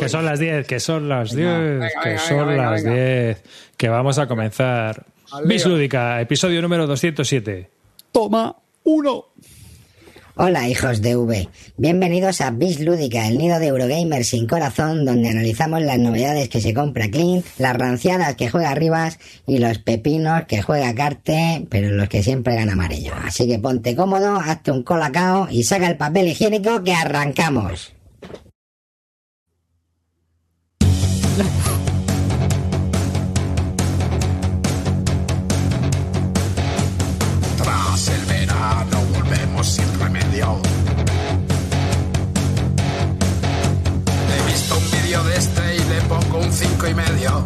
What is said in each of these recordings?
Que son las 10, que son las 10, que son las 10, que vamos a comenzar. Bis Lúdica, episodio número 207. Toma uno. Hola hijos de V, bienvenidos a Bis Lúdica, el nido de Eurogamer sin corazón, donde analizamos las novedades que se compra Clean, las ranciadas que juega Rivas y los pepinos que juega Carte, pero los que siempre gana amarillo. Así que ponte cómodo, hazte un colacao y saca el papel higiénico que arrancamos. Tras el verano volvemos sin remedio. He visto un vídeo de este y le pongo un cinco y medio.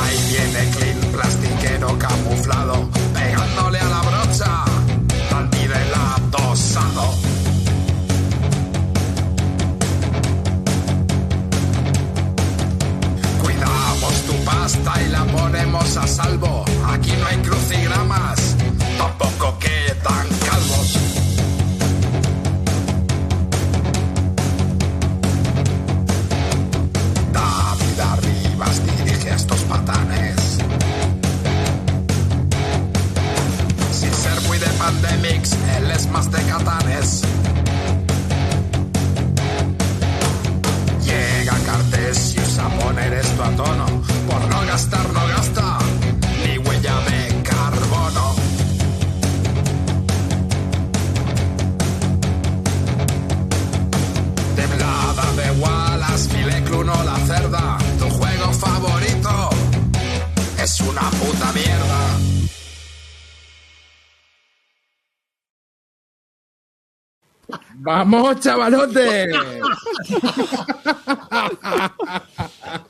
Ahí viene Clean, plastiquero camuflado, y la ponemos a salvo. Aquí no hay crucigramas, tampoco quedan calvos. David Arribas dirige a estos patanes. Sin ser muy de pandemics, él es más de catanes. Llega Cartesius a poner esto a tono. Gastar, no gasta ni huella de carbono. Temblada de Wallace, Filecluno, la cerda. Tu juego favorito es una puta mierda. ¡Vamos, chavalotes!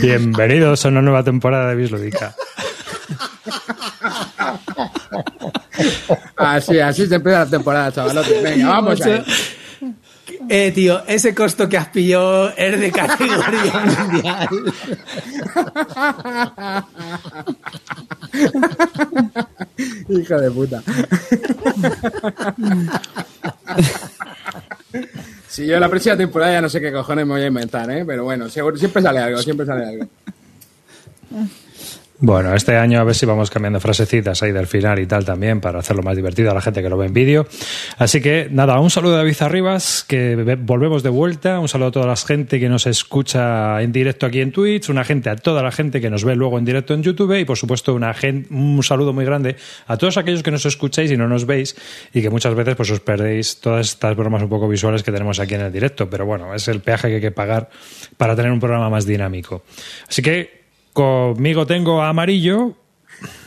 Bienvenidos a una nueva temporada de Bis Lúdica. Así, así se empieza la temporada, chavalotes. Venga, vamos ahí. Eh, tío, ese costo que has pillado es de categoría mundial. Hijo de puta. Si yo la próxima temporada ya no sé qué cojones me voy a inventar, ¿eh? Pero bueno, siempre sale algo, siempre sale algo. Bueno, este año a ver si vamos cambiando frasecitas ahí del final y tal también para hacerlo más divertido a la gente que lo ve en vídeo. Así que nada, un saludo a David Arribas, que ve- volvemos de vuelta. Un saludo a toda la gente que nos escucha en directo aquí en Twitch, una gente a toda la gente que nos ve luego en directo en YouTube y por supuesto una gen- un saludo muy grande a todos aquellos que nos escucháis y no nos veis y que muchas veces pues os perdéis todas estas bromas un poco visuales que tenemos aquí en el directo. Pero bueno, es el peaje que hay que pagar para tener un programa más dinámico. Así que conmigo tengo a Amarillo,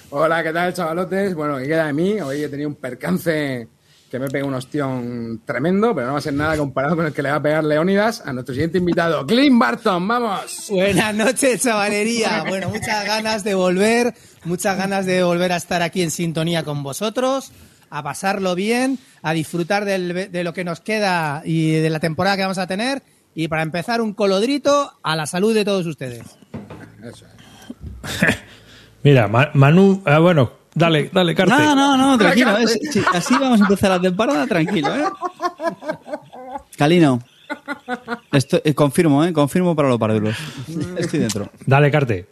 Hola, ¿qué tal, chavalotes? Bueno, ¿qué queda de mí? Hoy he tenido un percance que me pega un ostión tremendo, pero no va a ser nada comparado con el que le va a pegar Leónidas a nuestro siguiente invitado, Clint Barton. ¡Vamos! Buenas noches, chavalería. Bueno, muchas ganas de volver, muchas ganas de volver a estar aquí en sintonía con vosotros, a pasarlo bien, a disfrutar del- de lo que nos queda y de la temporada que vamos a tener. Y para empezar, un colodrito a la salud de todos ustedes. Eso es. Mira, Ma- Manu, ah, bueno, dale, dale, Carte. No, no, no, tranquilo. es- sí, así vamos a empezar la temporada, tranquilo, ¿eh? Calino. Eh, confirmo, ¿eh? Confirmo para los párdulos. Estoy dentro. Dale, Carte.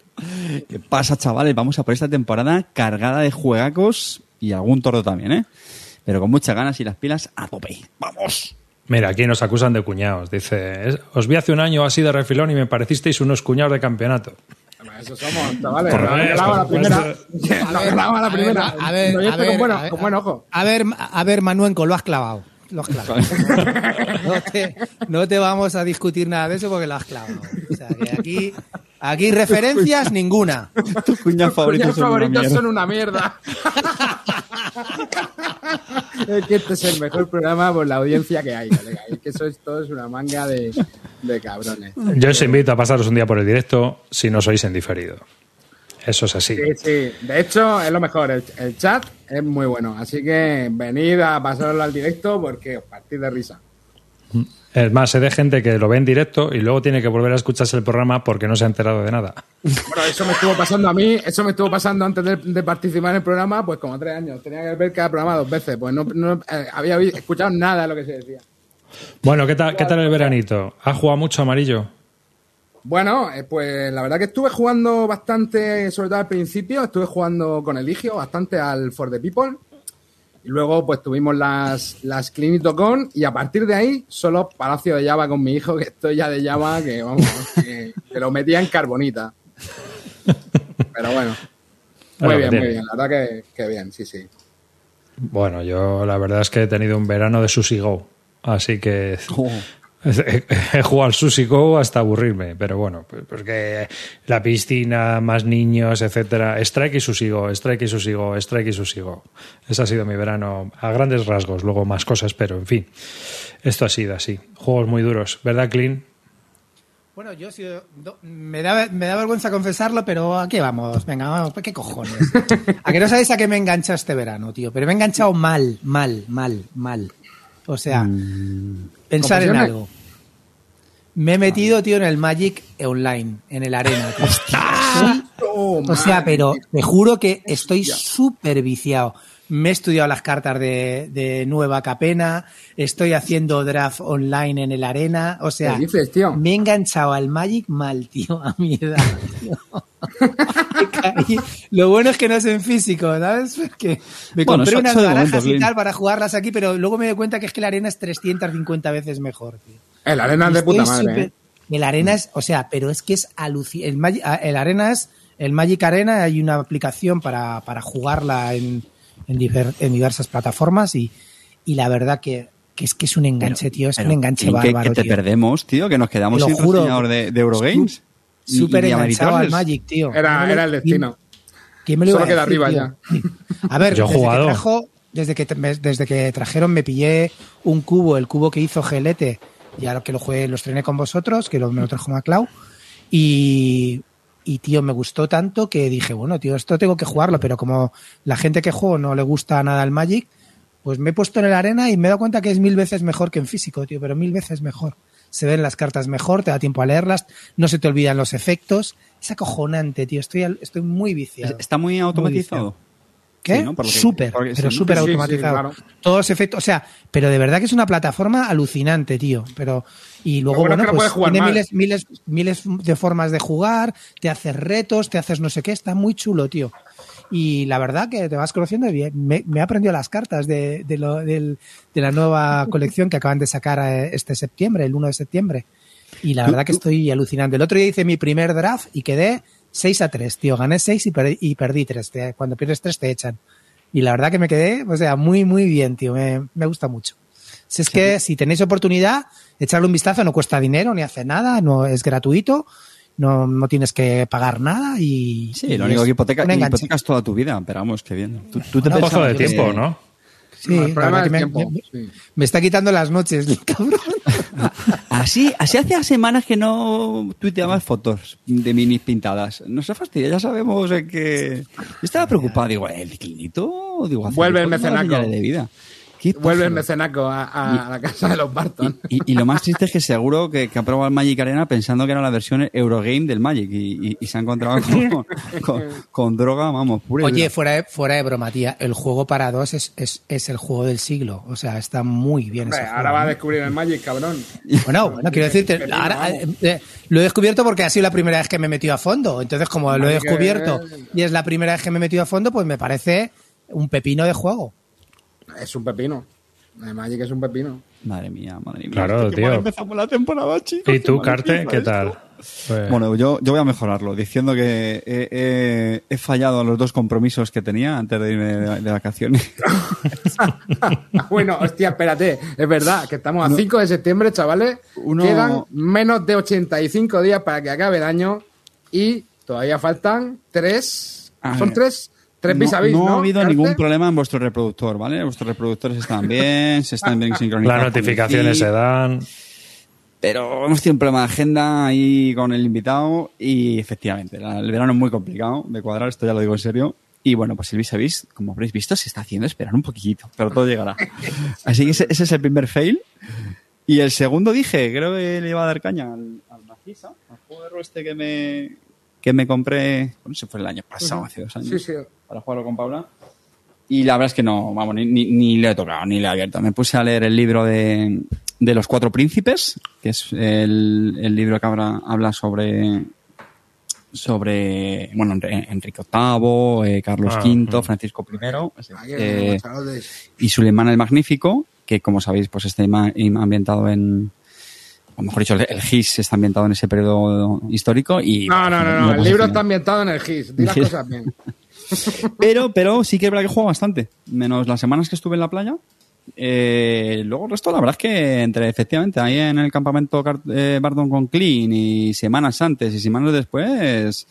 ¿Qué pasa, chavales? Vamos a por esta temporada cargada de juegacos y algún tordo también, ¿eh? Pero con muchas ganas y las pilas a tope. ¡Vamos! Mira, aquí nos acusan de cuñados. Dice, "Es- os vi hace un año así de refilón y me parecisteis unos cuñados de campeonato. Eso somos, chavales. Nos la primera. Nos la primera. a ver, Proyecto a ver, con, bueno- a ver, con buen ojo. A ver, a ver, Manuenco, lo has clavado. Lo has clavado. No te, no te vamos a discutir nada de eso porque lo has clavado. O sea, que aquí, aquí referencias ninguna. Tus cuñados favoritos son una favoritos mierda. son una mierda. es que este es el mejor programa por la audiencia que hay, colega. Es que sois todos una manga de, de cabrones. Yo os invito a pasaros un día por el directo si no sois en diferido. Eso es así. Sí, sí. De hecho, es lo mejor. El, el chat es muy bueno. Así que venid a pasarlo al directo porque os partís de risa. Es más, sé de gente que lo ve en directo y luego tiene que volver a escucharse el programa porque no se ha enterado de nada. Bueno, eso me estuvo pasando a mí, eso me estuvo pasando antes de, de participar en el programa, pues como tres años. Tenía que ver cada programa dos veces, pues no, no, eh, había escuchado nada de lo que se decía. Bueno, ¿qué tal, qué tal el veranito? ¿Has jugado mucho amarillo? Bueno, eh, pues la verdad que estuve jugando bastante, sobre todo al principio, estuve jugando con Eligio bastante al For the People. Y luego pues tuvimos las, las Clinitocon y a partir de ahí solo Palacio de Java con mi hijo, que estoy ya de Java, que vamos, que, que lo metía en carbonita. Pero bueno, muy bien. muy bien, la verdad que, que bien, sí, sí. Bueno, yo la verdad es que he tenido un verano de Sushi Go. Así que Oh. He, he jugado al Sushi Go hasta aburrirme. Pero bueno, pues porque la piscina, más niños, etcétera. Strike y Sushi Go, Strike y Sushi Go, Strike y Sushi Go. Ese ha sido mi verano a grandes rasgos. Luego más cosas, pero en fin. Esto ha sido así. Juegos muy duros, ¿verdad, Clean? Bueno, yo sí, me, da, me da vergüenza confesarlo, pero ¿a qué vamos? Venga, vamos, ¿qué cojones? ¿A que no sabéis a qué me he enganchado este verano, tío? Pero me he enganchado mal, mal, mal, mal. O sea, pensar en algo. Me he metido, tío, en el Magic Online, en el Arena. tío. Oh, O sea, pero te juro que estoy súper viciado. Me he estudiado las cartas de, de Nueva Capena, estoy haciendo draft online en el Arena, o sea, ¿Qué dices, tío? me he enganchado al Magic mal, tío, a mi edad. tío. Lo bueno es que no es en físico, ¿sabes? Porque me Bueno, compré unas barajas momento, y tal para jugarlas aquí, pero luego me doy cuenta que es que la Arena es 350 veces mejor, tío. El arena es de puta madre, ¿eh? El Arena es, o sea, pero es que es alucinante. El, el Arena es, el Magic Arena, hay una aplicación para, para jugarla en, en, diver- en diversas plataformas y, y la verdad que, que es que es un enganche, tío, es Pero, un enganche ¿en qué- bárbaro. que te tío. perdemos, tío, que nos quedamos sin juro. patrocinador de, de Eurogames. Súper enganchado al. Magic, tío. Era, ¿Quién me lo- era el destino. ¿Quién me lo Solo iba a queda decir, arriba tío? A ver, Yo he desde, que jugado. trajo- desde, que, desde que trajeron me pillé un cubo, el cubo que hizo Gelete, ya que lo jugué, lo estrené con vosotros, que lo, me lo trajo Maclau, y, y tío, me gustó tanto que dije, bueno, tío, esto tengo que jugarlo, pero como la gente que juego no le gusta nada el Magic, pues me he puesto en la arena y me he dado cuenta que es mil veces mejor que en físico, tío, pero mil veces mejor. Se ven las cartas mejor, te da tiempo a leerlas, no se te olvidan los efectos. Es acojonante, tío. Estoy, estoy muy viciado. Está muy automatizado. ¿Qué? Sí, ¿no? Súper, pero súper Sí, sí, automatizado. claro. Todos los efectos, o sea, pero de verdad que es una plataforma alucinante, tío. Pero y luego bueno bueno, pues jugar tiene miles, miles, miles de formas de jugar, te haces retos, te haces no sé qué, está muy chulo, tío. Y la verdad que te vas conociendo bien. Me, me he aprendido las cartas de, de, lo- del- de la nueva colección que acaban de sacar eh, este septiembre, el 1 de septiembre. Y la verdad que estoy alucinando. El otro día hice mi primer draft y quedé 6 a 3, tío. Gané 6 y, perdí- y perdí 3. Cuando pierdes 3 te echan. Y la verdad que me quedé, o sea, muy, muy bien, tío. Me, me gusta mucho. Si es que si tenéis oportunidad, echarle un vistazo, no cuesta dinero ni hace nada, no es gratuito, no, no tienes que pagar nada y. Sí, y lo único es que hipoteca, hipotecas toda tu vida, pero vamos, qué bien. Tú, tú te Bueno, Un pozo pensabas de que- tiempo, ¿no? Sí, No, el problema verdad que es me, tiempo, me- sí. me está quitando las noches, cabrón. Así, así hace semanas que no tuiteabas fotos de minis pintadas. No se fastidia, ya sabemos eh, que... Yo estaba preocupado, digo, ¿el declinito? Digo, Vuelve el mecenaco. de vida. ¿Qué Vuelve el mecenaco a, a- a la casa de los Barton. Y, y lo más triste es que seguro que, que ha probado el Magic Arena pensando que era la versión Eurogame del Magic y, y- y se ha encontrado con, con- con droga, vamos, pura. Oye, fuera de, fuera de broma, tía, el juego para dos es, es, es el juego del siglo. O sea, está muy bien ese Hombre, juego. ahora va a descubrir el Magic, cabrón. Bueno, bueno, quiero decirte, ahora, eh, eh, lo he descubierto porque ha sido la primera vez que me he metido a fondo. Entonces, como lo he descubierto y es la primera vez que me he metido a fondo, pues me parece un pepino de juego. Es un pepino. El Magic es un pepino. Madre mía, madre mía. Claro, tío. empezamos la temporada, chicos. ¿Y tú, Carte, qué esto. tal? Pues- Bueno, yo, yo voy a mejorarlo diciendo que he, he- he fallado a los dos compromisos que tenía antes de irme de, de vacaciones. bueno, hostia, espérate. Es verdad que estamos a 5 de septiembre, chavales. Uno- Quedan menos de 85 días para que acabe el año y todavía faltan tres. A Son tres. Tres vis no, a vis, no ¿no? ha habido Carte? ningún problema en vuestro reproductor, ¿vale? Vuestros reproductores están bien, se están bien sincronizados. Las notificaciones se dan. Pero hemos tenido un problema de agenda ahí con el invitado y efectivamente, el verano es muy complicado de cuadrar, esto ya lo digo en serio. Y bueno, pues el vis a vis, como habréis visto, se está haciendo esperar un poquito, pero todo llegará. Así que ese, ese es el primer fail. Y el segundo dije, creo que le iba a dar caña al, al al juego de rol este que me, que me compré, bueno, se fue el año pasado, hace dos años, Sí, sí. Para jugarlo con Paula. Y la verdad es que no, vamos, ni, ni, ni le he tocado, ni le he abierto. Me puse a leer el libro de, de Los Cuatro Príncipes, que es el, el libro que habla, habla sobre sobre bueno Enri- Enrique VIII, eh, Carlos Ah, V. Francisco I, eh, y Suleiman el Magnífico, que como sabéis, pues está ambientado en, o mejor dicho, el, el GIS está ambientado en ese periodo histórico y... No, no, no, no. El libro está ambientado en el GIS. Di las cosas bien. Pero, pero sí que es verdad que juego bastante, menos las semanas que estuve en la playa. Eh, luego el resto, la verdad es que entre efectivamente ahí en el campamento eh, Barton con Clean y semanas antes y semanas después,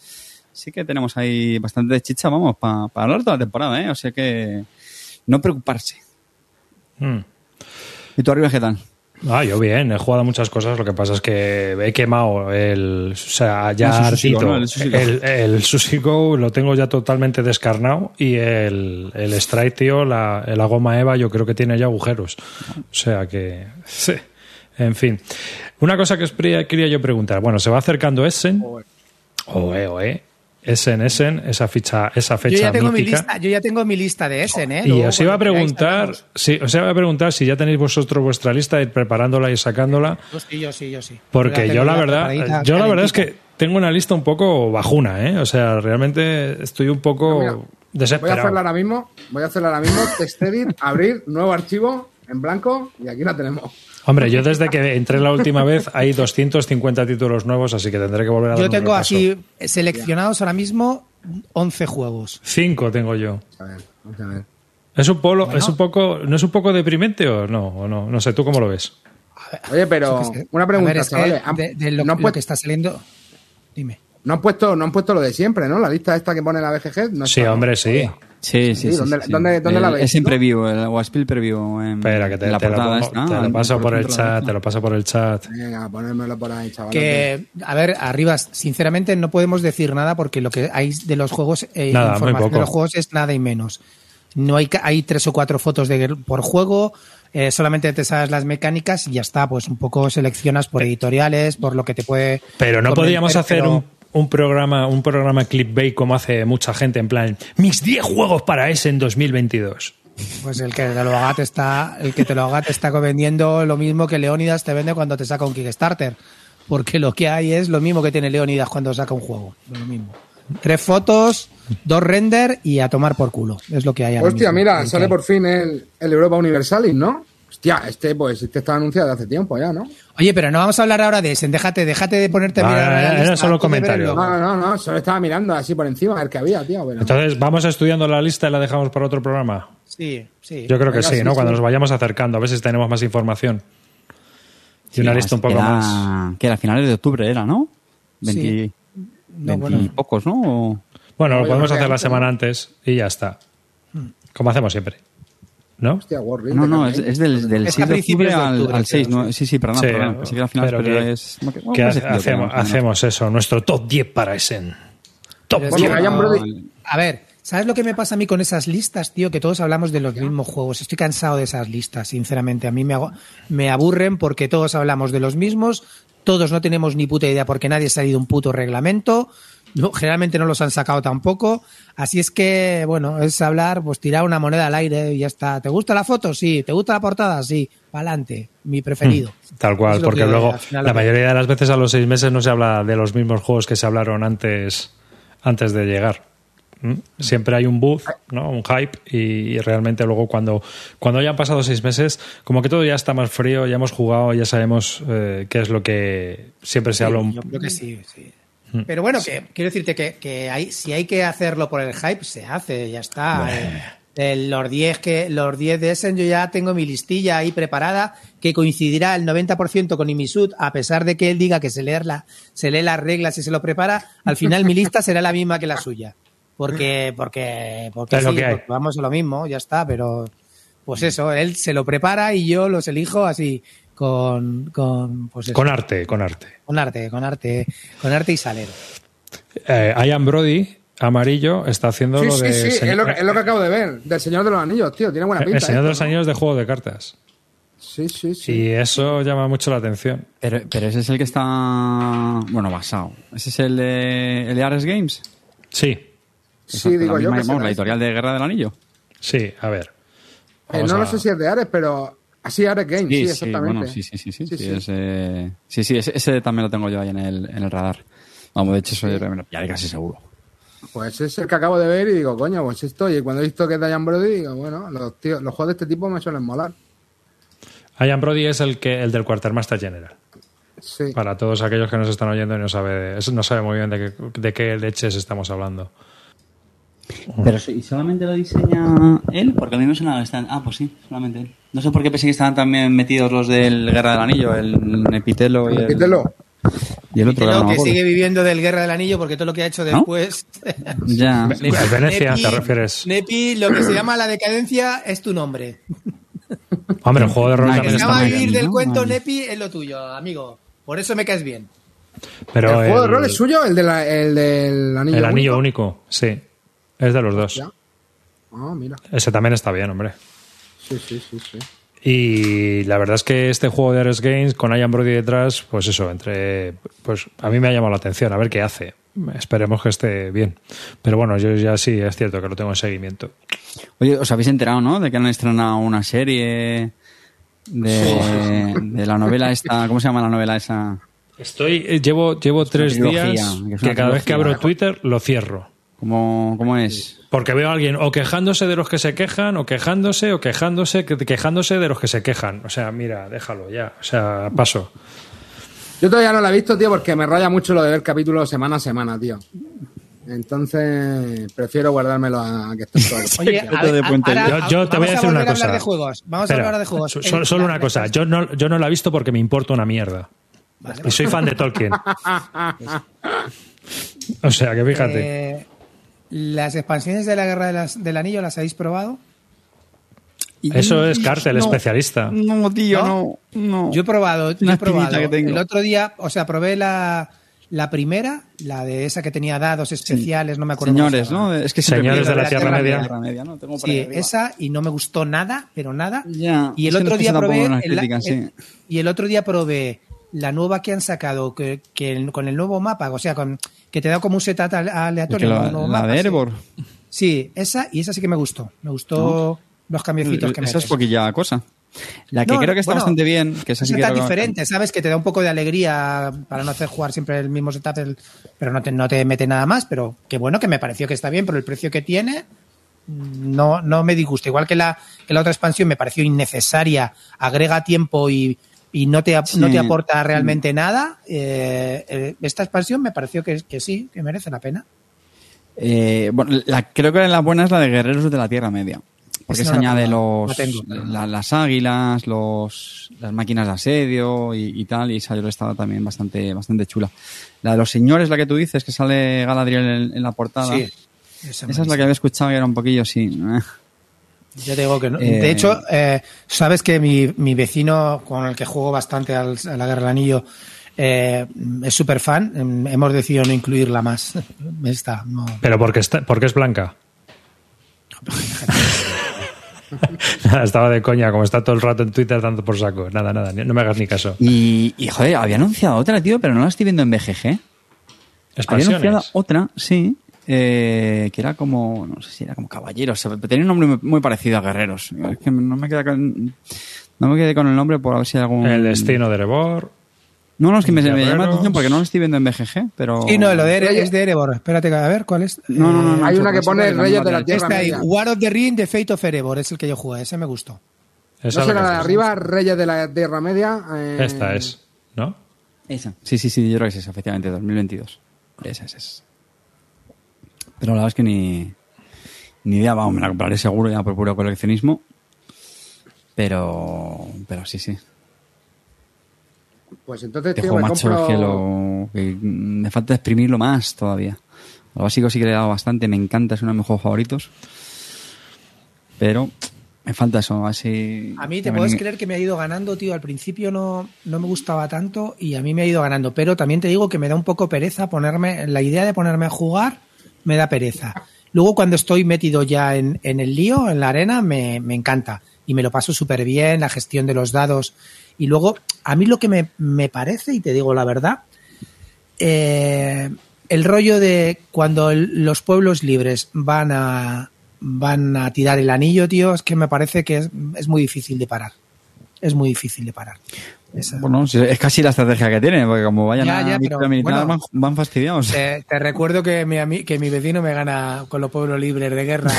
sí que tenemos ahí bastante chicha, vamos, para hablar toda la temporada, ¿eh? O sea que no preocuparse. Mm. ¿Y tú arriba qué tal? Ah, yo bien, he jugado muchas cosas, lo que pasa es que he quemado el, o sea, ya el Sushi Go, hartito. ¿no? El Sushi Go. El, el Sushi Go lo tengo ya totalmente descarnado y el, el Strike, tío, la, la goma Eva, yo creo que tiene ya agujeros. O sea que, sí. En fin. Una cosa que os quería, quería yo preguntar. Bueno, se va acercando Essen. Oe, oe. Essen, Essen, esa ficha, esa fecha Yo ya tengo mi lista, yo ya tengo mi lista de Essen, ¿eh? Y Luego, os iba a preguntar, sí, os iba a preguntar si ya tenéis vosotros vuestra lista, ir preparándola y sacándola, Yo sí, yo sí, yo sí. porque la yo la verdad, yo la verdad es que tengo una lista un poco bajuna, ¿eh? O sea, realmente estoy un poco Mira, Voy a desesperado. hacerla ahora mismo. Voy a hacerla ahora mismo. Text edit, abrir, nuevo archivo en blanco y aquí la tenemos. Hombre, yo desde que entré la última vez hay 250 títulos nuevos, así que tendré que volver a Yo tengo repaso. así seleccionados ahora mismo 11 juegos. Cinco tengo yo. A ver, vamos a ver. ¿Es un, polo, Bueno. ¿Es un poco, no es un poco deprimente o no? O no? No sé, ¿tú cómo lo ves? Oye, pero una pregunta, ver, es que chavales. ¿Han- de, de lo, no, lo que está saliendo. Dime. no han puesto, no han puesto lo de siempre, ¿no? La lista esta que pone la BGG. No Sí, hombre, sí. Sí, sí, Sí, sí. ¿dónde- sí, sí. dónde- dónde la Eh, veis, Es en preview, el Waspill preview. En, Espera, que te, en la te lo, portada pongo- te lo paso por el chat, te lo paso por el chat. Venga, ponérmelo por ahí, chavales. Que, a ver, arriba, sinceramente no podemos decir nada porque lo que hay de los juegos, eh, Nada, muy información poco. de los juegos es nada y menos. No hay, ca- hay tres o cuatro fotos de, por juego, eh, solamente te sabes las mecánicas y ya está, pues un poco seleccionas por editoriales, por lo que te puede. Pero no podíamos hacer pero- un, un programa un programa clickbait como hace mucha gente en plan mis 10 juegos para ese en 2022. Pues el que te lo haga te está, el que te lo haga te está vendiendo lo mismo que Leonidas te vende cuando te saca un Kickstarter. Porque lo que hay es lo mismo que tiene Leonidas cuando saca un juego. Lo mismo. Tres fotos, dos render y a tomar por culo. Es lo que hay ahora Hostia, mismo. mira, El sale por fin el, el Europa Universalis, ¿no? Hostia, este, pues, este está anunciado hace tiempo ya, ¿no? Oye, pero no vamos a hablar ahora de ese. Déjate, déjate de ponerte a mirar. la era lista solo comentario. No, no, no, solo estaba mirando así por encima a ver qué había, tío. Pero... Entonces, ¿vamos estudiando la lista y la dejamos para otro programa? Sí, sí. Yo creo que Venga, sí, sí, ¿no? sí. Cuando nos vayamos acercando, a ver si tenemos más información. Y Sí, una lista un poco era- más. Que era a finales de octubre era, ¿no? 20, Sí. No, 20 y bueno. pocos, ¿no? O- Bueno, lo podemos sé, hacer la semana antes y ya está. Como hacemos siempre. ¿No? Hostia. No, no, es, es del, del Es 6 a de octubre de al, octubre, al 6. creo, No, sí, sí, perdón, Sí, perdón. Pensé que pero pero, que- es... bueno, que hacemos, pero- hacemos eso, nuestro top 10 para Essen. Top Pero es 10. que- Ryan Brody- A ver, ¿sabes lo que me pasa a mí con esas listas, tío? Que todos hablamos de los mismos juegos. Estoy cansado de esas listas, sinceramente. A mí me, hago- me aburren porque todos hablamos de los mismos, todos no tenemos ni puta idea porque nadie ha salido un puto reglamento. No, generalmente no los han sacado tampoco. Así es que, bueno, es hablar, pues tirar una moneda al aire y ya está. ¿Te gusta la foto? Sí. ¿Te gusta la portada? Sí. Pa'lante. Mi preferido. Tal cual, porque que luego la mayoría de las veces a los seis meses no se habla de los mismos juegos que se hablaron antes, antes de llegar. ¿Mm? Siempre hay un buzz, ¿no? un hype y, y realmente luego cuando, cuando ya han pasado seis meses, como que todo ya está más frío, ya hemos jugado, ya sabemos eh, qué es lo que siempre se habla. un- Yo creo que sí, sí. Pero bueno, que quiero decirte que, que hay, si hay que hacerlo por el hype, se hace, ya está. Eh, eh, los 10 que los 10 de Essen yo ya tengo mi listilla ahí preparada que coincidirá el 90% con Imisud a pesar de que él diga que se lee, la, se lee las reglas y se lo prepara al final mi lista será la misma que la suya. Porque porque porque, sí, que porque vamos a lo mismo ya está pero pues eso él se lo prepara y yo los elijo así con con pues Con arte, con arte. con arte con arte con arte y salero Eh, Ian Brody, amarillo, está haciendo Sí, lo sí, de sí, señor- es lo, que, es lo que acabo de ver. Del Señor de los Anillos, tío. Tiene buena pinta. el Señor de esto, los ¿no? Anillos de juego de cartas. Sí, sí, sí. Y eso llama mucho la atención. Pero, pero ese es el que está. Bueno, basado. ¿Ese es el de, el de Ares Games? Sí, Sí, Exacto, digo la yo misma- que vamos, la editorial de Guerra del Anillo. sí, a ver. Eh, no a- lo sé si es de Ares, pero así Ares Games, sí, exactamente. bueno, sí, sí, sí, sí, Sí, sí, sí. ese, sí, sí, ese, también lo tengo yo ahí en el, en el radar. Vamos, de hecho, soy, me lo pillaré casi seguro. Pues es el que acabo de ver y digo, coño, pues esto. Y cuando he visto que es Diane Brody, digo, bueno, los, tíos, los juegos de este tipo me suelen molar. Ian Brody es el que el del Quartermaster General. Sí. Para todos aquellos que nos están oyendo y no sabe, no sabe muy bien de qué, de qué leches estamos hablando. Pero ¿y solamente lo diseña él? Porque a mí me suena que están... Ah, pues sí, solamente él. No sé por qué pensé que estaban también metidos los del Guerra del Anillo, el Nepitelo y el, Repítelo. y el otro. No que sigue viviendo del Guerra del Anillo porque todo lo que ha hecho después. Ya. Ve- Venecia, ¿te refieres? Nepi, lo que se llama la decadencia es tu nombre. Hombre, el juego de rol Que también se está llama muy vivir bien. del ¿no? cuento. Nepi es lo tuyo, amigo. Por eso me caes bien. Pero ¿El juego de rol es suyo? ¿El, de la- el del anillo El anillo único? único, sí. Es de los dos. Ah, mira. Ese también está bien, hombre. Sí, sí, sí, sí. Y la verdad es que este juego de Ares Games con Ian Brody detrás, pues eso, entre. Pues a mí me ha llamado la atención, a ver qué hace. Esperemos que esté bien. Pero bueno, yo ya sí, es cierto que lo tengo en seguimiento. Oye, os habéis enterado, ¿no? De que han estrenado una serie de, de la novela esta. ¿Cómo se llama la novela esa? Estoy, eh, llevo, llevo tres trilogía, días que que cada vez que abro Twitter lo cierro. ¿Cómo, cómo es? Porque veo a alguien o quejándose de los que se quejan, o quejándose, o quejándose, que- quejándose de los que se quejan. O sea, mira, déjalo ya. O sea, paso. Yo todavía no la he visto, tío, porque me raya mucho lo de ver capítulos semana a semana, tío. Entonces, prefiero guardármelo a que esté todo Oye, Yo te doy puente. Yo- yo te voy a vamos decir una cosa. hablar de juegos. Vamos Espera, a hablar de juegos. so- so- solo una cosa. Yo no, yo no la he visto porque me importa una mierda. y soy fan de Tolkien. o sea, que fíjate. Eh, las expansiones de la Guerra de las- del Anillo, ¿las habéis probado? Eso es Cartel, No. especialista. No, tío, ¿No? Yo he probado, yo Una he probado. espinita que tengo. El otro día, o sea, probé la, la primera, la de esa que tenía dados especiales, no me acuerdo. Señores. ¿no? Es que Señores de la en Tierra Media. Tierra Media, Sí, esa y no me gustó nada, pero nada. Ya, y el otro día probé el- críticas, el- sí. y el otro día probé la nueva que han sacado que, que el- con el nuevo mapa, o sea, con que te da como un Es aleatorio. la, de. Erebor. Sí, esa y esa sí que me gustó. Me gustó los cambiecitos que me Esa es poquilla cosa. La que No, creo que está bueno, bastante bien, que es que- diferente, ¿sabes? Que te da un poco de alegría para no hacer jugar siempre el mismo setup, el- pero no te, no te mete nada más. Pero qué bueno que me pareció que está bien, pero el precio que tiene mm, no, no me disgusta. Igual que la, que la otra expansión me pareció innecesaria, agrega tiempo y, y no, te, Sí. no te aporta realmente nada. eh, eh, esta expansión me pareció que, que sí, que merece la pena. Eh, bueno, la, creo que la buena es la de Guerreros de la Tierra Media. Porque se no añade tengo, los, no la- las águilas, los, las máquinas de asedio y, y tal, y yo estaba también bastante, bastante chula. La de los señores, la que tú dices, que sale Galadriel en, en la portada. Sí, esa Esa es la que había escuchado y era un poquillo así. Eh. Yo te digo que no. Eh, De hecho, eh, sabes que mi, mi vecino, con el que juego bastante al- a la Guerra del Anillo, eh, es súper fan. Em, Hemos decidido no incluirla más. Esta, no. Pero porque, está, porque es blanca. Nada, Estaba de coña, como está todo el rato en Twitter dando por saco. Nada, nada, no me hagas ni caso. Y, y, joder, había anunciado otra, tío, pero no la estoy viendo en BGG. Había anunciado otra, sí, eh, que era como, no sé si era como caballeros, tenía un nombre muy, parecido a guerreros. Es que no me queda con, no me quedé con el nombre por ver si hay algún... El destino de Erebor. No, no, es que me, me llama la atención porque no lo estoy viendo en BGG, pero... Sí, no, lo de Ere- Oye. es de Erebor. Espérate, a ver, ¿cuál es? No, no, no, no. Hay no, una que pone Reyes de la. Tierra Esta ahí, Media. War of the Ring, The Fate of Erebor, es el que yo jugué, ese me gustó. Esa ¿No es la será que la de es. arriba, Reyes de la Tierra Media? Eh, Esta es, ¿no? Esa. Sí, sí, sí, yo creo que es esa, efectivamente, 2022. Esa es, esa. Pero la verdad es que ni, ni idea, vamos, me la compraré seguro ya por puro coleccionismo. Pero, pero sí, sí. Pues entonces, tío, me macho compro... que, lo, que me falta exprimirlo más todavía. Lo básico sí que le he dado bastante, me encanta, es uno de mis juegos favoritos. Pero me falta eso, así... A mí te puedes me- creer que me ha ido ganando, tío. Al principio no, no me gustaba tanto y a mí me ha ido ganando. Pero también te digo que me da un poco pereza ponerme. La idea de ponerme a jugar me da pereza. Luego, cuando estoy metido ya en, el lío, en la arena, me, encanta. y me lo paso súper bien, la gestión de los dados. Y luego, a mí lo que me, parece, y te digo la verdad, eh, el rollo de cuando los pueblos libres van a, van a tirar el anillo, tío, es que me parece que es muy difícil de parar. Es muy difícil de parar. Esa- Bueno, sí, es casi la estrategia que tienen, porque como vayan Ya, a ya, pero, militar bueno. van, van fastidiados. Te, te recuerdo que mi, que mi vecino me gana con los pueblos libres de guerra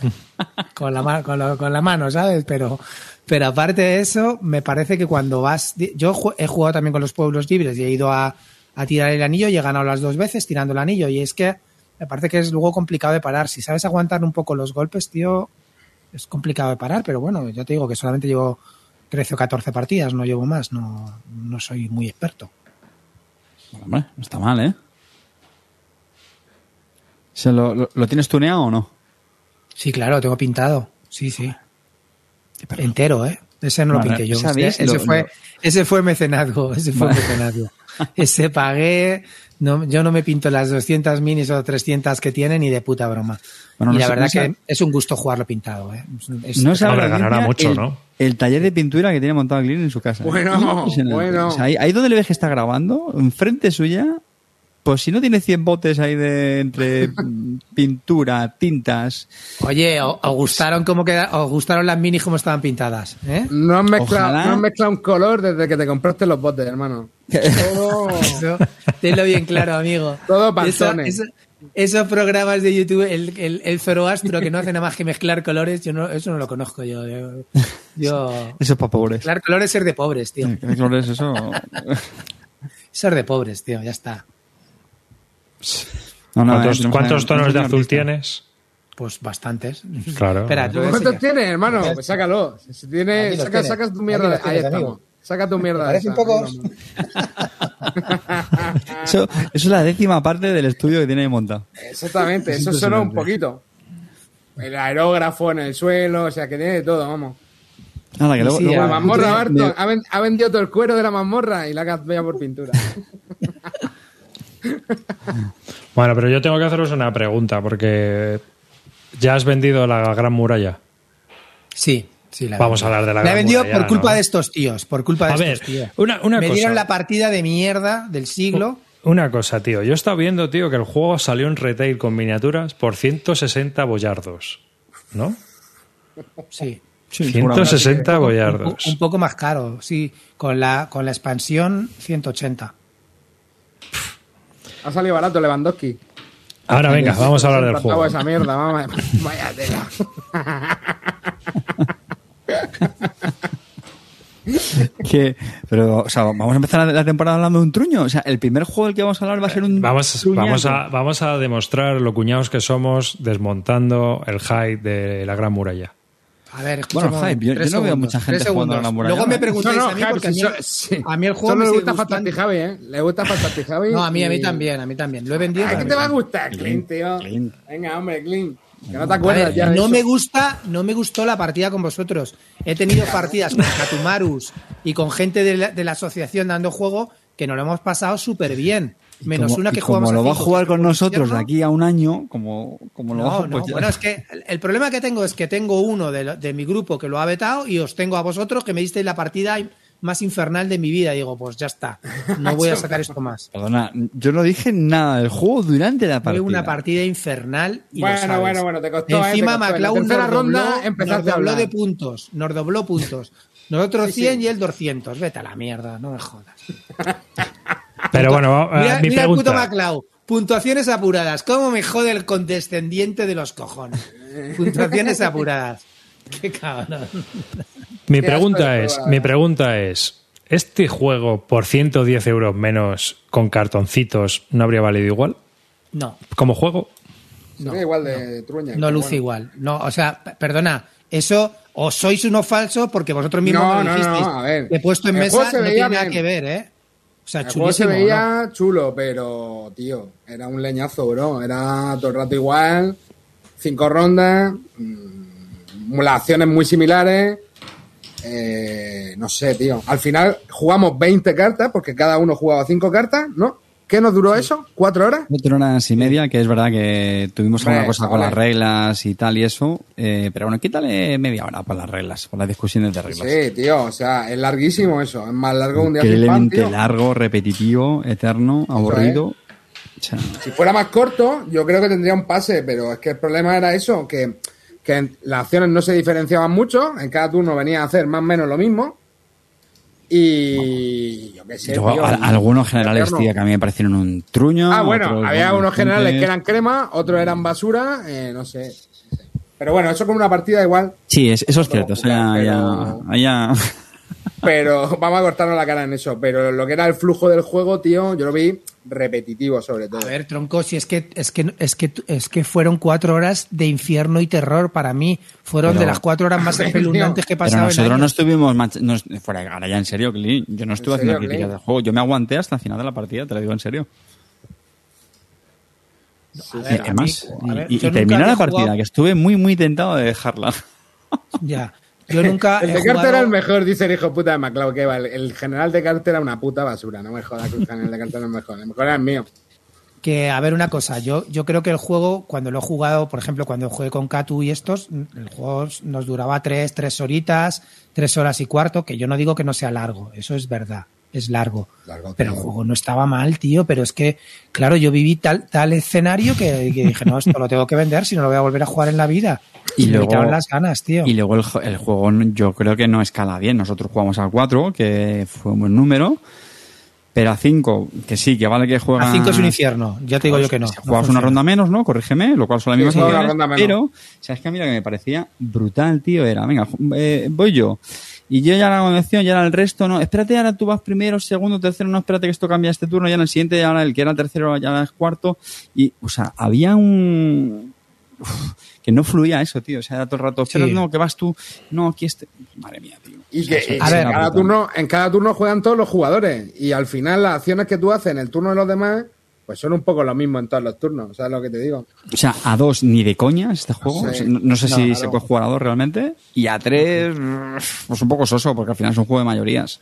con la, con, lo- con la mano, ¿sabes? Pero, pero aparte de eso, me parece que cuando vas... Yo he jugado también con los pueblos libres y he ido a, a tirar el anillo y he ganado las dos veces tirando el anillo. Y es que me parece que es luego complicado de parar. Si sabes aguantar un poco los golpes, tío, es complicado de parar. Pero bueno, ya te digo que solamente llevo 13 o 14 partidas, no llevo más. No, no soy muy experto. Hombre, no está mal, ¿eh? ¿Se lo, lo- lo tienes tuneado o no? Sí, claro, lo tengo pintado. Sí, sí. Entero, ¿eh? Ese no lo pinté yo. Ese, ese Lo- fue, ese fue mecenazgo. Ese fue Vale. mecenazgo. Ese pagué. No, yo no me pinto las 200 minis o 300 que tienen ni de puta broma. Bueno, y no la sé- verdad no que es un gusto jugarlo pintado, ¿eh? Es- No es- sabe ganará mucho, el, ¿no? El taller de pintura que tiene montado Glyn en su casa. Bueno, bueno. O sea, ahí, ahí donde le ves que está grabando, enfrente suya, pues si no tiene 100 botes ahí de entre pintura, tintas. Oye, ¿o- ¿os gustaron cómo queda, os gustaron las minis como estaban pintadas? ¿eh? No has mezclado, no has mezclado un color desde que te compraste los botes, hermano. Todo, Eso, tenlo bien claro, amigo. Todo Eso- pantones. eso- esos programas de YouTube, el, el, el Zoroastro que no hace nada más que mezclar colores, yo no, eso no lo conozco yo. Yo, yo- Eso es para pobres. mezclar colores es ser de pobres, tío. ¿Qué colores eso? Ser de pobres, tío, ya está. No, no, ¿Cuántos, eh, cuántos a- tonos de un azul tienes? Pues bastantes. Claro. Espera, ¿Cuántos tienes, hermano? Pues sácalo. Si tiene, saca, tienes. saca tu mierda. de- Ahí tienes, estamos. amigo. Saca tu mierda. parecen pocos? Eso, eso es la décima parte del estudio que tiene ahí montado. Exactamente, Es eso suena un impresionante. poquito. El aerógrafo en el suelo, o sea, que tiene de todo, vamos. Nada, que luego, sí, luego- La mazmorra, de- Barton, ha, ven- ha vendido todo el cuero de la mazmorra y la ha cambiado por pintura. Bueno, pero yo tengo que haceros una pregunta, porque ya has vendido la Gran Muralla. Sí, sí. La he Vamos vendido. a hablar de la La he Gran vendido Muralla, por culpa ¿no? de estos tíos, por culpa de A estos ver, tíos. una, una Me cosa. dieron la partida de mierda del siglo. Una cosa, tío. Yo he estado viendo, tío, que el juego salió en retail con miniaturas por 160 boyardos. ¿No? Sí. Sí, seguramente. 160 Un, boyardos. un poco más caro, sí. Con la, con la expansión, 180. Ha salido barato Lewandowski. Ahora venga, vamos a hablar del juego. esa mierda, vamos. Vaya tela. Que, pero, o sea, vamos a empezar la temporada hablando de un truño. O sea, el primer juego del que vamos a hablar va a ser un. Vamos, truñaco. vamos, a, vamos a demostrar lo cuñados que somos desmontando el hype de la Gran Muralla. A ver, Bueno, escúchame, hype, yo- yo no veo mucha gente jugando a la muralla. Luego me preguntáis No, no, a mí Javi, porque a mí, so- sí. a mí el juego Solo me le gusta. Fantasy Javi, ¿eh? Le gusta Fantasy Javi. No, a mí, a mí también, a mí también. Lo he vendido. Pero ¿Qué a te va a gustar, Clint, tío? Clint. Venga, hombre, Clint. Que no te A acuerdas ver, ya de no eso. me gusta, no me gustó la partida con vosotros. He tenido partidas con Katumarus y con gente de la, de la asociación dando juego que nos lo hemos pasado súper bien. Menos Como- una que y como jugamos lo va a jugar con fue nosotros de aquí a un año, como, como lo No, bajo, no, pues bueno, es que el- problema que tengo es que tengo uno de, lo- de mi grupo que lo ha vetado y os tengo a vosotros que me disteis la partida más infernal de mi vida. Digo, pues ya está, no voy a sacar esto más. Perdona, yo no dije nada del juego durante la Fue partida. una partida infernal y lo Bueno, sabes. bueno, bueno, te costó, ¿eh? Encima Te costó. En la nos dobló, ronda empezaste nos a dobló de puntos, nos dobló puntos. Nosotros Sí, sí. 100 y él 200. Vete a la mierda, no me jodas. Pero bueno, eh, Mira, mi mira el puto. McLeod. Puntuaciones apuradas. ¿Cómo me jode el condescendiente de los cojones? Puntuaciones apuradas. Qué cabrón. Mi Qué pregunta es, mi la pregunta es, ¿este juego por 110 euros menos con cartoncitos no habría valido igual? No, Como juego, ve igual de truña. no luce bueno. igual. No, o sea, perdona. Eso, o sois unos falsos porque vosotros mismos No, no, dijisteis. no, a ver. he puesto en El mesa no tiene nada bien. que ver, ¿eh? O sea, El juego se veía chulo, pero, tío, era un leñazo, bro. Era todo el rato igual. Cinco rondas. mm, las acciones muy similares. eh, no sé, tío. Al final jugamos 20 cartas, porque cada uno jugaba 5 cartas, ¿no? ¿Qué nos duró eso? ¿Cuatro horas? Cuatro horas y media, que es verdad que tuvimos alguna cosa con las reglas y tal y eso, eh, pero bueno, quítale media hora para las reglas, por las discusiones de reglas. Sí, tío, o sea, es larguísimo eso. Es más largo que un día Increíblemente largo, repetitivo, eterno, aburrido. O sea, Si fuera más corto, yo creo que tendría un pase, pero es que el problema era eso, que, que las acciones no se diferenciaban mucho, en cada turno venía a hacer más o menos lo mismo. Y yo qué sé. tío, algunos generales, tío, que a mí me parecieron un truño. Ah, bueno, había unos generales que eran crema, otros eran basura, eh, no sé. Pero bueno, eso con una partida igual. Sí, es- eso es cierto. O sea, ya- Pero vamos a cortarnos la cara en eso. Pero lo que era el flujo del juego, tío, yo lo vi repetitivo sobre todo. A ver, tronco, si es que es que es que es que fueron cuatro horas de infierno y terror para mí. Fueron Pero- de las cuatro horas más espeluznantes que he Pero pasado en nosotros no estuvimos nos- fuera, ahora ya en serio, Clint, yo no estuve ¿En serio, haciendo críticas del juego, yo me aguanté hasta el final de la partida, te lo digo en serio. Ver, además, mí- a ver, y, y he la jugado- partida, que estuve muy, muy tentado de dejarla. Ya. Yo nunca El de Carter jugado- era el mejor, dice el hijo puta de MacLeod, que va. El, general de Carter era una puta basura. No me jodas que el general de Carter no es mejor. El mejor era el mío. que a ver una cosa, yo, yo creo que el juego, cuando lo he jugado, por ejemplo, cuando jugué con Katu y estos, el juego nos duraba tres, tres horitas, tres horas y cuarto, que yo no digo que no sea largo, eso es verdad, es largo. Largo, pero el juego no estaba mal, tío, pero es que, claro, yo viví tal, tal escenario que, que dije, no, esto lo tengo que vender, si no lo voy a volver a jugar en la vida. Y me luego- quitaron las ganas, tío. Y luego el, el juego yo creo que no escala bien. Nosotros jugamos a 4, que fue un buen número, pero a 5, que sí, que vale que juega... A 5 es un infierno, ya te digo yo que no. no Juegas una ronda menos, ¿no? Corrígeme, lo cual mismas Sí, una ronda menos. pero, ¿sabes qué? A mí lo que me parecía brutal, tío, era, venga, eh, voy yo. Y yo ya la condición, ya era el resto, no, espérate, ahora tú vas primero, segundo, tercero, no, espérate que esto cambia este turno, ya en el siguiente, ahora el que era tercero, ya es cuarto. Y, o sea, había un... Uf, que no fluía eso, tío. O sea, era todo el rato, Sí. pero no, que vas tú, no, aquí este... Madre mía, tío. Y O sea, que a ver, en, cada turno, en cada turno juegan todos los jugadores. Y al final las acciones que tú haces en el turno de los demás, pues son un poco lo mismo en todos los turnos. ¿Sabes lo que te digo? O sea, a dos ni de coña este juego. Sí. O sea, No, no sé No, si claro. se puede jugar a dos realmente. Y a tres, pues un poco soso, porque al final es un juego de mayorías.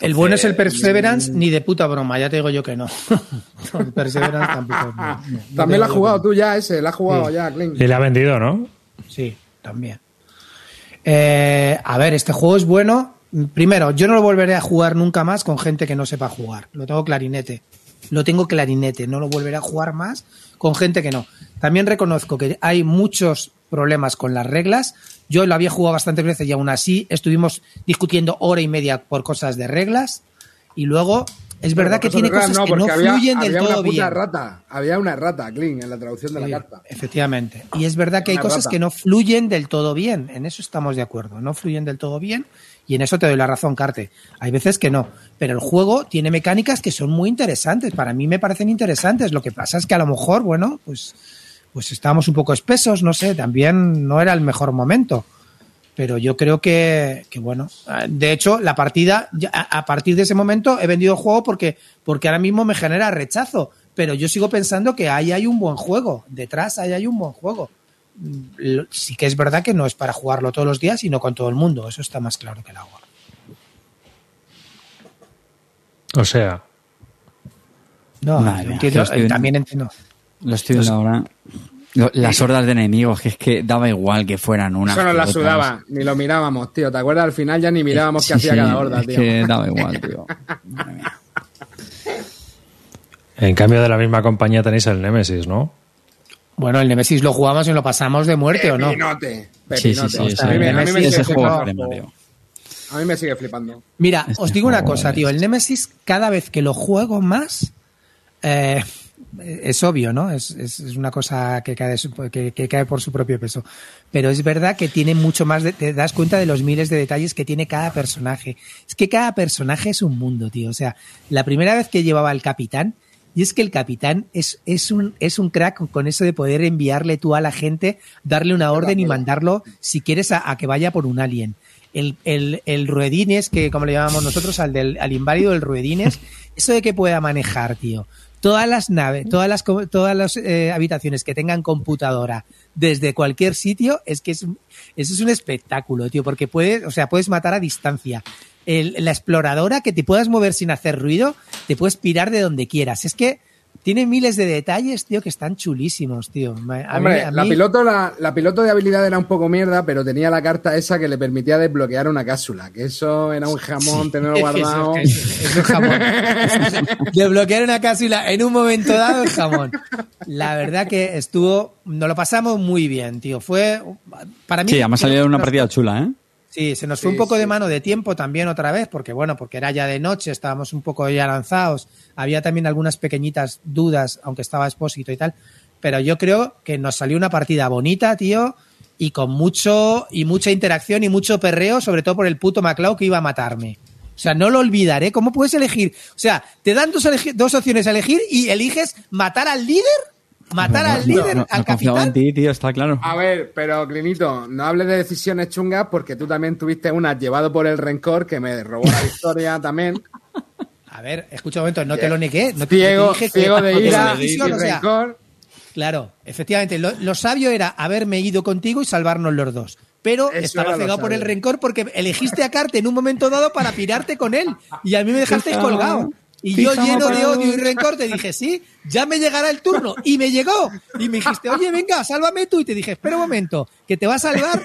El bueno es el Perseverance, ni de puta broma, ya te digo yo que no. No, el Perseverance tampoco. no, no, También lo has jugado tú ya ese, lo has jugado Sí. ya, Clint. Y le ha vendido, no. Sí, también. Eh, a ver, este juego es bueno. Primero, yo no lo volveré a jugar nunca más con gente que no sepa jugar. Lo tengo clarinete. Lo tengo clarinete. No lo volveré a jugar más con gente que no. También reconozco que hay muchos problemas con las reglas. Yo lo había jugado bastantes veces y aún así estuvimos discutiendo hora y media por cosas de reglas. Y luego, es verdad que tiene cosas que no porque había- fluyen del había todo una puta bien. rata. Había una rata, en la traducción de Sí, la carta. Efectivamente. Y es verdad que hay Una cosas rata. que no fluyen del todo bien. En eso estamos de acuerdo. No fluyen del todo bien. Y en eso te doy la razón, Carte. Hay veces que no. Pero el juego tiene mecánicas que son muy interesantes. Para mí me parecen interesantes. Lo que pasa es que a lo mejor, bueno, pues, pues estábamos un poco espesos, no sé. También no era el mejor momento. Pero yo creo que, que bueno, de hecho, la partida, a a partir de ese momento he vendido el juego porque, porque ahora mismo me genera rechazo. Pero yo sigo pensando que ahí hay un buen juego. Detrás ahí hay un buen juego. Mm, Sí que es verdad que no es para jugarlo todos los días, sino con todo el mundo. Eso está más claro que el agua. O sea, No, entiendo- yo estoy viendo- también entiendo. Lo estoy viendo ahora. Las hordas de enemigos, que es que daba igual que fueran una. Eso nos la sudaba, ni lo mirábamos, tío. ¿Te acuerdas? Al final ya ni mirábamos qué hacía cada horda, es tío. que daba igual, tío. Madre mía. en cambio de la misma compañía tenéis el Nemesis, ¿no? Bueno, el Nemesis lo jugamos y lo pasamos de muerte, ¿o no? Pepinote. Sí, sí, Pepinote. sí. O sea, ese- a, mí me, a mí me sigue flipando. es legendario. A mí me sigue flipando. Mira, Este os digo una cosa, tío. El Nemesis, cada vez que lo juego más, eh, es obvio, ¿no? Es, es- es una cosa que cae, que, que cae por su propio peso. Pero es verdad que tiene mucho más. de- te das cuenta de los miles de detalles que tiene cada personaje. Es que cada personaje es un mundo, tío. O sea, la primera vez que llevaba al capitán. Y es que el capitán es, es, un, es un crack con eso de poder enviarle tú a la gente, darle una orden y mandarlo, si quieres, a, a que vaya por un alien el, el, el Ruedines, que como le llamamos nosotros, al, del, al inválido del Ruedines, eso de que pueda manejar, tío. Todas las naves, todas las, todas las eh, habitaciones que tengan computadora desde cualquier sitio, es que es, un- eso es un espectáculo, tío, porque puedes, o sea, puedes matar a distancia. el- la exploradora, que te puedas mover sin hacer ruido, te puedes pirar de donde quieras. Es que tiene miles de detalles, tío, que están chulísimos, tío. A mí- Hombre, a la, mí- piloto, la, la piloto de habilidad era un poco mierda, pero tenía la carta esa que le permitía desbloquear una cápsula. Que eso era un jamón tenerlo Es que guardado. es es jamón. Desbloquear una cápsula en un momento dado es jamón. La verdad que estuvo, nos lo pasamos muy bien, tío. Fue para mí. Sí, además salió una partida chula, ¿eh? Sí, se nos fue Sí, un poco sí. de mano de tiempo también otra vez, porque bueno, porque era ya de noche, estábamos un poco ya lanzados. Había también algunas pequeñitas dudas, aunque estaba expósito y tal. Pero yo creo que nos salió una partida bonita, tío, y con mucho, y mucha interacción y mucho perreo, sobre todo por el puto Maclau que iba a matarme. O sea, no lo olvidaré. ¿Cómo puedes elegir? O sea, te dan dos, dos opciones a elegir y eliges matar al líder, matar al líder, no, al no capitán. en ti, tío, está claro. A ver, pero Clinito, no hables de decisiones chungas porque tú también tuviste una llevado por el rencor que me robó la victoria también. A ver, escucha un momento, no te lo negué. No te- Ciego, te dije que- ciego de que ira la y decisión, o sea, rencor. Claro, efectivamente, lo, lo sabio era haberme ido contigo y salvarnos los dos. Pero Eso estaba cegado por el rencor porque elegiste a Carte en un momento dado para pirarte con él. Y a mí me dejaste colgado. Y yo lleno de odio y rencor te dije, sí, ya me llegará el turno. Y me llegó. Y me dijiste, oye, venga, sálvame tú. Y te dije, espera un momento, que te va a salvar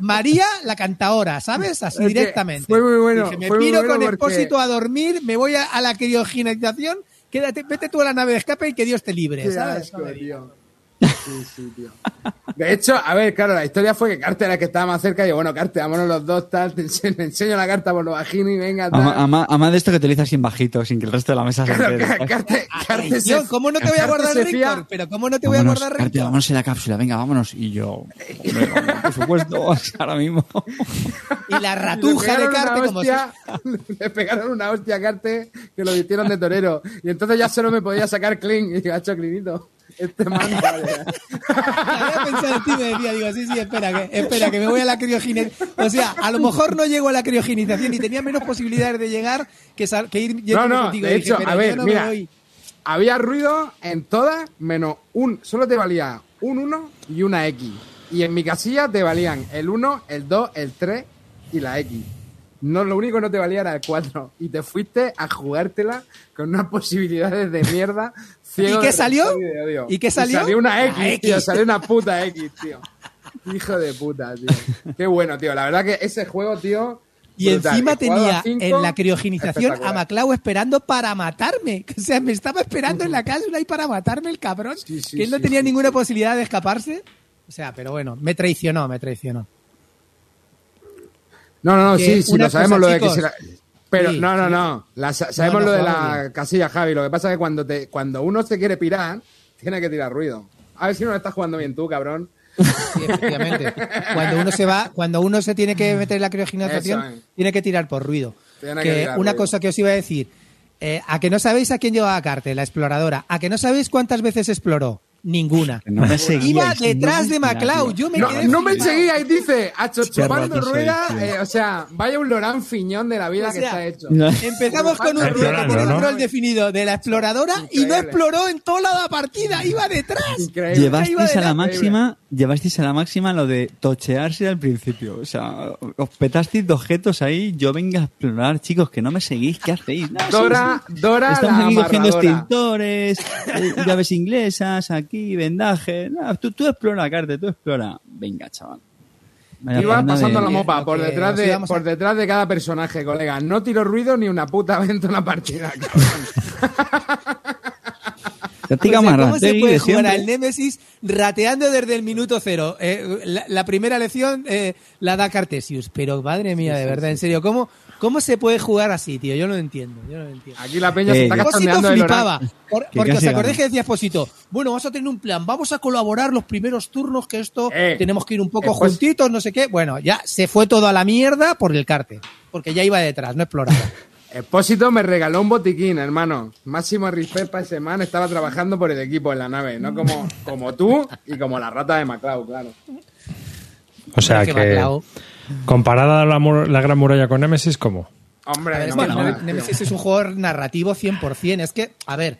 María la cantaora, ¿sabes? Así Es directamente. fue muy bueno, Dije, me fue muy piro bueno con porque- Expósito a dormir, me voy a, a la criogenización, quédate, vete tú a la nave de escape y que Dios te libre, Qué ¿sabes? asco, tío. Sí, sí, tío. De hecho, a ver, claro, la historia fue que Carte era el que estaba más cerca y yo, bueno, Carte, vámonos los dos, tal, te enseño, te enseño la carta por lo bajini y venga, tal. Ama, ama- ama de esto que te lo dices sin bajito, sin que el resto de la mesa se Claro, entere. Ca- ¿sabes? Carte, Carte se- Traición, ¿Cómo no te voy a guardar se fía- rencor? Pero ¿cómo no te voy a guardar Carte, rencor? vámonos en la cápsula, venga, vámonos. Y yo, hombre, por supuesto, ahora mismo. Y la ratuja de pegaron una Carte como si... Le pegaron una hostia a Carte que lo vistieron de torero. Y entonces ya solo me podía sacar clean. Y digo, hacho, clinito. Este man. vale". Había pensado en ti me decía, digo, sí, sí, espera, que, espera, que me voy a la criogenización. O sea, a lo mejor no llego a la criogenización y tenía menos posibilidades de llegar que, sal- que ir No, yéndome no, contigo. de dije, hecho, a ver, no mira, había ruido en todas menos un. Solo te valía un 1 y una X. Y en mi casilla te valían el 1, el 2, el 3 y la X. No, lo único que no te valía era el 4. Y te fuiste a jugártela con unas posibilidades de mierda. ¿Y qué salió? y de odio. ¿Y qué salió? salió una X, X. tío. Salió una puta X, tío. Hijo de puta, tío. Qué bueno, tío. La verdad que ese juego, tío. Y brutal. encima tenía cinco, en la criogenización a. Maclau esperando para matarme. O sea, me estaba esperando en la cápsula y para matarme el cabrón. Sí, sí, que él no sí, tenía ninguna posibilidad de escaparse. O sea, pero bueno, me traicionó, me traicionó. No, no, no, sí, sí, lo sabemos cosa, lo de que se la- Pero Sí, no, no, sí. no. La sa- sabemos no, lo de la casilla, Javi. Lo que pasa es que cuando te, cuando uno se quiere pirar, tiene que tirar ruido. A ver si no lo estás jugando bien tú, cabrón. Sí, efectivamente. Cuando uno se va, cuando uno se tiene que meter en la criogenización, Eso tiene que tirar por ruido. Que Que una ruido. cosa que os iba a decir, eh, a que no sabéis a quién llevaba Carte, la exploradora, a que no sabéis cuántas veces exploró, ninguna. Que no me seguíais, Iba detrás de Maclau, seguíais. yo me No, quedé no me flipado. seguíais, dice. Hacho, chupando rueda. eh, o sea, vaya un Lorán Fiñón de la vida O que sea, está hecho. No. Empezamos con un que Explorando, tiene un ¿no? rol definido de la exploradora y no exploró en toda la partida, iba detrás. Increíble. Iba Llevasteis a la máxima, llevasteis a la máxima lo de tochearse al principio. O sea, os petasteis de objetos ahí, yo venga a explorar, chicos, que no me seguís, ¿qué hacéis? No, Dora, sí. Dora Estamos la aquí cogiendo extintores, eh, llaves inglesas, aquí, vendaje. No, tú, tú explora, Carte, tú explora. Venga, chaval. Vaya Iba panda pasando de- la mopa por detrás, de, por detrás de cada personaje, colega. No tiro ruido ni una puta en una partida, cabrón. ¿Cómo se puede de jugar al Nemesis rateando desde el minuto cero? Eh, la, la primera lección eh, la da Cartesius, pero madre mía, de verdad, en serio, ¿cómo, ¿cómo se puede jugar así, tío? Yo no lo entiendo, yo no lo entiendo. Aquí la peña se Eh, está Esposito cachoneando de flipaba, por- Que porque os acordáis que decía Esposito, bueno, vamos a tener un plan, vamos a colaborar los primeros turnos, que esto Eh, tenemos que ir un poco Espos- juntitos, no sé qué. Bueno, ya se fue todo a la mierda por el carte, porque ya iba detrás, no exploraba. Expósito me regaló un botiquín, hermano. Máximo respect para ese man. Estaba trabajando por el equipo en la nave, no como, como tú y como la rata de Maclau, claro. O sea Que Maclau. comparada la, Gran Muralla con Nemesis, ¿cómo? Hombre, ver, es no que. Nemesis es un juego narrativo 100%. Es que, a ver,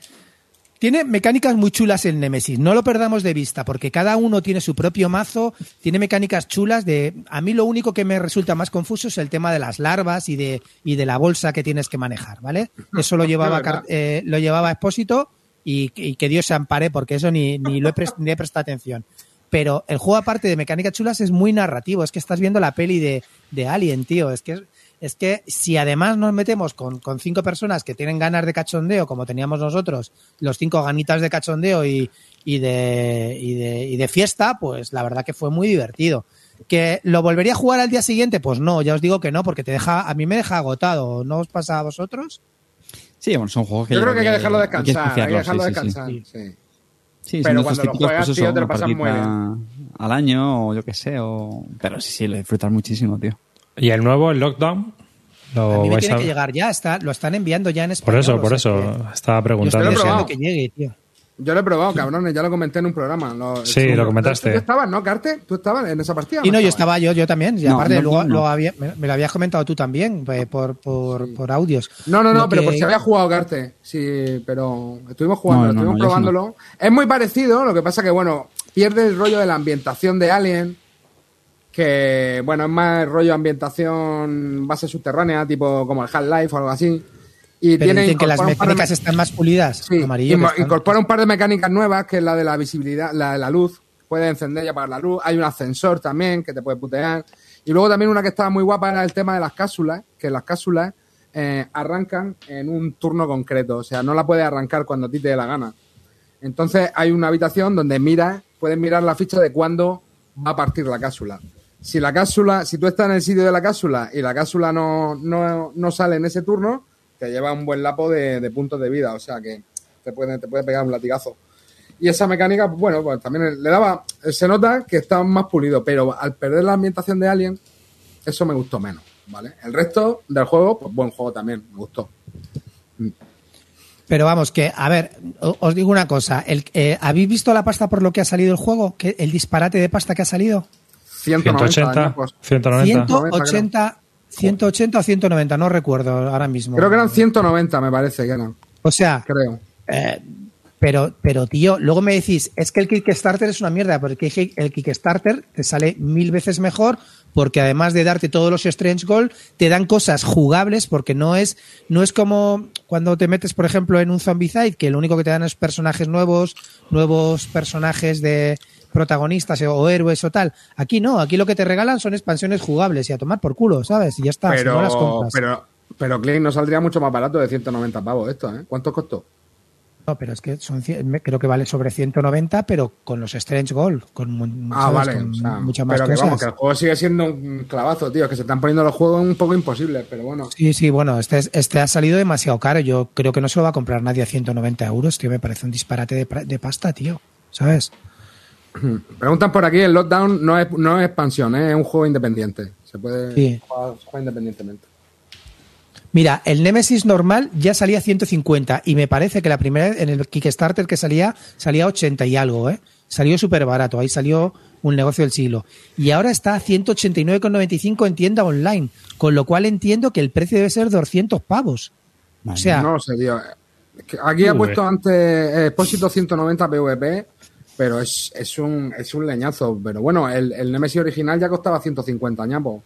tiene mecánicas muy chulas el Nemesis, no lo perdamos de vista, porque cada uno tiene su propio mazo, tiene mecánicas chulas de a mí lo único que me resulta más confuso es el tema de las larvas y de y de la bolsa que tienes que manejar, ¿vale? Eso lo llevaba eh, lo llevaba Expósito y, y que Dios se ampare porque eso ni, ni lo he, pres- ni he prestado atención. Pero el juego aparte de mecánicas chulas es muy narrativo, es que estás viendo la peli de, de Alien, tío, es que es, es que si además nos metemos con, con cinco personas que tienen ganas de cachondeo, como teníamos nosotros, los cinco ganitas de cachondeo y, y, de, y, de, y de fiesta, pues la verdad que fue muy divertido. ¿Que lo volvería a jugar al día siguiente? Pues no, ya os digo que no, porque te deja, a mí me deja agotado. ¿No os pasa a vosotros? Sí, bueno, son juegos que Yo creo que hay que dejarlo hay que descansar. Hay que dejarlo sí, sí, sí. descansar. sí. Sí, Pero cuando lo típicos, juegas, pues tío, eso, te lo pasas muy partidita al año o yo qué sé. O... Pero sí, sí, lo disfrutas muchísimo, tío. ¿Y el nuevo, el Lockdown? ¿Lo A mí me tiene a- que llegar ya, está, lo están enviando ya en español. Por eso, por eso. que Estaba Yo preguntando. Yo lo he deseando probado. que llegue, tío. Yo lo he probado, cabrones, ya lo comenté en un programa. Lo, Sí, lo comentaste. ¿Tú estabas, no, Carte? ¿Tú estabas en esa partida? Y no, yo estabas? estaba yo, yo también. Y No, aparte, no, luego no. lo había- me, me lo habías comentado tú también eh, por, por, por audios. No, no, no, Lo pero que- por si había jugado Carte. Sí, pero estuvimos jugando, No, no, estuvimos no, yo sí probándolo. Es muy parecido, lo que pasa que, bueno, pierde el rollo de la ambientación de Alien. Que, bueno, es más rollo ambientación base subterránea, tipo como el Half-Life o algo así. Y Pero tiene que las de mecánicas me- están más pulidas. Sí, amarillo. incorpora un par de mecánicas nuevas, que es la de la visibilidad, la de la luz. Puedes encender y apagar la luz. Hay un ascensor también que te puede putear. Y luego también una que estaba muy guapa era el tema de las cápsulas, que las cápsulas eh, arrancan en un turno concreto. O sea, no la puedes arrancar cuando a ti te dé la gana. Entonces hay una habitación donde miras, puedes mirar la ficha de cuándo va a partir la cápsula. Si la cápsula, si tú estás en el sitio de la cápsula y la cápsula no, no, no sale en ese turno, te lleva un buen lapo de, de puntos de vida. O sea que te puede, te puede pegar un latigazo. Y esa mecánica, bueno, pues también le daba. Se nota que está más pulido, pero al perder la ambientación de Alien, eso me gustó menos, ¿vale? El resto del juego, pues buen juego también, me gustó. Pero vamos, que, a ver, os digo una cosa. Eh, ¿Habéis visto la pasta por lo que ha salido el juego? ¿Qué- ¿El disparate de pasta que ha salido? 190, 180, pues, 190. 180, 180 o 190, no recuerdo ahora mismo. creo que eran 190, me parece que eran. O sea, Creo. Eh, pero, pero, tío, luego me decís, es que el Kickstarter es una mierda, porque el Kickstarter te sale mil veces mejor, porque además de darte todos los Strange Gold, te dan cosas jugables, porque no es, no es como cuando te metes, por ejemplo, en un Zombicide, que lo único que te dan es personajes nuevos, nuevos personajes de protagonistas o héroes o tal. Aquí no, aquí lo que te regalan son expansiones jugables y a tomar por culo, ¿sabes? Y ya está, si Pero, no las compras. pero, pero Clint no saldría mucho más barato de 190 pavos esto, ¿eh? ¿Cuánto costó? No, pero es que son, creo que vale sobre 190, pero con los Strange Gold, con, Ah, vale. con o sea, muchas más pero que cosas. vamos, que el juego sigue siendo un clavazo, tío. Que se están poniendo los juegos un poco imposibles, pero bueno. Sí, sí, bueno, este, es- este ha salido demasiado caro. Yo creo que no se lo va a comprar nadie a 190 euros, tío. Me parece un disparate de pasta, tío. ¿Sabes? Preguntan por aquí, el Lockdown no es, no es expansión, ¿eh? es un juego independiente. Se puede Sí. jugar, jugar independientemente. Mira, el Nemesis normal ya salía a 150 y me parece que la primera en el Kickstarter que salía salía a 80 y algo, ¿eh? Salió súper barato, ahí salió un negocio del siglo. Y ahora está a 189,95 en tienda online, con lo cual entiendo que el precio debe ser 200 pavos. O sea, No sé, tío. Aquí ha puesto antes eh, Expósito 190 PVP, pero es, es, un, es un leñazo. Pero bueno, el, el Nemesis original ya costaba 150 ñapos.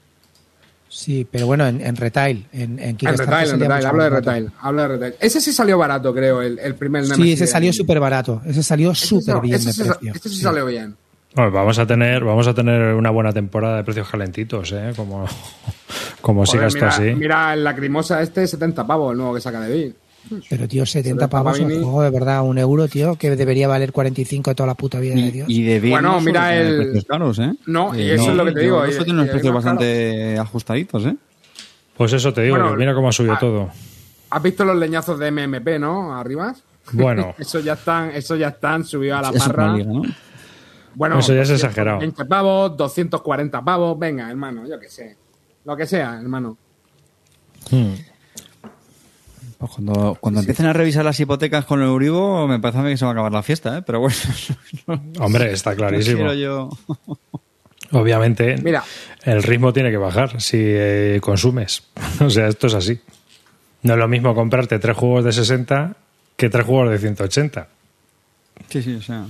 sí, pero bueno, en, en retail, en, en En retail, en retail, hablo de retail, hablo de retail. Ese sí salió barato, creo, el, el primer Nemesis. Sí, ese salió súper barato, ese salió súper bien ese de precio. Este sí Sí. salió bien. Bueno, vamos a tener, vamos a tener una buena temporada de precios calentitos, ¿eh? Como, como siga esto mira, así. mira el lacrimosa este, 70 pavos, el nuevo que saca de Bill. Pero tío, 70 70 pavos un juego de verdad, un euro, tío, que debería valer 45 toda la puta vida de Dios. Y, y de bien Bueno, no mira el- caros, ¿eh? No, y Eh, eso es lo que te digo, Eso y- tiene unos precios caro. bastante ajustaditos, ¿eh? Pues eso te digo, Bueno, que mira cómo ha subido ah, todo. ¿Has visto los leñazos de MMP, no? Arriba. Bueno, Eso ya están, eso ya están subidos a la Eso parra. liga, ¿no? Bueno, Eso ya es 220 exagerado. pavos, 240 pavos, venga, hermano, yo qué sé. Lo que sea, hermano. hmm, Pues cuando, cuando empiecen a revisar las hipotecas con el Euribo, me parece a mí que se va a acabar la fiesta, ¿eh? Pero bueno, no, hombre, está clarísimo. yo. Obviamente, Mira. el ritmo tiene que bajar si eh, consumes. O sea, esto es así. No es lo mismo comprarte tres juegos de 60 que tres juegos de 180. Sí, sí, o sea.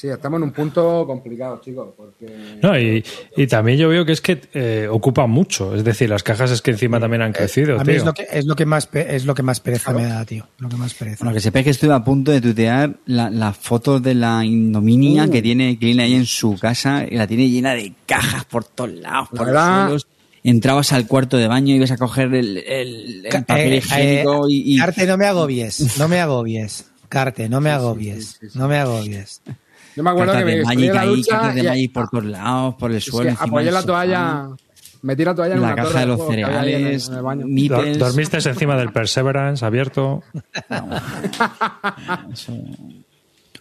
Sí, estamos en un punto complicado, chicos, porque... No, y, y también yo veo que es que eh, ocupa mucho. Es decir, las cajas es que encima también han crecido, A mí tío. es lo que, es lo que más pe- es lo que más pereza me da, tío. Lo que más pereza. Bueno, que sepáis que estuve a punto de tuitear la, la foto de la Indominia Uh. que tiene Clean ahí en su casa y la tiene llena de cajas por todos lados, por La los. Entrabas al cuarto de baño y ibas a coger el, el- papel eh, higiénico eh, y, y- Carte, no me agobies, no me agobies. Carte, no me agobies, no me agobies. Yo me acuerdo cartas que de me Magic la ahí, ducha cartas de y- Magic por todos lados, por el es que suelo. apoyé la toalla, metí la toalla en la una caja torre de los ahí cereales, en el baño. Mipes. Dormiste encima del Perseverance abierto.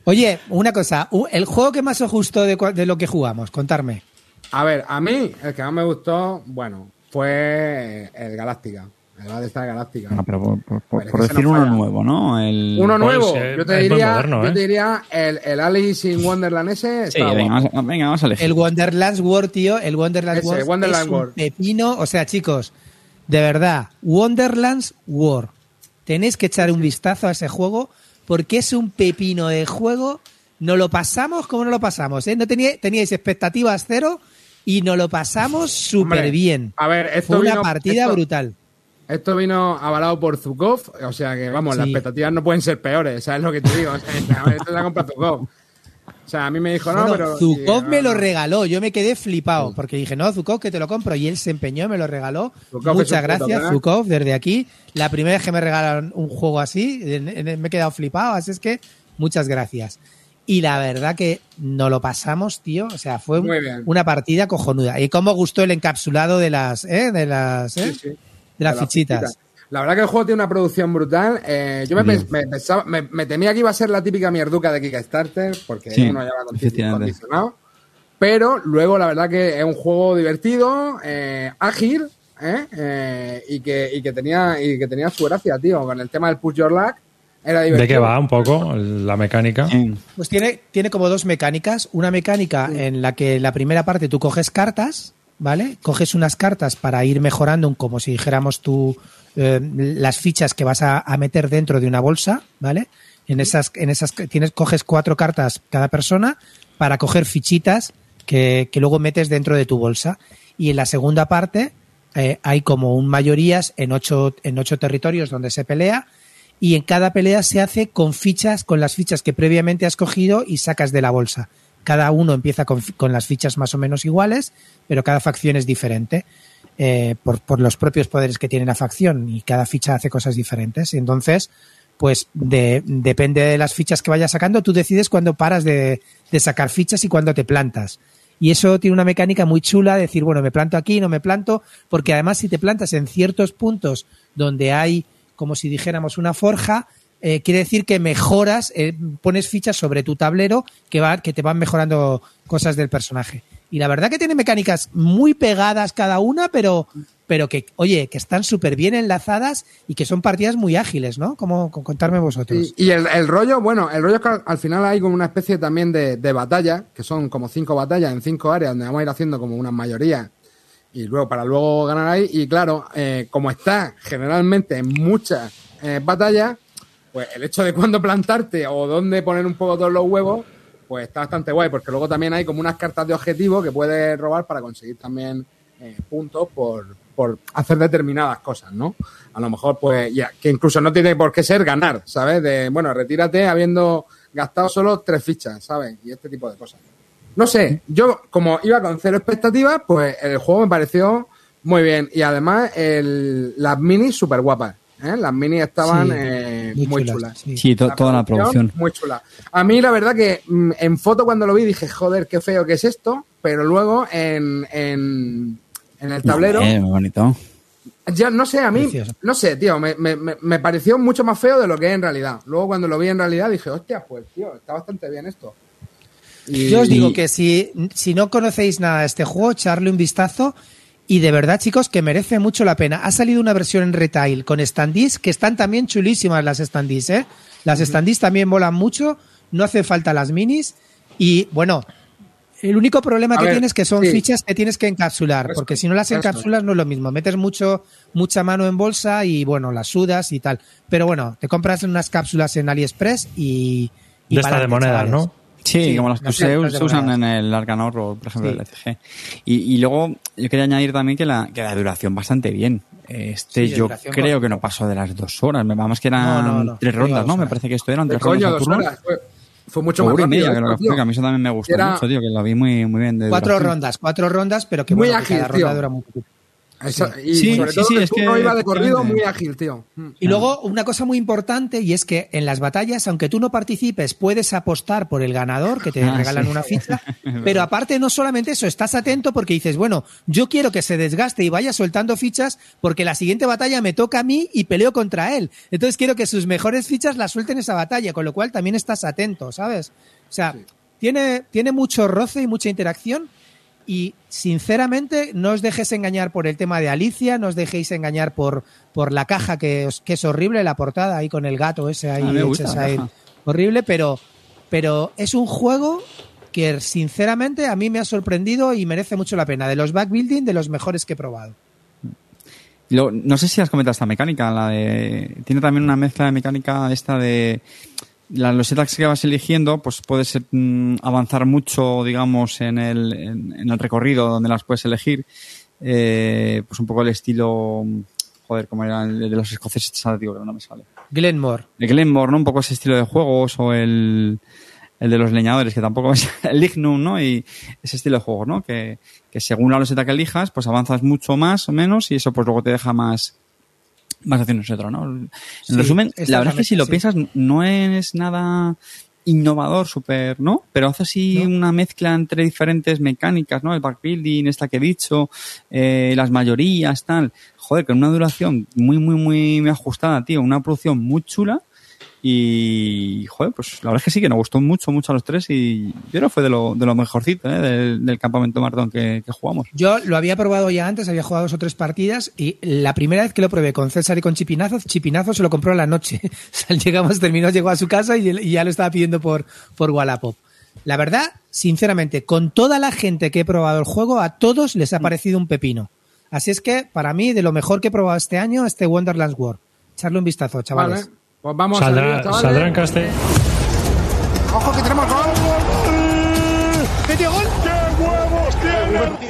Oye, una cosa, el juego que más os gustó de, de lo que jugamos, contarme. A ver, a mí el que más me gustó, bueno, fue el Galáctica. El Battlestar Galáctica. Ah, pero por, por- por- Bueno, es por que ese decir no uno falla. nuevo, ¿no? El... Uno Pues, nuevo, eh, yo te diría, moderno, yo ¿eh? te diría el, el Alice in Wonderland ese. Sí, está venga, vamos a, venga, vamos a elegir. El Wonderland's World, tío, el Wonderland's Ese, World Wonderland es un pepino. O sea, chicos, de verdad, Wonderland's World. Tenéis que echar un vistazo a ese juego porque es un pepino de juego. No lo pasamos como no lo pasamos, ¿eh? No tenía- teníais expectativas cero y nos lo pasamos súper bien. a ver, esto Fue una vino- partida esto- brutal. Esto vino avalado por Zukov, o sea que, vamos, las expectativas no pueden ser peores, ¿sabes lo que te digo? O sea, esto se ha comprado Zukov. O sea, a mí me dijo, no, Bueno, pero... Zukov sí, me no, lo no. regaló, yo me quedé flipado, porque dije, no, Zukov, que te lo compro, y él se empeñó, me lo regaló. Zukov Muchas puto gracias. Zukov, desde aquí. La primera vez que me regalaron un juego así, me he quedado flipado, así es que muchas gracias. Y la verdad que nos lo pasamos, tío, o sea, fue una partida cojonuda. Y cómo gustó el encapsulado de las, ¿eh? de las, ¿eh? Sí, sí. De las De las fichitas. La verdad que el juego tiene una producción brutal. Eh, yo me, Bien. pens- me pensaba, me, me temía que iba a ser la típica mierduca de Kickstarter, porque Sí, uno ya va condicionado. Pero luego la verdad que es un juego divertido, eh, ágil, ¿eh? Eh, y, que, y, que tenía, y que tenía su gracia, tío. Con el tema del push your luck, era divertido. ¿De qué va un poco la mecánica? Sí. Pues tiene, tiene como dos mecánicas. Una mecánica en la que la primera parte tú coges cartas, ¿vale? Coges unas cartas para ir mejorando, como si dijéramos tú, eh, las fichas que vas a, a meter dentro de una bolsa, ¿vale? En esas, en esas tienes, coges cuatro cartas cada persona para coger fichitas que, que luego metes dentro de tu bolsa. Y en la segunda parte eh, hay como un mayorías en ocho, en ocho territorios donde se pelea y en cada pelea se hace con fichas, con las fichas que previamente has cogido y sacas de la bolsa. Cada uno empieza con, las fichas más o menos iguales, pero cada facción es diferente eh, por, los propios poderes que tiene la facción y cada ficha hace cosas diferentes. Entonces, pues de- depende de las fichas que vayas sacando, tú decides cuándo paras de, de sacar fichas y cuándo te plantas. Y eso tiene una mecánica muy chula, de decir, bueno, me planto aquí, no me planto, porque además si te plantas en ciertos puntos donde hay, como si dijéramos, una forja, eh, quiere decir que mejoras, eh, pones fichas sobre tu tablero que, va, que te van mejorando cosas del personaje. Y la verdad que tiene mecánicas muy pegadas cada una, pero, pero que, oye, que están súper bien enlazadas y que son partidas muy ágiles, ¿no? Como con- contarme vosotros. Y, el, el rollo, bueno, el rollo es que al, al final hay como una especie también de, de batalla, que son como cinco batallas en cinco áreas, donde vamos a ir haciendo como una mayoría y luego para luego ganar ahí. Y claro, eh, como está generalmente en muchas eh, batallas, pues el hecho de cuándo plantarte o dónde poner un poco todos los huevos, pues está bastante guay, porque luego también hay como unas cartas de objetivo que puedes robar para conseguir también eh, puntos por, por hacer determinadas cosas, ¿no? A lo mejor, pues, ya, que incluso no tiene por qué ser ganar, ¿sabes? De, bueno, retírate habiendo gastado solo tres fichas, ¿sabes? Y este tipo de cosas. No sé, yo como iba con cero expectativas, pues el juego me pareció muy bien. Y además, el, las minis súper guapas. ¿Eh? Las minis estaban Sí, eh, muy muy, chulas, chulas. sí. Sí, to- toda la producción. Muy chula. A mí, la verdad que mm, en foto cuando lo vi dije, joder, qué feo que es esto. Pero luego en, en, en el tablero, Eh, muy bonito. ya no sé, a mí, Precioso. no sé, tío, me, me, pareció mucho más feo de lo que es en realidad. Luego cuando lo vi en realidad dije, hostia, pues tío, está bastante bien esto. Y- Yo os digo que si, si no conocéis nada de este juego, echarle un vistazo. Y de verdad, chicos, que merece mucho la pena. Ha salido una versión en retail con standees, que están también chulísimas las standees, ¿eh? Las standees también molan mucho, no hace falta las minis. Y bueno, el único problema A que ver, tienes que son sí. fichas que tienes que encapsular, porque si no las encapsulas no es lo mismo. Metes mucho, mucha mano en bolsa y bueno, las sudas y tal. Pero bueno, te compras unas cápsulas en AliExpress y, y De esta de monedas. ¿no? Sí, Sí, como las que se, usan en el Arcana Horror, por ejemplo, Sí. del ECG. Y, y luego yo quería añadir también que la, que la duración bastante bien. Este Sí, yo creo que no pasó de las dos horas. Vamos que eran No, no, no. tres rondas, ¿no? Me parece que esto eran ¿Qué tres rondas coño, dos horas? Fue, fue mucho O más rápido. media, esto, que a mí eso también me gustó Era- mucho, tío, que lo vi muy, muy bien. De Cuatro duración. rondas, cuatro rondas, pero que Muy bueno, que cada ágil, ronda dura muy poquito. Eso- y Sí, sobre sí, todo sí, el es que turno iba de corrido muy ágil, tío. Mm. Y luego, una cosa muy importante, y es que en las batallas, aunque tú no participes, puedes apostar por el ganador, que te Ah, regalan sí. una ficha. pero aparte, no solamente eso, estás atento porque dices, bueno, yo quiero que se desgaste y vaya soltando fichas porque la siguiente batalla me toca a mí y peleo contra él. Entonces quiero que sus mejores fichas las suelten en esa batalla, con lo cual también estás atento, ¿sabes? O sea, tiene, tiene mucho roce y mucha interacción. Y sinceramente, no os dejéis engañar por el tema de Alicia, no os dejéis engañar por, por la caja que, que es horrible, la portada ahí con el gato ese ahí, A mí me gusta ahí, horrible, pero, pero es un juego que sinceramente a mí me ha sorprendido y merece mucho la pena. De los backbuilding, de los mejores que he probado. Lo- no sé si has comentado esta mecánica, la de. Tiene también una mezcla de mecánica esta de. Las losetas que vas eligiendo, pues puedes mm, avanzar mucho, digamos, en el, en, en el recorrido donde las puedes elegir. Eh, pues un poco el estilo. Joder, como era el de los escoceses, digo que no me sale. Glenmore. El Glenmore, ¿no? Un poco ese estilo de juegos o el, el de los leñadores, que tampoco es el Lignum, ¿no? Y ese estilo de juegos, ¿no? Que, que según la loseta que elijas, pues avanzas mucho más o menos y eso pues luego te deja más otra, ¿no? En Sí, resumen, la verdad es que si lo sí. piensas no es nada innovador, súper, ¿no? Pero hace así No. una mezcla entre diferentes mecánicas, ¿no? El backbuilding, esta que he dicho, eh, las mayorías, tal. Joder, con una duración muy, muy, muy, muy ajustada, tío. Una producción muy chula. Y, joder, pues la verdad es que sí, que nos gustó mucho, mucho a los tres. Y yo creo que fue de lo, de lo mejorcito, ¿eh? Del, del campamento Martón que, que jugamos. Yo lo había probado ya antes, había jugado dos o tres partidas y la primera vez que lo probé con César y con Chipinazo, Chipinazo se lo compró a la noche. Llegamos, terminó, llegó a su casa y, y ya lo estaba pidiendo por, por Wallapop. La verdad, sinceramente, con toda la gente que he probado el juego, a todos les ha parecido un pepino. Así es que, para mí, de lo mejor que he probado este año, este Wonderlands World. Echarle un vistazo, chavales. Vale. Pues vamos a Saldrá, saldrá en caste. ¡Ojo que tenemos gol!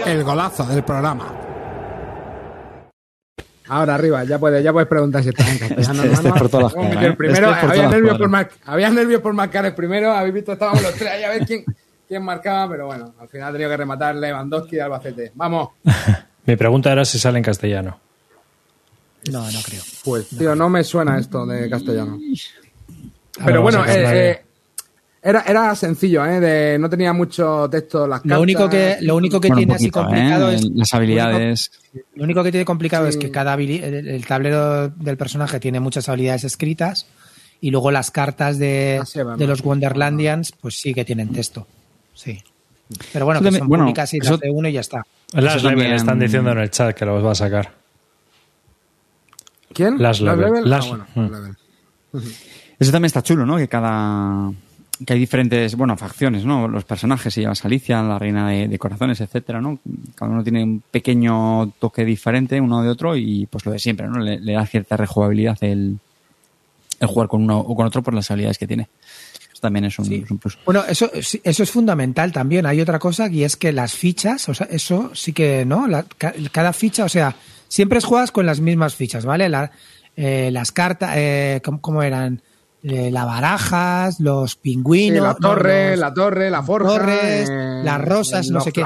El golazo del programa. Ahora arriba, ya puedes, ya puedes preguntar si estás en castellano. Este- este hermano. es por todas las Vamos a caras, meter ¿eh? primero, Este es por había, nervios por mar- había nervios por marcar el primero, habéis visto, estábamos los tres ahí a ver quién, quién marcaba, pero bueno, al final ha tenido que rematar Lewandowski de Albacete. Vamos. Mi pregunta era si sale en castellano. No, no creo. Pues, tío, no me suena esto de castellano. Ahora Pero bueno, eh, eh, era, era sencillo, ¿eh? De, no tenía mucho texto las cartas. Lo único que, lo único que Bueno, tiene así complicado ¿eh? es Las habilidades. Lo único que tiene complicado Sí. es que cada el, el tablero del personaje tiene muchas habilidades escritas y luego las cartas de, Ah, va, de los Wonderlandians pues sí que tienen texto. Sí. Pero bueno, que son bueno, públicas y las de uno y ya está. Las también- están diciendo en el chat que los va a sacar. ¿Quién? Las Level. Ah, Las- bueno, Mm. Las Level. Eso también está chulo, ¿no? Que cada. Que hay diferentes, bueno, facciones, ¿no? Los personajes, si llevas a Alicia, la reina de, de corazones, etcétera, ¿no? Cada uno tiene un pequeño toque diferente uno de otro y pues lo de siempre, ¿no? Le, le da cierta rejugabilidad el, el jugar con uno o con otro por las habilidades que tiene. Eso también es un, Sí. es un plus. Bueno, eso, sí, eso es fundamental también. Hay otra cosa y es que las fichas, o sea, eso sí que, ¿no? La- cada ficha, o sea, siempre juegas con las mismas fichas, ¿vale? La- eh, las cartas, eh, ¿cómo, cómo eran? Eh, las barajas, los Sí, pingüinos. la torre, los- la torre, la forja. torres, eh, las rosas, no los sé qué.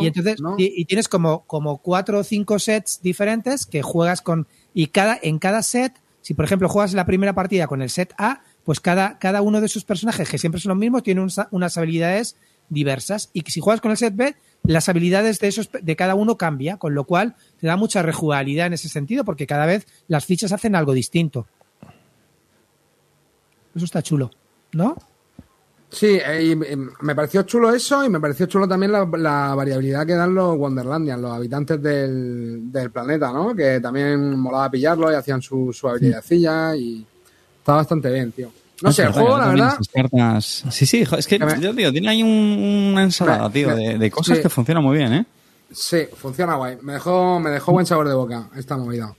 y entonces ¿no? y, y tienes como, como cuatro o cinco sets diferentes que juegas con y cada en cada set, si por ejemplo juegas la primera partida con el set A, pues cada, cada uno de esos personajes que siempre son los mismos tiene un- unas habilidades diversas y si juegas con el set B, las habilidades de esos de cada uno cambia, con lo cual te da mucha rejugabilidad en ese sentido porque cada vez las fichas hacen algo distinto. Eso está chulo, ¿no? Sí, eh, y, me pareció chulo eso y me pareció chulo también la, variabilidad que dan los Wonderlandians, los habitantes del, del planeta, ¿no? Que también molaba pillarlos y hacían su, su habilidadcilla y está bastante bien, tío. No sé, el juego, la verdad, cartas- Sí, sí, es que yo digo, tiene ahí un- una ensalada, tío, me- de, de cosas sí. que funcionan muy bien, ¿eh? sí, funciona guay. Me dejó, me dejó buen sabor de boca esta movida.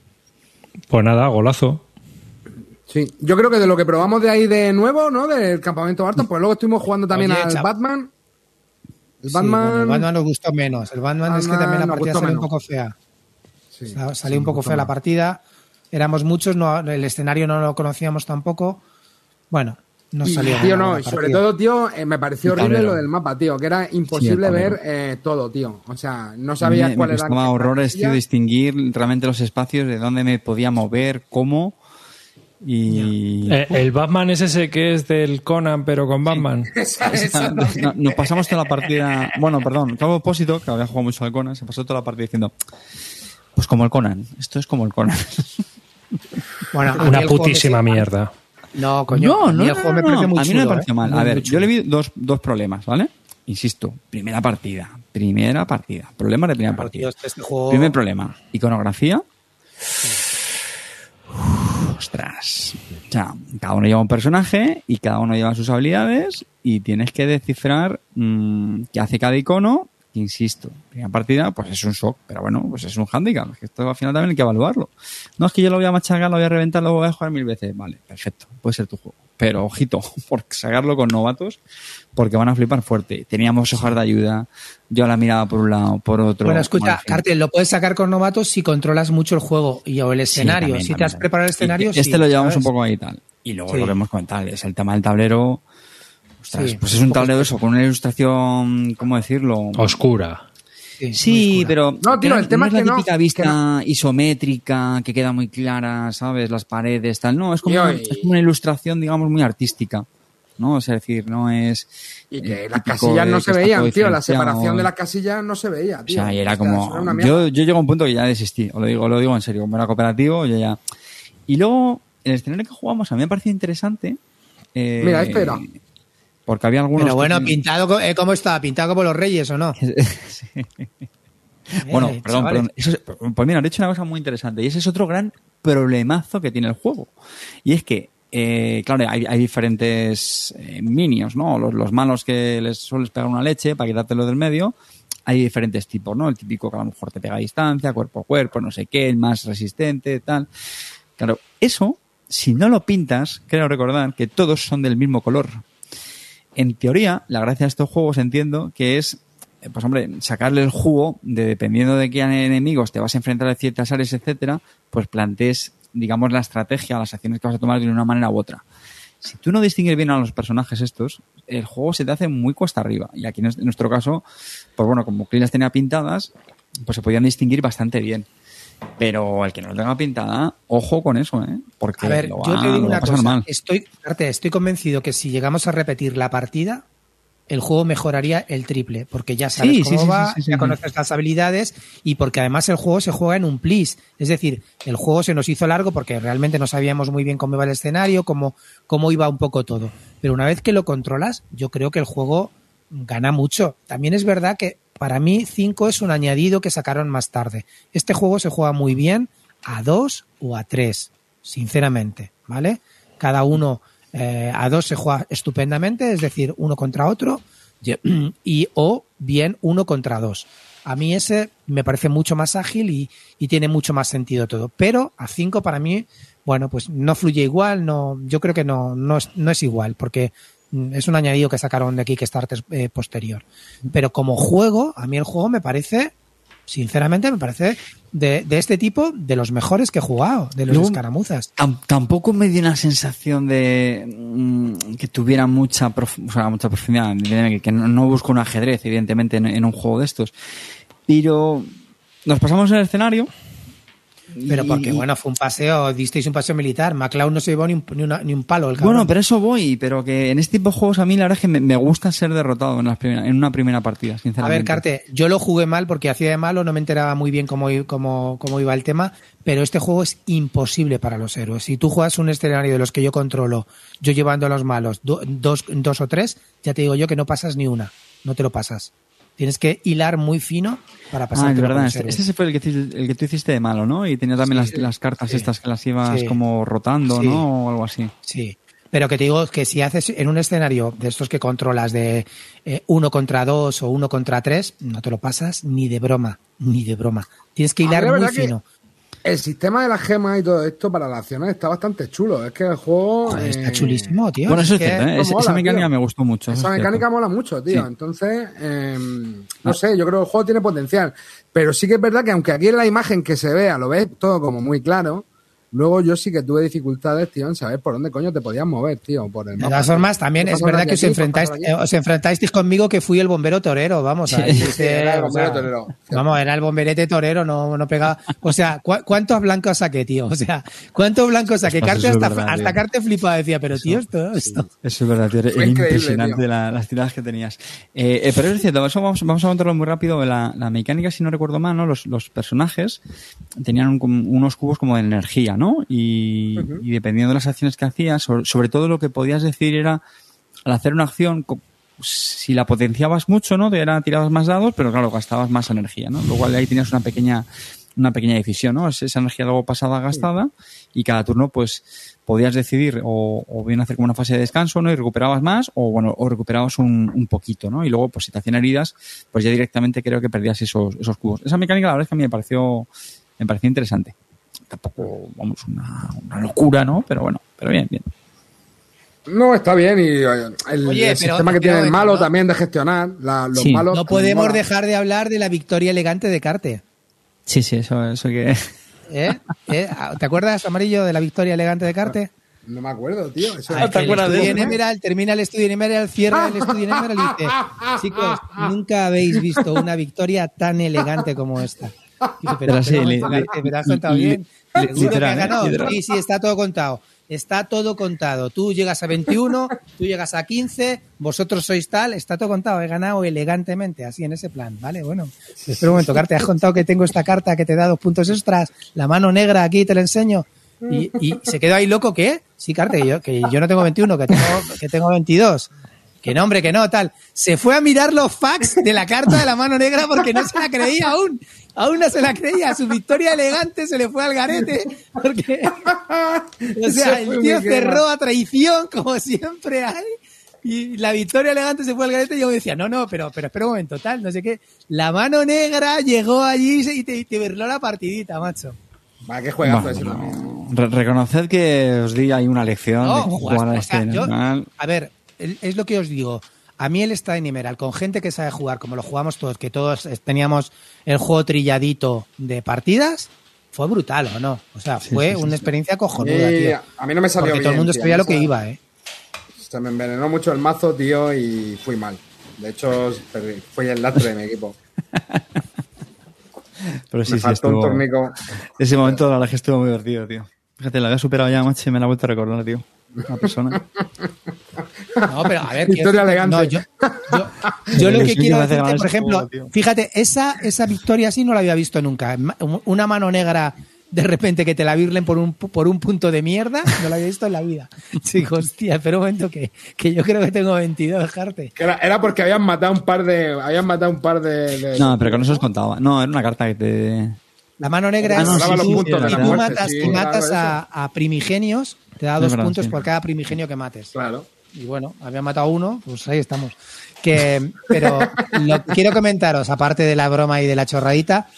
Pues nada, golazo. Sí, yo creo que de lo que probamos de ahí de nuevo, ¿no? Del campamento Barton, pues luego estuvimos jugando también Oye, al Batman. El Sí, Batman. bueno, el Batman nos gustó menos. El Batman, es que también la partida salió un poco fea. Sí, Sa- sí, Salió un poco fea la partida. Éramos muchos, no, el escenario no lo conocíamos tampoco. Bueno, no Y, salió. tío, no, y sobre todo, tío, eh, me pareció horrible lo del mapa, tío, que era imposible ver eh, todo, tío. O sea, no A mí sabías me, cuál me era. costaba qué horrores, tío, distinguir realmente los espacios de dónde me podía mover, cómo. Y Eh, el Batman es ese que es del Conan, pero con Batman. Esa- esa- No, nos pasamos toda la partida. Bueno, perdón, Cabo Opósito, que había jugado mucho al Conan, se pasó toda la partida diciendo: Pues como el Conan, esto es como el Conan. Bueno, Una me- putísima mierda. No, coño. No, a mí no, el no, juego me no, parece muy a mí no me pareció ¿eh? mal. Muy, A ver, muy yo le vi dos, dos problemas, ¿vale? Insisto, primera partida, primera partida, problemas de primera partida. este juego- Primer problema, iconografía. Uf, ostras. O sea, cada uno lleva un personaje y cada uno lleva sus habilidades y tienes que descifrar mm, qué hace cada icono. Insisto, primera partida, pues es un shock, pero bueno, pues es un handicap. es que Esto al final también hay que evaluarlo. No es que yo lo voy a machacar, lo voy a reventar, lo voy a jugar mil veces. Vale, perfecto, puede ser tu juego. Pero ojito, por sacarlo con novatos, porque van a flipar fuerte. Teníamos hojas de ayuda, yo la miraba por un lado, por otro. Bueno, escucha. Cartel, lo puedes sacar con novatos si controlas mucho el juego y o el Sí, escenario. también, si te has también. preparado el escenario, Y Este sí, lo llevamos ¿sabes? un poco ahí y tal. Y luego Sí. lo que hemos comentado es el tema del tablero. Ostras, Sí, pues es un tablero eso, con una ilustración, ¿cómo decirlo? Oscura. Sí, pero No, tío, no- el tema no es que la no, típica que vista isométrica que queda muy clara, ¿sabes? Las paredes, tal. No, es como, una, y- es como una ilustración, digamos, muy artística. ¿no? O sea, es decir, no es... Y que eh, las típico casillas no que se veían, tío. La separación de las casillas no se veía, O tío. sea, y era O sea, como... eso era mierda. yo, yo llego a un punto que ya desistí, os lo digo, lo digo en serio, como era cooperativo, yo ya... Y luego, el escenario que jugamos a mí me pareció interesante. eh, Mira, este era. Porque había algunos... Pero bueno, que- pintado, eh, ¿cómo está? ¿Pintado como los reyes o no? Bueno, Eh, perdón, chavales. perdón. Eso es- pues mira, han hecho una cosa muy interesante y ese es otro gran problemazo que tiene el juego. Y es que, eh, claro, hay, hay diferentes eh, minions, ¿no? Los, los malos que les sueles pegar una leche para quitártelo del medio. Hay diferentes tipos, ¿no? El típico que a lo mejor te pega a distancia, cuerpo a cuerpo, no sé qué, el más resistente, tal. Claro, eso, si no lo pintas, creo recordar que todos son del mismo color. En teoría, la gracia de estos juegos entiendo que es, eh, pues hombre, sacarle el jugo de dependiendo de qué enemigos te vas a enfrentar a ciertas áreas, etcétera, pues plantees, digamos, la estrategia, las acciones que vas a tomar de una manera u otra. Si tú no distingues bien a los personajes estos, el juego se te hace muy cuesta arriba. Y aquí en es- en nuestro caso, pues bueno, como Clint las tenía pintadas, pues se podían distinguir bastante bien. Pero el que no lo tenga pintada, ojo con eso, ¿eh? Porque A ver, lo va, yo te digo una cosa. mal. Estoy, estoy convencido que si llegamos a repetir la partida, el juego mejoraría el triple, porque ya sabes Sí, cómo sí, va, sí, ya conoces las habilidades y porque además el juego se juega en un plis. Es decir, el juego se nos hizo largo porque realmente no sabíamos muy bien cómo iba el escenario, cómo, cómo iba un poco todo. Pero una vez que lo controlas, yo creo que el juego gana mucho. También es verdad que para mí 5 es un añadido que sacaron más tarde. Este juego se juega muy bien a 2 o a 3, sinceramente, ¿vale? Cada uno eh, a 2 se juega estupendamente, es decir, uno contra otro, y o bien uno contra dos. A mí ese me parece mucho más ágil y, y tiene mucho más sentido todo. Pero a 5 para mí, bueno, pues no fluye igual, no, yo creo que no, no, es, no es igual, porque es un añadido que sacaron de Kickstarter eh, posterior. Pero como juego, a mí el juego me parece, sinceramente, me parece de, de este tipo de los mejores que he jugado, de los Luego- escaramuzas. Tam- tampoco me dio una sensación de mm, que tuviera mucha, prof- o sea, mucha profundidad. Que, no, no busco un ajedrez, evidentemente, en, en un juego de estos. Pero nos pasamos en el escenario. Pero porque, bueno, fue un paseo, disteis un paseo militar. McLeod no se llevó ni un, ni una- ni un palo. El cabrón. Bueno, pero eso voy, pero que en este tipo de juegos a mí la verdad es que me, me gusta ser derrotado en, las primera- en una primera partida, A sinceramente. ver, Carte, yo lo jugué mal porque hacía de malo, no me enteraba muy bien cómo, cómo, cómo iba el tema, pero este juego es imposible para los héroes. Si tú juegas un escenario de los que yo controlo, yo llevando a los malos do- dos, dos o tres, ya te digo yo que no pasas ni una, no te lo pasas. Tienes que hilar muy fino para pasar. Ah, es verdad. Este, este fue el que, el que tú hiciste de malo, ¿no? Y tenía también Sí, las, las cartas sí. estas que las ibas Sí. como rotando, Sí. ¿no? O algo así. Sí, pero que te digo que si haces en un escenario de estos que controlas de eh, uno contra dos o uno contra tres, no te lo pasas ni de broma, ni de broma. Tienes que hilar la muy que- fino. El sistema de las gemas y todo esto para las acciones está bastante chulo. Es que el juego. Joder, está eh, chulísimo, tío. Bueno, eso es cierto, ¿eh? no Es- mola, esa mecánica tío. me gustó mucho. Esa es mecánica cierto. mola mucho, tío. Sí. Entonces, eh, no sé, yo creo que el juego tiene potencial. Pero sí que es verdad que aunque aquí en la imagen que se vea lo ves todo como muy claro, luego yo sí que tuve dificultades, tío, en saber por dónde coño te podías mover, tío. Por el De mapa. todas formas, también ¿Qué es verdad que os eh, aquí? os enfrentasteis conmigo que fui el bombero torero, vamos. ahí Sí, dice, era el o bombero sea, torero. Vamos, era el bomberete torero, no, no pegaba. O sea, ¿cu- ¿cuántos blancos saqué, tío? O sea, ¿cuántos blancos saqué? Ostras, Carte eso es hasta, verdad, hasta tío. Carte flipaba, decía, pero tío, esto, esto. Eso es verdad, tío. Era impresionante tío. la- las tiradas que tenías. Eh, eh, pero es cierto, eso vamos, vamos a contarlo muy rápido. La, la mecánica, si no recuerdo mal, ¿no? Los, los personajes tenían un- unos cubos como de energía, ¿no? Y, y dependiendo de las acciones que hacías, sobre, sobre todo lo que podías decir era, al hacer una acción, si la potenciabas mucho, ¿no? Te era, tirabas más dados, pero claro, gastabas más energía, ¿no? Lo cual ahí tenías una pequeña, una pequeña decisión, ¿no? Es Esa energía luego pasada gastada y cada turno, pues, podías decidir o, o bien hacer como una fase de descanso, ¿no? Y recuperabas más o, bueno, o recuperabas un, un poquito, ¿no? Y luego, pues, si te hacían heridas, pues ya directamente creo que perdías esos, esos cubos. Esa mecánica, la verdad es que a mí me pareció, me pareció interesante. Tampoco, vamos, una, una locura, ¿no? Pero bueno, pero bien, bien. No, está bien. Y eh, el, Oye, el pero- sistema que tiene el malo ¿no? también de gestionar. la- los Sí. malos. No podemos mola. dejar de hablar de la victoria elegante de Carte. Sí, sí, eso, eso que... ¿Eh? ¿Eh? ¿Te acuerdas, Amarillo, de la victoria elegante de Carte? No me acuerdo, tío. Eso Ah, ¿te acuerdas de estudio eso? en Emerald, termina el estudio en Emerald, cierra el estudio en Emerald y dice, chicos, nunca habéis visto una victoria tan elegante como esta. Pero, sí. Sí, sí, está todo contado. Está todo contado. Tú llegas a 21, tú llegas a 15, vosotros sois tal, está todo contado. He ganado elegantemente, así en ese plan, ¿vale? Bueno, espera un momento, Carte, has contado que tengo esta carta que te da dos puntos extras, la mano negra aquí, te la enseño. Y, y se quedó ahí loco, ¿qué? Sí, Carte, que yo, que yo no tengo 21, que tengo, que tengo 22. Que no, hombre, que no, tal. Se fue a mirar los facts de la carta de la mano negra porque no se la creía aún. Aún no se la creía. Su victoria elegante se le fue al garete. Porque, o sea, el tío cerró a traición, como siempre hay. Y la victoria elegante se fue al garete y yo me decía, no, no, pero, pero espera un momento, tal, no sé qué. La mano negra llegó allí y te, y te berló la partidita, macho. Va, qué juegazo Bueno, ese no. también. Re- reconoced que os di ahí una lección No, de jugar a o este sea, yo- normal. a ver, es lo que os digo. A mí él está en Emerald, con gente que sabe jugar, como lo jugamos todos, que todos eh, teníamos el juego trilladito de partidas, fue brutal, ¿o no? O sea, fue una exexperiencia cojonuda, Y tío. a mí no me salió Porque bien. todo el mundo tío. sabía lo que Se- iba, ¿eh? Se me envenenó mucho el mazo, tío, y fui mal. De hecho, perdí. fui el lastre de mi equipo. Pero sí, me sí, faltó un tornico. Ese momento la verdad que estuvo muy divertido, tío. Fíjate, lo había superado ya, macho, y me la he vuelto a recordar, tío. Una persona. No, pero a ver, Victoria quiero- elegante. no, yo, yo- yo lo que quiero decirte, por ejemplo, fíjate, esa, esa victoria así no la había visto nunca. Una mano negra de repente que te la virlen por un, pu- por un punto de mierda, no la había visto en la vida. Chico, hostia, espera un momento que, que yo creo que tengo 22, Jarte. Que Era, era porque habían matado un par de. Habían matado un par de. de- No, pero con eso os contaba. No, era una carta que te... La mano negra Ah, es no, sí, tú, sí, puntos de si la tú muerte, matas, sí, y matas claro, a, a primigenios, te da dos verdad, puntos sí. por cada primigenio que mates. Claro. Y bueno, había matado uno, pues ahí estamos. Que, pero lo quiero comentaros, aparte de la broma y de la chorradita,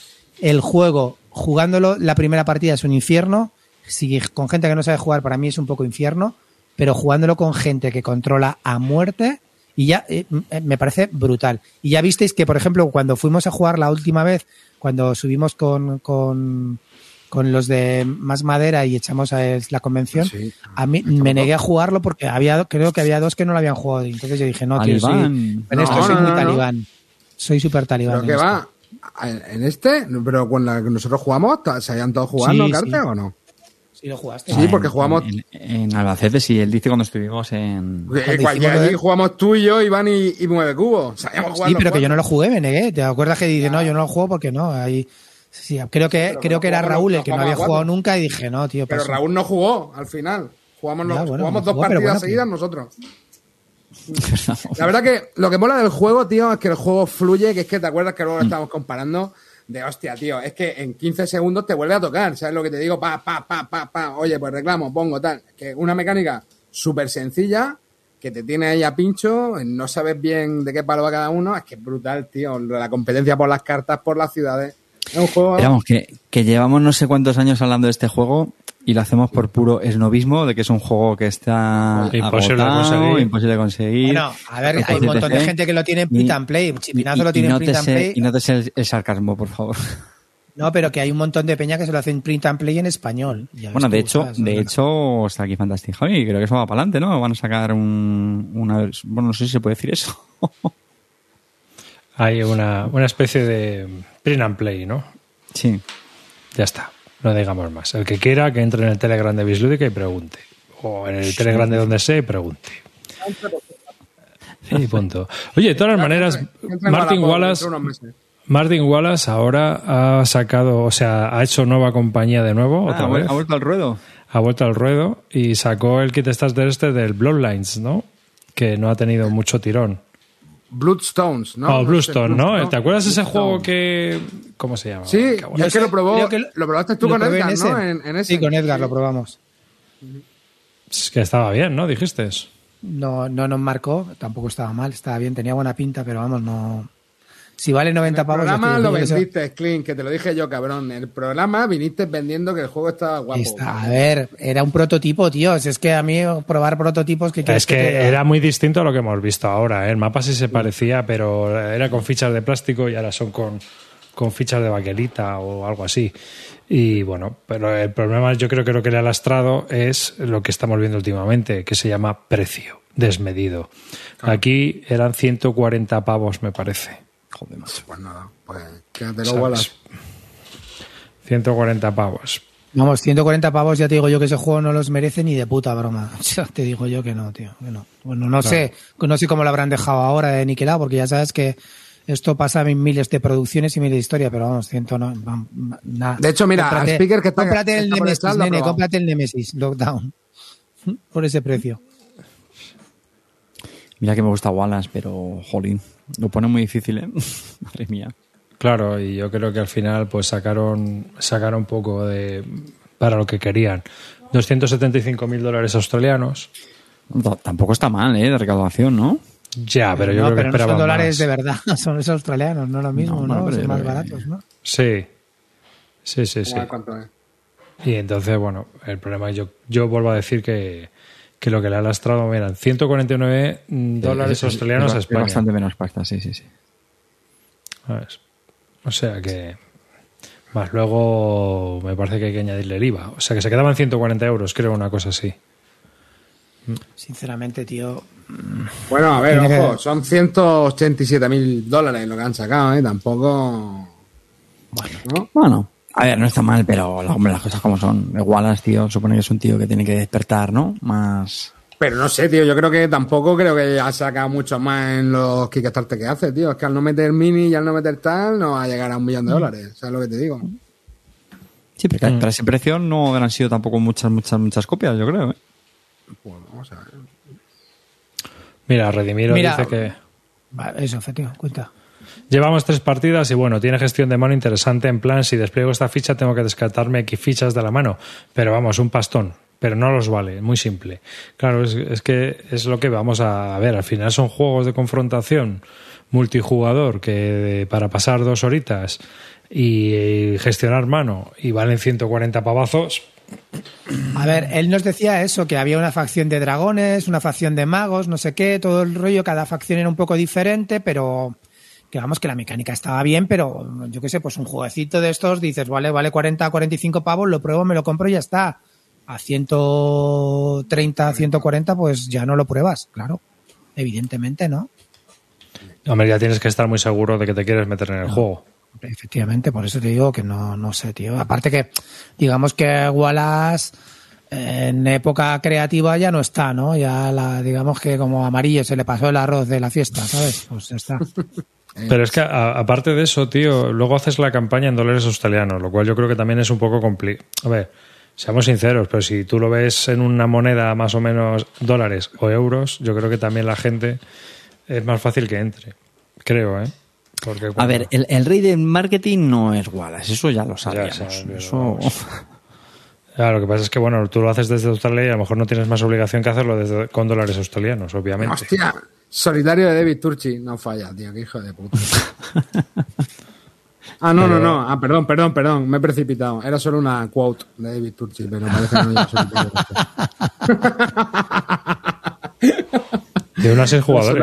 el juego, jugándolo, la primera partida es un infierno. Si con gente que no sabe jugar, para mí es un poco infierno, pero jugándolo con gente que controla a muerte, y ya eh, m- me parece brutal. Y ya visteis que, por ejemplo, cuando fuimos a jugar la última vez, cuando subimos con, con los de Más Madera y echamos a la convención, Sí. a mí me negué a jugarlo porque había creo que había dos que no lo habían jugado. Y entonces yo dije, no, tío, soy, Talibán. en esto No, soy no, muy talibán. Soy súper talibán. Pero esto. va. En este, pero con la que nosotros jugamos, ¿se hayan todos jugando Sí, carta sí. o no? Sí, lo jugaste. Sí, porque jugamos- En, en Albacete, sí, él dice cuando estuvimos en... Jugamos tú y yo, Iván y, y Nueve Cubos. Sabíamos jugar Sí, pero que yo no lo jugué, me negué. ¿Te acuerdas que dice, no, yo no lo juego porque no? Ahí, sí, creo que, creo que era Raúl el que no había cuatro. jugado nunca y dije, no, tío, Pero paso. Raúl no jugó al final. Jugamos, Ya, los- bueno, jugamos no dos jugó, partidas bueno, seguidas nosotros. La verdad que lo que mola del juego, tío, es que el juego fluye, que es que te acuerdas que luego lo estábamos comparando de hostia, tío, es que en 15 segundos te vuelve a tocar, ¿sabes lo que te digo? Pa, pa, pa, pa, pa, oye, pues reclamo, pongo tal. Que una mecánica súper sencilla, que te tiene ahí a pincho, no sabes bien de qué palo va cada uno, es que es brutal, tío. La competencia por las cartas, por las ciudades. Un juego... Que, que llevamos no sé cuántos años hablando de este juego y lo hacemos por puro esnovismo de que es un juego que está Imposible de conseguir. imposible de conseguir. Bueno, a ver, hay un montón de gente que lo tiene en print and play. Chipinazo lo tiene en no print and sé- play. Y no te sé el, el sarcasmo, por favor. No, pero que hay un montón de peña que se lo hacen print and play en español. Bueno, de hecho, ¿sabes? de hecho, está aquí Fantastic Javi, creo que eso va para adelante, ¿no? Van a sacar un, una, bueno, no sé si se puede decir eso. Hay una, una especie de print and play, ¿no? sí. Ya está. No digamos más. El que quiera que entre en el Telegram de Bislúdica y pregunte. O en el Telegram de donde sea y pregunte. Y punto. Oye, de todas las maneras, Martin Wallace, de. Martin Wallace ahora ha sacado, o sea, ha hecho nueva compañía de nuevo, Ah, otra ha, vez. vuel- ha vuelto al ruedo. Ha vuelto al ruedo y sacó el kit starter este del Bloodlines, ¿no? Que no ha tenido mucho tirón. Bloodstones, ¿no? Oh, sé, ¿no? Bloodstone. ¿Te acuerdas ese Bloodstone. juego que... ¿Cómo se llama? Sí, es la- que lo probó, creo que lo probaste tú lo con Edgar, en ¿no? ese. En, en ese. Sí, con Edgar lo probamos. Es que estaba bien, ¿no? Dijiste. No, no nos marcó, tampoco estaba mal, estaba bien, tenía buena pinta, pero vamos, no. Si vale 90 El pavos. ya programa lo vendiste, Clint, que te lo dije yo, cabrón. El programa viniste vendiendo que el juego estaba guapo. Está- a ver, era un prototipo, tío. Si es que a mí probar prototipos que Es que era muy distinto a lo que hemos visto ahora. ¿eh? El mapa sí se parecía, pero era con fichas de plástico y ahora son con, con fichas de baquelita o algo así. Y bueno, pero el problema yo creo que lo que le ha lastrado es lo que estamos viendo últimamente, que se llama precio desmedido. Aquí eran 140 pavos, me parece. Joder, macho. Pues nada, pues. Wallace. 140 pavos. Vamos, 140 pavos, ya te digo yo que ese juego no los merece ni de puta broma. Ya te digo yo que no, tío. Que no. Bueno, no sé, no sé cómo lo habrán dejado ahora de niquelado, porque ya sabes que esto pasa en miles de producciones y miles de historias, pero vamos, ciento no. nada. De hecho, mira, al speaker que está- Cómprate el Nemesis, nene, cómprate el Nemesis, Lockdown. Por ese precio. Mira que me gusta Wallace, pero jolín, lo pone muy difícil, ¿eh? Madre mía. Claro, y yo creo que al final pues sacaron, sacaron un poco de para lo que querían. 275 mil dólares australianos. T- Tampoco está mal, ¿eh? De recaudación, ¿no? Ya, pero yo no, creo que no son dólares más. de verdad, son los australianos, no lo mismo, No, son más baratos, ¿no? Sí. Sí, sí, sí. Es. Y entonces, bueno, el problema yo, yo vuelvo a decir que, que lo que le ha lastrado, miran, 149 dólares Es- es- australianos es, a es España. bastante menos pasta, sí, sí, sí. ¿sabes? O sea que. Más luego me parece que hay que añadirle el IVA. O sea que se quedaban 140 euros, creo, una cosa así. Sinceramente, tío, Bueno, a ver, ojo, son 187 mil dólares lo que han sacado, ¿eh? Tampoco. Bueno, ¿no? Bueno, a ver, no está mal, pero la- hombre, las cosas como son. Wallace, tío, supone que es un tío que tiene que despertar, ¿no? Más... Pero no sé, tío, yo creo que tampoco creo que ha sacado mucho más en los Kickstarter que hace, tío. Es que al no meter mini y al no meter tal, no va a llegar a un millón de dólares. ¿Sabes lo que te digo? Sí, pero Mm. para ese precio no habrán sido tampoco muchas, muchas, muchas copias, yo creo, ¿eh? Pues vamos a ver. Mira, Redimiro Mira. dice que. Vale, eso, tío, cuenta. Llevamos tres partidas y bueno, tiene gestión de mano interesante. En plan, si despliego esta ficha, tengo que descartarme X fichas de la mano. Pero vamos, un pastón. Pero no los vale, muy simple. Claro, es, es que es lo que vamos a ver. Al final son juegos de confrontación multijugador que para pasar dos horitas y gestionar mano y valen 140 pavazos. A ver, él nos decía eso, que había una facción de dragones, una facción de magos, no sé qué, todo el rollo, cada facción era un poco diferente, pero que vamos, que la mecánica estaba bien, pero yo qué sé, pues un jueguecito de estos, dices, vale, vale 40, 45 pavos, lo pruebo, me lo compro y ya está. A 130, 140, pues ya no lo pruebas, claro. Evidentemente, ¿no? Hombre, ya tienes que estar muy seguro de que te quieres meter en el juego. Efectivamente, por eso te digo que no, no sé, tío. Aparte que, digamos que Wallace en época creativa ya no está, ¿no? Ya la, digamos que como amarillo se le pasó el arroz de la fiesta, ¿sabes? Pues ya está. Pero es que a- aparte de eso, tío, luego haces la campaña en dólares australianos, lo cual yo creo que también es un poco complicado. A ver, seamos sinceros, pero si tú lo ves en una moneda más o menos dólares o euros, yo creo que también la gente es más fácil que entre. Creo, ¿eh? Porque A ver, el, el rey del marketing no es Wallace, eso ya lo sabíamos. sabes, pero eso... Ya, lo que pasa es que, bueno, tú lo haces desde Australia y a lo mejor no tienes más obligación que hacerlo desde, con dólares australianos, obviamente. Hostia, solitario de David Turchi. No falla, tío, qué hijo de puta. Ah, no, no, Pero- no. Ah, perdón, perdón, perdón. Me he precipitado. Era solo una quote de David Turchi, pero parece que no lleva solitario. De unas seis jugadores.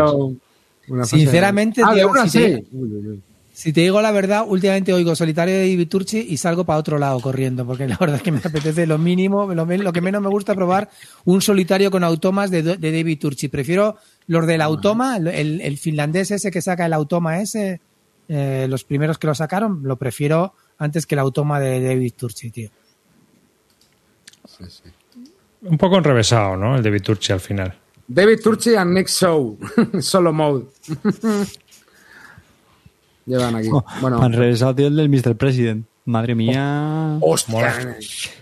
Sinceramente, Ah, de tío, una si te-. Uy, uy, uy. Si te digo la verdad, últimamente oigo solitario de David Turchi y salgo para otro lado corriendo, porque la verdad es que me apetece lo mínimo, lo, que menos me gusta probar un solitario con automas de, de David Turchi. Prefiero los del automa, el, finlandés ese que saca el automa ese, eh, los primeros que lo sacaron, lo prefiero antes que el automa de David Turchi, tío. Un poco enrevesado, ¿no? El de Viturchi al final. David Turchi and Next Show. Solo mode. Llevan aquí. Bueno. Han regresado, tío, el del Mr. President. Madre mía. Hostia.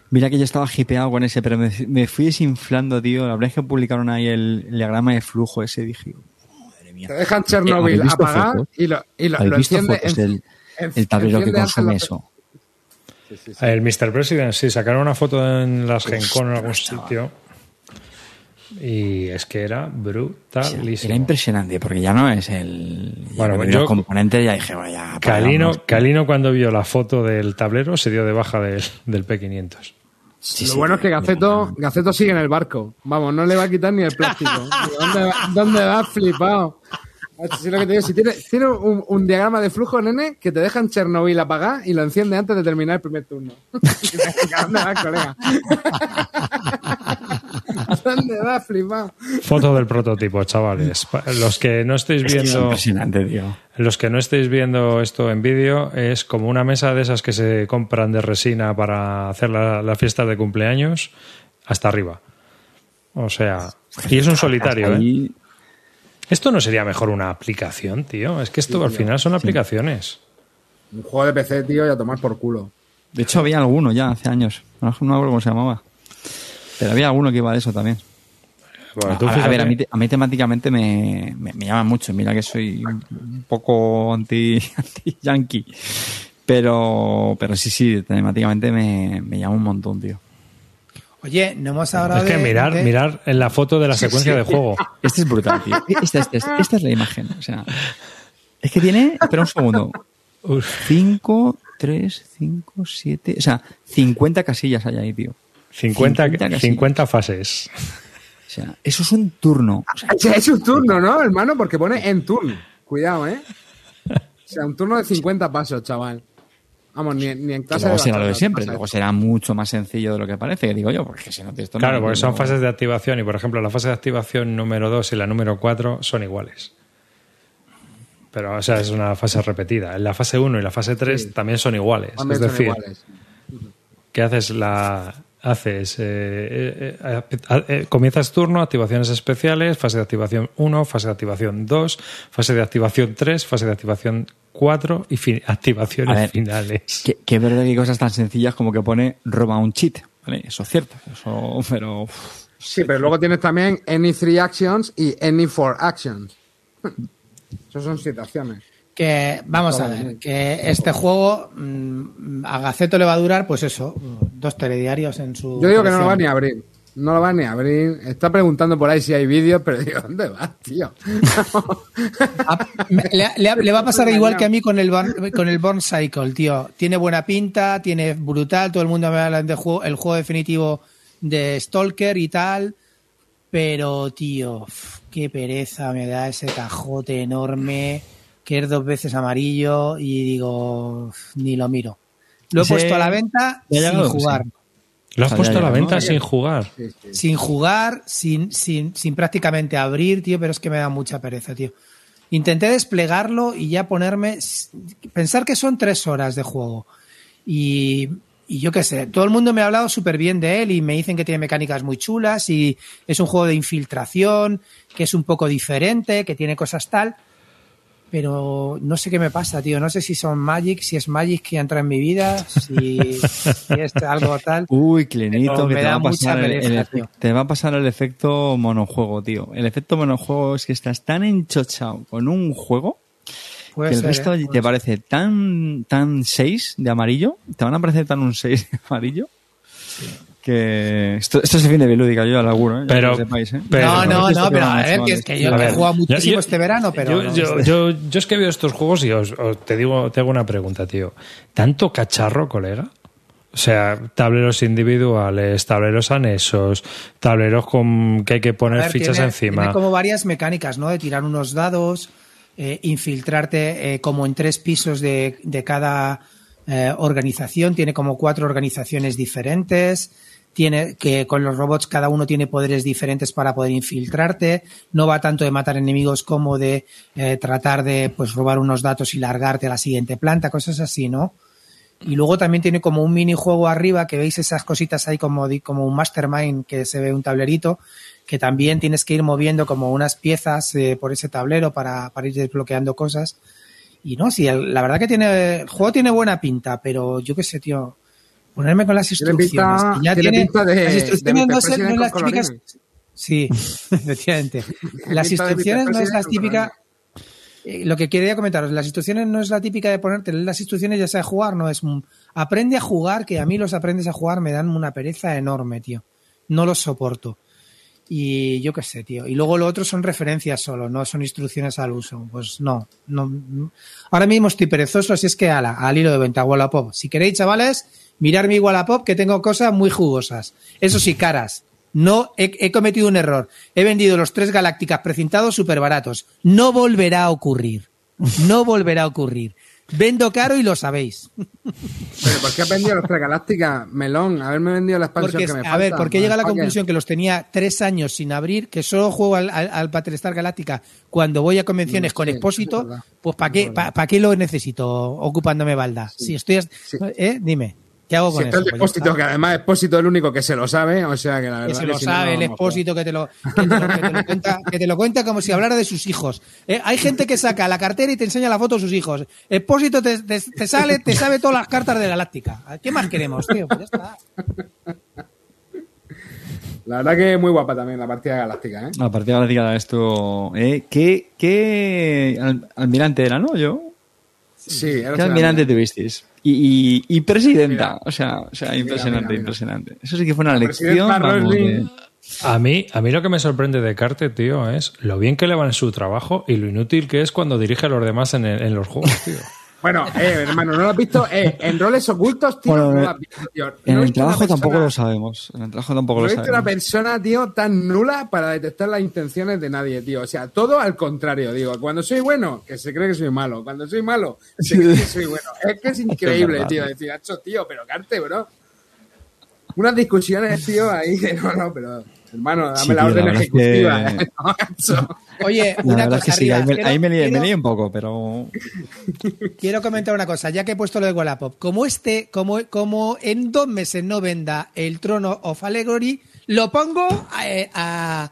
Mira que yo estaba hipeado con ese, pero me, me fui desinflando, tío. La verdad es que publicaron ahí el, el diagrama de flujo ese. Dije, madre mía. Te dejan Chernobyl ¿Habéis visto apagar fotos? y lo, y lo, ¿Habéis lo visto enciende. fotos en- del en- el tablero que consume eso? El Mr. President, sí, sacaron una foto en las Gen Con en algún sitio. Y es que era brutalísimo. Era impresionante, porque ya no es el. Bueno, yo- los componentes ya dije, vaya. Calino, paramos. Calino cuando vio la foto del tablero se dio de baja del, del P500. Sí, Lo sí, bueno es que Gaceto, Gaceto sigue en el barco. Vamos, no le va a quitar ni el plástico. ¿Dónde, va- ¿Dónde vas, flipado? Si lo que te digo, si tiene, tiene un, un diagrama de flujo, nene, que te dejan Chernobyl apagar y lo enciende antes de terminar el primer turno. ¿Dónde vas, colega? ¿Dónde vas, flipado? Foto del prototipo, chavales. Los que no estéis Es que es viendo, impresionante, tío. los que no estéis viendo esto en vídeo, es como una mesa de esas que se compran de resina para hacer la, la fiesta de cumpleaños hasta arriba. O sea, y es un solitario, ¿eh? Esto no sería mejor una aplicación, tío. Es que esto al final son aplicaciones. Un juego de PC, tío, y a tomar por culo. De hecho, había alguno ya hace años. No no me acuerdo cómo se llamaba. Pero había alguno que iba de eso también. Bueno, tú a, a ver, a mí, a mí temáticamente me, me, me llama mucho. Mira que soy un, poco anti, anti-yankee. Pero, pero sí, sí, temáticamente me, me llama un montón, tío. Oye, no hemos hablado es que de- mirar, de- mirar en la foto de la secuencia de juego. Este es brutal, tío. Esta, esta- esta- esta es la imagen. O sea, es que tiene, espera un segundo. 5, 3, 5, 7. O sea, 50 casillas hay ahí, tío. 50, 50 casillas. 50 fases. O sea, eso es un turno. O sea, Es, es un turno, ¿no, hermano? Porque pone en turno. Cuidado, ¿eh? O sea, un turno de 50 pasos, chaval. Vamos, ni, ni en clase luego será lo de siempre. Luego será mucho más sencillo de lo que parece, que digo yo, porque si no te esto Claro, porque son fases de activación y, por ejemplo, la fase de activación número 2 y la número 4 son iguales. Pero, o sea, es una fase repetida. En la fase 1 y la fase 3 también son iguales. También es son decir, iguales. que haces la haces eh, eh, eh, eh, eh, comienzas turno activaciones especiales fase de activación 1 fase de activación 2 fase de activación 3 fase de activación 4 y fin- activaciones ver, finales Que, que es verdad que hay cosas tan sencillas como que pone roba un cheat. ¿vale? Eso es cierto. Eso, pero. Sí, pero luego tienes también any three actions y any four actions. Esas son situaciones. Que vamos a ver, que este juego mm, a Gaceto le va a durar, pues eso, dos telediarios en su. Yo digo que no lo va ni a abrir. No lo va ni a abrir. Está preguntando por ahí si hay vídeos, pero digo, ¿dónde vas, tío? Ah, Le, le- le va a pasar igual que a mí con el con el Born Cycle, tío. Tiene buena pinta, tiene brutal, todo el mundo me habla del juego, el juego definitivo de Stalker y tal. Pero, tío, qué pereza me da ese cajote enorme, que es dos veces amarillo, y digo, ni lo miro. Lo he Ese- puesto a la venta ¿Ya ha sin llegado? jugar. Sí. lo has O sea, puesto a la venta ¿no? sin jugar sin jugar, sin, sin, sin prácticamente abrir, tío, pero es que me da mucha pereza, tío. Intenté desplegarlo y ya ponerme. Pensar que son tres horas de juego. Y, y yo qué sé, todo el mundo me ha hablado súper bien de él y me dicen que tiene mecánicas muy chulas y es un juego de infiltración, que es un poco diferente, que tiene cosas tal. Pero no sé qué me pasa, tío. No sé si son Magic, si es Magic que entra en mi vida, si, si es algo tal. Uy, Clenito, que te va, a pasar el, pereza, te va a pasar el efecto monojuego, tío. El efecto monojuego es que estás tan enchochado con un juego Puede que el ser, resto ¿eh? te parece tan tan 6 de amarillo, te van a parecer tan un 6 de amarillo, Que esto, esto es el fin de bilúdica, yo ya lo auguro, ¿eh? Pero- sepáis, ¿eh? pero- no, no, no, pero a ver, que es que yo he jugado muchísimo yo- este verano, pero. Yo, no, yo, este- yo, yo es que veo estos juegos y os, os- te digo, te hago una pregunta, tío. ¿Tanto cacharro, colega? O sea, tableros individuales, tableros anexos, tableros con que hay que poner ver, fichas tiene- encima. Tiene como varias mecánicas, ¿no? De tirar unos dados, eh, infiltrarte eh, como en tres pisos de, de cada eh, organización. Tiene como cuatro organizaciones diferentes. Tiene que con los robots cada uno tiene poderes diferentes para poder infiltrarte. No va tanto de matar enemigos como de eh, tratar de pues robar unos datos y largarte a la siguiente planta, cosas así, ¿no? Y luego también tiene como un minijuego arriba, que veis esas cositas ahí como, como un mastermind que se ve un tablerito, que también tienes que ir moviendo como unas piezas eh, por ese tablero para, para ir desbloqueando cosas. Y no, sí, la verdad que tiene, el juego tiene buena pinta, pero yo qué sé, tío, ponerme con las instrucciones. pinta- que ya tiene pinta de- las de instrucciones no, sé- no las típicas. Sí, efectivamente. Las instrucciones no es las con típicas. Eh, lo que quería comentaros, las instrucciones no es la típica de ponerte las instrucciones ya sea jugar, no es un aprende a jugar, que a mí los aprendes a jugar me dan una pereza enorme, tío. No los soporto. Y yo qué sé, tío. Y luego lo otro son referencias solo, no son instrucciones al uso. Pues no, no. no. Ahora mismo estoy perezoso, así es que ala, al hilo de venta, Wallapop. Si queréis, chavales, mirar mi Wallapop, que tengo cosas muy jugosas. Eso sí, caras. No, he, he cometido un error. He vendido los tres Galácticas precintados súper baratos. No volverá a ocurrir. No volverá a ocurrir. Vendo caro y lo sabéis. Pero ¿por qué has vendido los tres galácticas, melón? Haberme vendido la expansión Porque, que me a ver, porque llega a la conclusión que los tenía tres años sin abrir, que solo juego al, al, al Battlestar Galáctica cuando voy a convenciones Mm, con sí, expósito, pues ¿para qué, pa- pa' qué lo necesito ocupándome balda? Si estoy... Sí. ¿Eh? Dime, ¿qué hago Si con está eso? el Pues está. que además expósito es el único que se lo sabe, o sea que la que verdad se lo si sabe no el expósito que te lo, que te lo, que te lo cuenta, que te lo cuenta como si hablara de sus hijos. Eh, hay gente que saca la cartera y te enseña la foto de sus hijos. Expósito te, te, te sale, te sabe todas las cartas de Galáctica. ¿Qué más queremos, tío? Pues ya está. La verdad que es muy guapa también la partida galáctica, ¿eh? La partida galáctica de esto. ¿eh? ¿Qué, qué al- almirante era, no? Yo. Sí, era ¿Qué almirante tuvisteis? Y, y, y presidenta. Mira. o sea, o sea impresionante, mira, mira. impresionante. Eso sí que fue una lección. vamos, de- A mí, a mí lo que me sorprende de Carte, tío, es lo bien que le va en su trabajo y lo inútil que es cuando dirige a los demás en, el- en los juegos, tío. Bueno, eh, hermano, ¿no lo has visto? Eh, en roles ocultos, tío, Bueno, no lo has visto, tío. No En el trabajo tampoco lo sabemos. En el trabajo tampoco No lo he visto una sabemos. persona, tío, tan nula para detectar las intenciones de nadie, tío. O sea, todo al contrario, digo. Cuando soy bueno, que se cree que soy malo. Cuando soy malo, se cree que soy bueno. Es que es increíble, verdad. tío. Decir, hacho, tío, pero carte, bro. Unas discusiones, tío, ahí de no, no, pero. Hermano, dame Sí, la orden la verdad es ejecutiva. que- ¿eh? No. Oye, La una es cosa que sí, ahí me, ahí me lié, quiero- me lié un poco, pero. Quiero comentar una cosa, ya que he puesto lo de Wallapop. Como este, como, como en dos meses no venda el Trono of Allegory, lo pongo a, eh, a-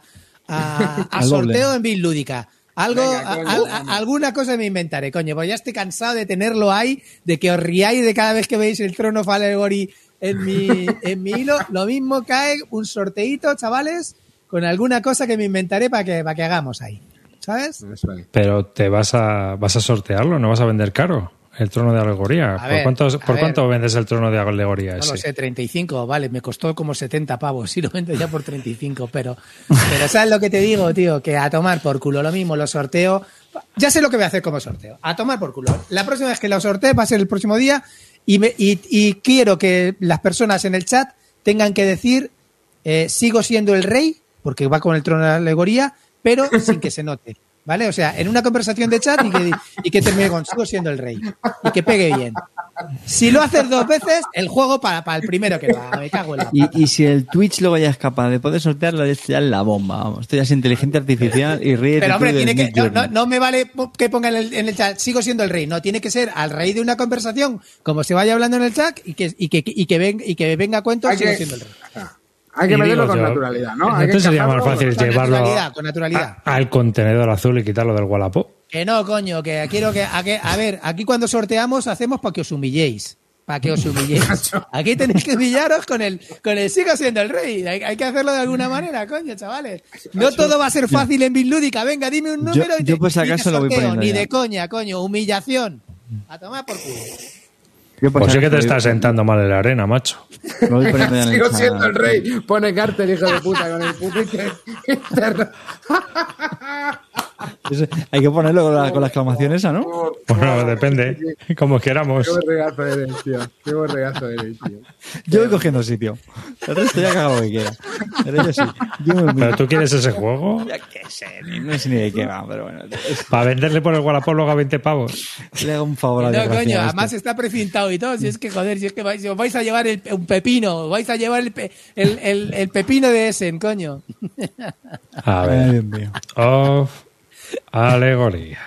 sorteo en Bill Lúdica. Algo, Venga, coño, a- alguna cosa me inventaré, coño, pues ya estoy cansado de tenerlo ahí, de que os riáis de cada vez que veis el Trono of Allegory en mi, en mi hilo. Lo mismo cae un sorteito, chavales, con alguna cosa que me inventaré para que, para que hagamos ahí. ¿Sabes? Pero te vas a, vas a sortearlo, no vas a vender caro el trono de alegoría. A ¿Por, ver, cuánto, a ¿por ver. cuánto vendes el trono de alegoría No ese? lo sé, 35, vale, me costó como 70 pavos, y lo vendo ya por 35, pero, pero ¿sabes lo que te digo, tío? Que a tomar por culo, lo mismo, lo sorteo, ya sé lo que voy a hacer como sorteo, a tomar por culo. La próxima vez que lo sortee va a ser el próximo día y, me- y, y quiero que las personas en el chat tengan que decir, eh, sigo siendo el rey, porque va con el trono de la alegoría, pero sin que se note. ¿Vale? O sea, en una conversación de chat y que, y que termine con sigo siendo el rey. Y que pegue bien. Si lo haces dos veces, el juego para, para el primero que lo haga. Me cago en la. Y, y si el Twitch luego ya es capaz de poder sortearlo, es ya la bomba. Vamos. Esto ya es inteligencia artificial y ríe Pero hombre, tiene que, no, no- no me vale que ponga en el, en el chat, sigo siendo el rey. No, tiene que ser al rey de una conversación, como se vaya hablando en el chat, y que, y que, y que, ven- y que venga a cuento, sigo siendo el rey. Hay que meterlo con yo, naturalidad, ¿no? Hay que Entonces sería más fácil con llevarlo naturalidad, con naturalidad. a- al contenedor azul y quitarlo del Wallapop. Que no, coño, que quiero que, a, que- a ver, aquí cuando sorteamos hacemos para que os humilléis. Para que os humilléis. Aquí tenéis que humillaros con el, con el sigo siendo el rey. Hay, hay que hacerlo de alguna manera, coño, chavales. No todo va a ser fácil en Bitlúdica. Venga, dime un número y te, yo te acaso lo voy sorteo. poniendo Ni ya. de coña, coño. Humillación. A tomar por culo. Yo Pues sí que te estás sentando mal en la arena, macho. voy Sigo siendo el rey. Pone Carter, hijo de puta, con el. Eso- Hay que ponerlo con la, con la exclamación esa, ¿no? Bueno, depende, como queramos. Qué buen regazo eres, tío. Qué buen regazo eres, tío. Yo voy cogiendo sitio. El resto ya haga lo que quiera. Pero yo sí. Yo me ¿Pero tú quieres ese juego? Ya que sé, ni- no sé ni de qué va, pero bueno. Para venderle por el Wallapop luego a 20 pavos. Le hago un favor a No, coño, este. además está precintado y todo. Si es que, joder, si es que vais, si os vais a llevar el- un pepino, os vais a llevar el, pe- el, el- el pepino de Essen, coño. A Ay, ver. Dios mío. Of alegoría.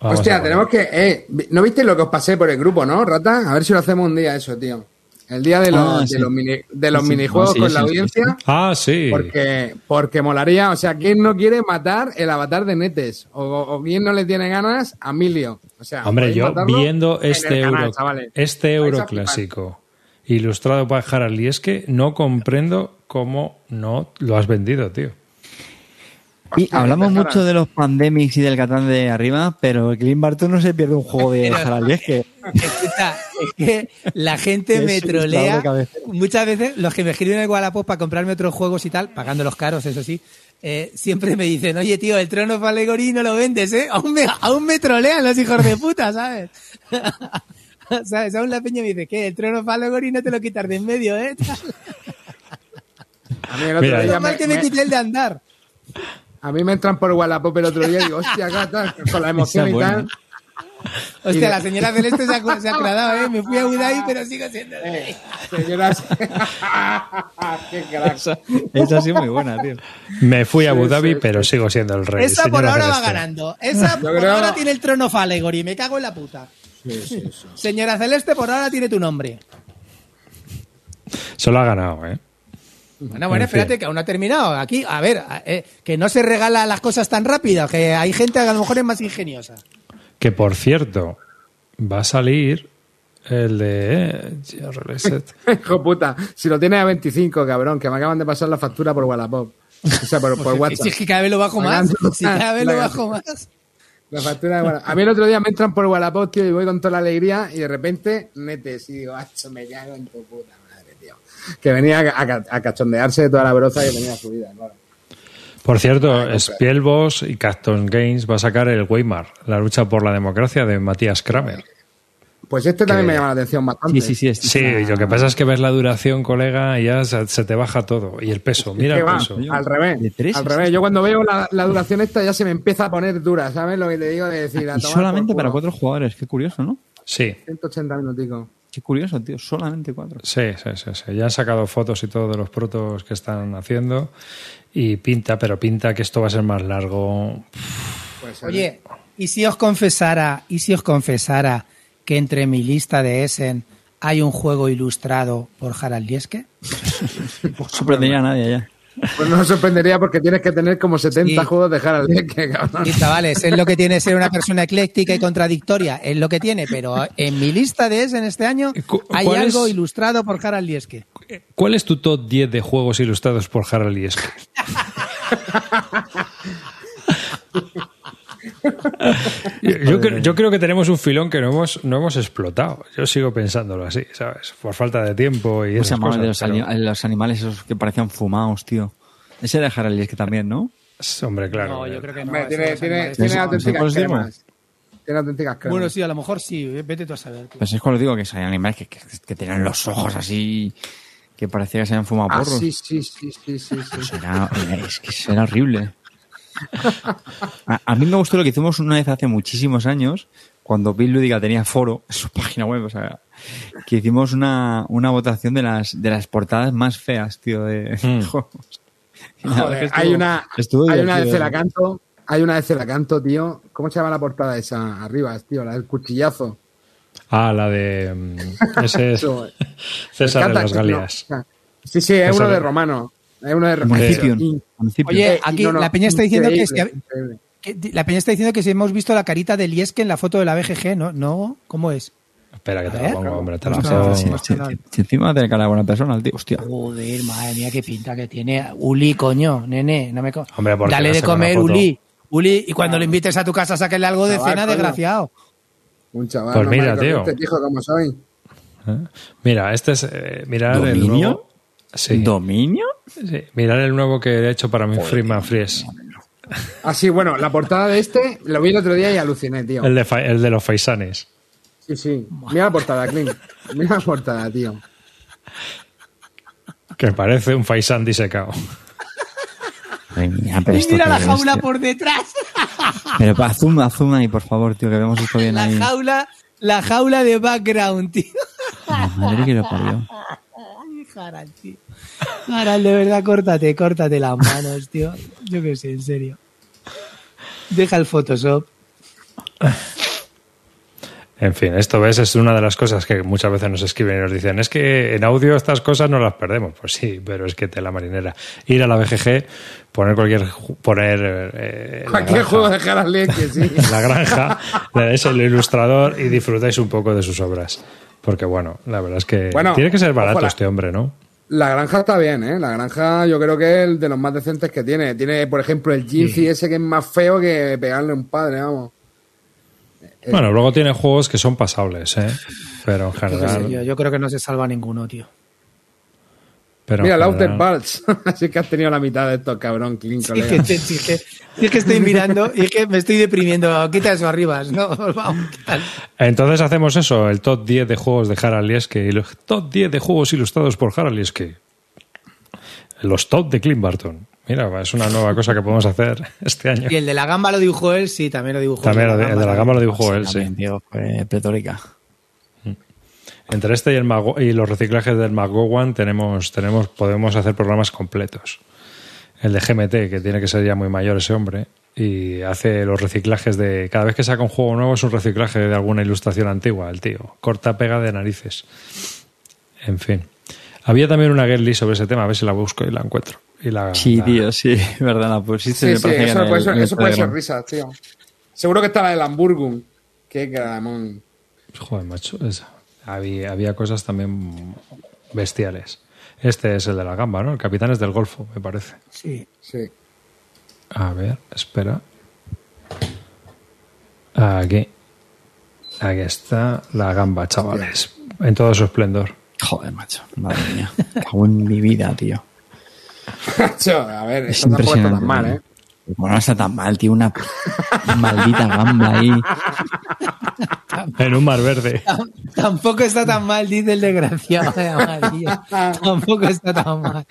Vamos Hostia, tenemos que. Eh, ¿No visteis lo que os pasé por el grupo, no, Rata? A ver si lo hacemos un día, eso, tío. El día de los, Ah, de sí. los, mini- de los Sí, minijuegos sí, con sí, la sí, audiencia. Ah, sí. Porque, porque molaría, o sea, ¿quién no quiere matar el avatar de Netes? O, o quién no le tiene ganas a Milio. O sea, Hombre, yo viendo en este canal, euro, chavales. este euro clásico ilustrado por Harald Lieske, no comprendo cómo no lo has vendido, tío. Y hablamos mucho de los pandemics y del Catán de arriba, pero Clint Barton no se pierde un juego de Harald es que la gente me trolea. Muchas veces los que me escriben en el Wallapop para comprarme otros juegos y tal, pagando los caros, eso sí, eh, siempre me dicen, oye tío, el trono of Allegory no lo vendes, ¿eh? Aún me, aún me trolean los hijos de puta, ¿sabes? ¿Sabes? Aún la peña me dice, ¿qué? El trono of Allegory no te lo quitas de en medio, ¿eh? A mí, el otro Mira, día me, que me me- quité el de andar. A mí me entran por Wallapop el otro día y digo, hostia, está, con la emoción y buena. tal. Hostia, la señora Celeste se ha, se ha aclarado, ¿eh? Me fui a Udai, pero sigo siendo el rey. Señoras. Qué crack. Esa, esa ha sido muy buena, tío. Me fui a Abu Sí, Dhabi, sí, pero sigo siendo el rey. Esa por señora ahora va ganando. Esa por creo- ahora tiene el trono of Allegory. Me cago en la puta. Señora Celeste, por ahora tiene tu nombre. Solo ha ganado, ¿eh? Bueno, bueno, espérate, que aún no ha terminado. Aquí, a ver, eh, que no se regala las cosas tan rápido, que hay gente que a lo mejor es más ingeniosa. Que por cierto, va a salir el de eh, Reset. Hijo puta, si lo tienes a 25, cabrón, que me acaban de pasar la factura por Wallapop. O sea, por, por WhatsApp. Si es que cada vez lo bajo más. Si cada vez lo bajo más. La factura de Wallapop. A mí el otro día me entran por Wallapop, tío, y voy con toda la alegría y de repente, netes, y digo, acho, me cago en tu puta. Que venía a, a- a cachondearse de toda la broza que tenía subida, claro. Por cierto. Spielboss y Cacton Games va a sacar el Weimar, la lucha por la democracia de Matías Kramer. Pues este también Que- me llama la atención bastante. Sí, sí, sí. este Sí, está- lo que pasa es que ves la duración, colega, y ya se, se te baja todo. Y el peso, mira el va, peso. al revés. Tres, al revés. Yo cuando veo la, la duración esta ya se me empieza a poner dura, ¿sabes lo que te digo? De decir, a Y tomar solamente para cuatro jugadores. Qué curioso, ¿no? Sí, 180 minuticos. Qué curioso, tío. Solamente cuatro. sí, sí, sí, sí. Ya han sacado fotos y todo de los protos que están haciendo. Y pinta, pero pinta que esto va a ser más largo. Pues, Oye, ¿y si os confesara, y si os confesara que entre mi lista de Essen hay un juego ilustrado por Harald Lieske? No sorprendería a nadie ya. Pues no me sorprendería porque tienes que tener como 70 Sí. juegos de Harald Lieske, cabrón. Y chavales, es lo que tiene ser una persona ecléctica y contradictoria, es lo que tiene, pero en mi lista de Essen este año Cu- hay ¿cuál algo es? ilustrado por Harald Lieske. ¿Cuál es tu top 10 de juegos ilustrados por Harald Lieske? yo, yo cre- yo creo que tenemos un filón que no hemos, no hemos explotado. Yo sigo pensándolo así, ¿sabes? Por falta de tiempo y ¿Cómo se esas cosas. los, pero- los animales esos que parecían fumados, tío? Ese era Harald Lieske también, ¿no? Hombre, claro. No, yo creo que no. Hombre, tiene, tiene, tiene auténticas. Tiene auténticas cremas. Bueno, sí, a lo mejor sí, vete tú a saber. tío. Pues es cuando digo que son animales que, que, que tenían los ojos así, que parecía que se habían fumado Ah, porros. sí, sí, sí, sí, sí, sí. Era- es que eso era horrible. A, a mí me gustó lo que hicimos una vez hace muchísimos años, cuando Bill Ludica tenía foro en su página web, o sea, que hicimos una, una votación de las, de las portadas más feas, tío, de Mm. juegos. La Joder, estuvo- hay una, hay una de divertido. Celacanto, hay una de Celacanto, tío. ¿Cómo se llama la portada esa? Arriba, tío, la del cuchillazo. Ah, la de. mm, Ese es Eso, César de las Galias. sí, sí, es César uno de Romano. Es uno de Romano. Municipio. Municipio. Oye, aquí no, no, la peña está diciendo que, la peña está diciendo que si hemos visto la carita de Lieske en la foto de la BGG, ¿no? ¿No? ¿Cómo es? Espera, que te la pongo, hombre. Te la pongo. sí, si, si- si encima tiene cara de buena persona, el tío, hostia. Joder, madre mía, qué pinta que tiene. Uli, coño, nene, no me co- Hombre, ¿por qué Dale no de una comer? Uli. Uli, y cuando lo invites a tu casa, sáquenle algo de Chaval, cena, coño. desgraciado. Un chaval. Pues no mira, tío. como soy. ¿eh? Mira, este es. eh, mirar el nuevo. Sí, ¿Dominio? sí, mirar el nuevo que he hecho para mi Freeman Fries. Ah, sí, bueno, la portada de este lo vi el otro día y aluciné, tío. El de, fa- el de los faisanes. Sí, sí. Mira la portada, Clint. Mira la portada, tío. Que parece un faisán disecado. Madre mía, pero Y esto mira la jaula tío. por detrás. Pero pa, zoom, zoom ahí, por favor, tío, que vemos esto bien La ahí. jaula, la jaula de background, tío. La madre que lo parió. Harald, tío. Harald, de verdad, córtate, córtate las manos, tío. Yo qué sé, en serio. Deja el Photoshop. En fin, esto ves, es una de las cosas que muchas veces nos escriben y nos dicen, es que en audio estas cosas no las perdemos. Pues sí, pero es que te la marinera. Ir a la BGG, poner cualquier, poner eh, la Cualquier granja- juego de Harald Leck que sí. la granja, le dais el ilustrador y disfrutáis un poco de sus obras. Porque bueno, la verdad es que Bueno, tiene que ser barato este hombre, ¿no? La granja está bien, ¿eh? La granja yo creo que es el de los más decentes que tiene. Tiene, por ejemplo, el Jinzy ese que es más feo que pegarle a un padre, vamos. Bueno, luego tiene juegos que son pasables, ¿eh? Pero en Yo, general... yo creo que no se salva ninguno, tío. Pero Mira, Lauter Balls. Así que has tenido la mitad de estos, cabrón, Clint, Sí, que, te- sí, que, sí, es que estoy mirando y es que me estoy deprimiendo. Quita eso arriba. No, vamos. Entonces hacemos eso, el top 10 de juegos de Harald Lieske y los top 10 de juegos ilustrados por Harald Lieske. Los top de Clint Barton. Mira, es una nueva cosa que podemos hacer este año. Y el de la gamba lo dibujó él, sí, también lo dibujó. También el de, la gama lo dibujó él, sí. También, tío, fue pletórica. Entre este y, el Mago- y los reciclajes del McGowan tenemos, tenemos, podemos hacer programas completos. El de GMT, que tiene que ser ya muy mayor ese hombre, y hace los reciclajes de... Cada vez que saca un juego nuevo es un reciclaje de alguna ilustración antigua, el tío. Corta, pega de narices. En fin. Había también una list sobre ese tema, a ver si la busco y la encuentro. Y la, Sí, la- tío, sí, verdad, la pusiste. Sí, sí, eso, el- puede ser, eso puede ser risas, tío. Seguro que está la del Hamburgum. Qué gramón. Joder, macho. es- había, había cosas también bestiales. Este es el de la gamba, ¿no? El Capitanes del Golfo, me parece. Sí. Sí. A ver, espera. Aquí. Aquí está la gamba, chavales. En todo su esplendor. Joder, macho, madre mía. Cago en mi vida, tío. Macho, a ver, Es esto impresionante. tan mal, ¿eh? Bueno, no está tan mal, tío. Una maldita gamba ahí. En un mar verde. Tampoco está tan mal, dice el desgraciado de Amarillo. Tampoco está tan mal.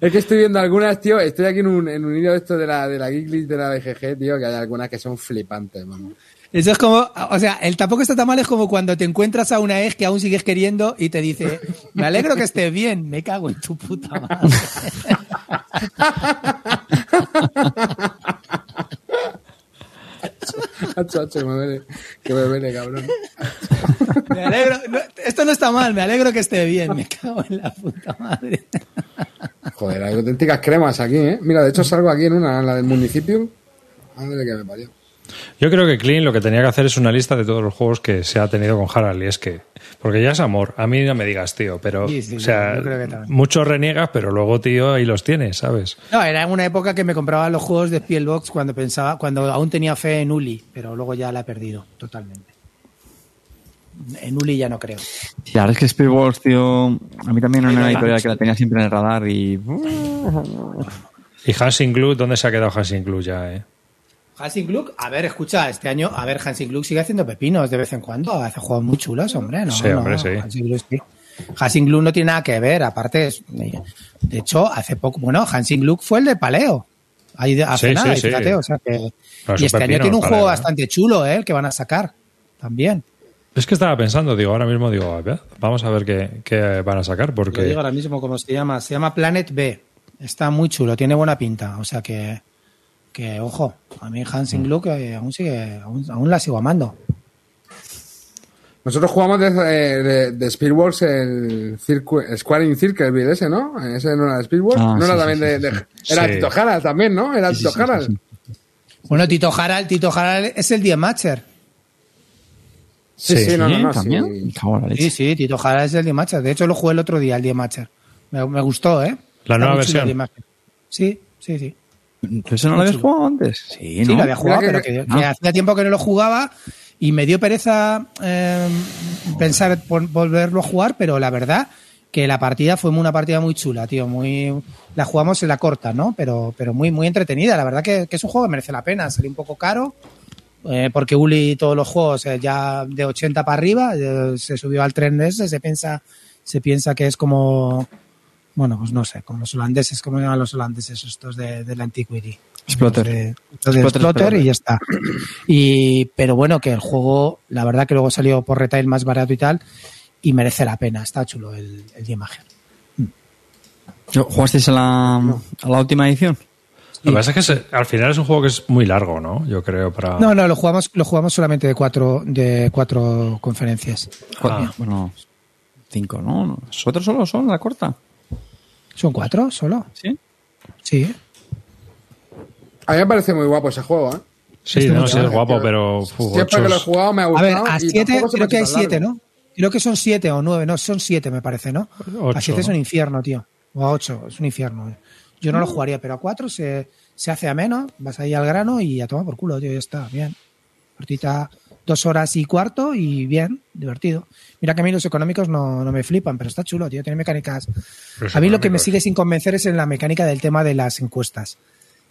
es que estoy viendo algunas, tío. Estoy aquí en un, en un hilo de esto de la, de la Geek List de la BGG, tío, que hay algunas que son flipantes, vamos. Eso es como, o sea, el tampoco está tan mal es como cuando te encuentras a una ex que aún sigues queriendo y te dice, me alegro que estés bien, me cago en tu puta madre. Me duele, que me duele, cabrón. Me alegro, no, esto no está mal, me alegro que esté bien, me cago en la puta madre. Joder, hay auténticas cremas aquí, ¿eh? Mira, de hecho salgo aquí en una, en la del municipio. Madre que me parió. Yo creo que Clean lo que tenía que hacer es una lista de todos los juegos que se ha tenido con Harald y es que porque ya es amor, a mí no me digas, tío, pero Sí, sí, o sea, muchos reniegas, pero luego, tío, ahí los tienes, ¿sabes? No, era en una época que me compraba los juegos de Spielbox cuando pensaba, cuando aún tenía fe en Uli, pero luego ya la he perdido totalmente. En Uli ya no creo. Sí, la verdad es que Speedballs, tío, a mí también era una editorial que la tenía siempre en el radar y... Y Hansing Glue, ¿dónde se ha quedado Hansing Glue ya, eh? Hansing Gluck, a ver, escucha, este año, a ver, Hansing Gluck sigue haciendo pepinos de vez en cuando, hace juegos muy chulos, hombre, ¿no? Sí, hombre, no, sí. Hansing Gluck, sí. Hansing Gluck no tiene nada que ver, aparte, es- de hecho, hace poco, bueno, Hansing Gluck fue el de Paleo. Ahí hace Sí, nada, sí, fíjate, o sea que. No, es y este año tiene un juego ¿eh? bastante chulo, ¿eh? El que van a sacar. También. Es que estaba pensando, digo, ahora mismo digo, a ver, vamos a ver qué, qué van a sacar, porque digo ahora mismo cómo se llama. Se llama Planet B. Está muy chulo, tiene buena pinta. O sea que, que ojo, a mí Hansing Gluck eh, aún sigue, aún, aún la sigo amando. Nosotros jugamos de, de, de Speedwars el, circu- el Squaring Circle, el ese, ¿no? Ese no era de Speedwars. Ah, no era sí, también sí, de, Era Sí. Tito Harald también, ¿no? Era Tito sí, Harald. sí, Bueno, Tito Harald, Tito Harald es el Die Matcher. Sí, sí, Sí, no, no, no. ¿También? sí. Sí, sí, Tito Harald es el Die Matcher. De hecho, lo jugué el otro día, el Die Matcher. Me, me gustó, ¿eh? La nueva versión. el Die Matcher. Sí, sí, sí. ¿Tú eso no lo habías jugado antes? Sí, Sí, ¿no? lo había jugado, pero que- que, que Ah. hacía tiempo que no lo jugaba Y me dio pereza eh, pensar por volverlo a jugar, pero la verdad que la partida fue una partida muy chula, tío. Muy, la jugamos en la corta, ¿no? Pero, pero muy, muy entretenida. La verdad que, que es un juego que merece la pena. Salió un poco caro, eh, porque Uli todos los juegos eh, ya de 80 para arriba eh, se subió al tren de ese, se piensa, se piensa que es como, bueno, pues no sé, como los holandeses, como llaman los holandeses estos de, de la Antiquity. Exploter. De- Exploter, y ya está. Y, pero bueno, que el juego, la verdad que luego salió por retail más barato y tal, y merece la pena, está chulo el, el The Imagen. ¿Jugasteis a la, a la última edición? Lo que pasa es que se- al final es un juego que es muy largo, ¿no? Yo creo, para... No, no, lo jugamos, lo jugamos solamente de cuatro, de cuatro conferencias. Ah. Bueno, cinco, ¿no? No, ¿Vosotros solo son la corta? ¿Son cuatro solo? ¿Sí? Sí. A mí me parece muy guapo ese juego, ¿eh? Sí, Este no, sí es guapo, pero... uf, Siempre ocho que lo he jugado me ha A gustado. ver, a siete, creo que hay siete, largo. ¿no? Creo que son siete o nueve, no, son siete me parece, ¿no? Ocho, a siete es un ¿no? infierno, tío. O a ocho, es un infierno. eh. Yo no lo jugaría, pero a cuatro se, se hace ameno, vas ahí al grano y a tomar por culo, tío, ya está, bien. Partita dos horas y cuarto y bien, divertido. Mira que a mí los económicos no, no me flipan, pero está chulo, tío, tiene mecánicas. Los A mí lo que me sigue sin convencer es en la mecánica del tema de las encuestas.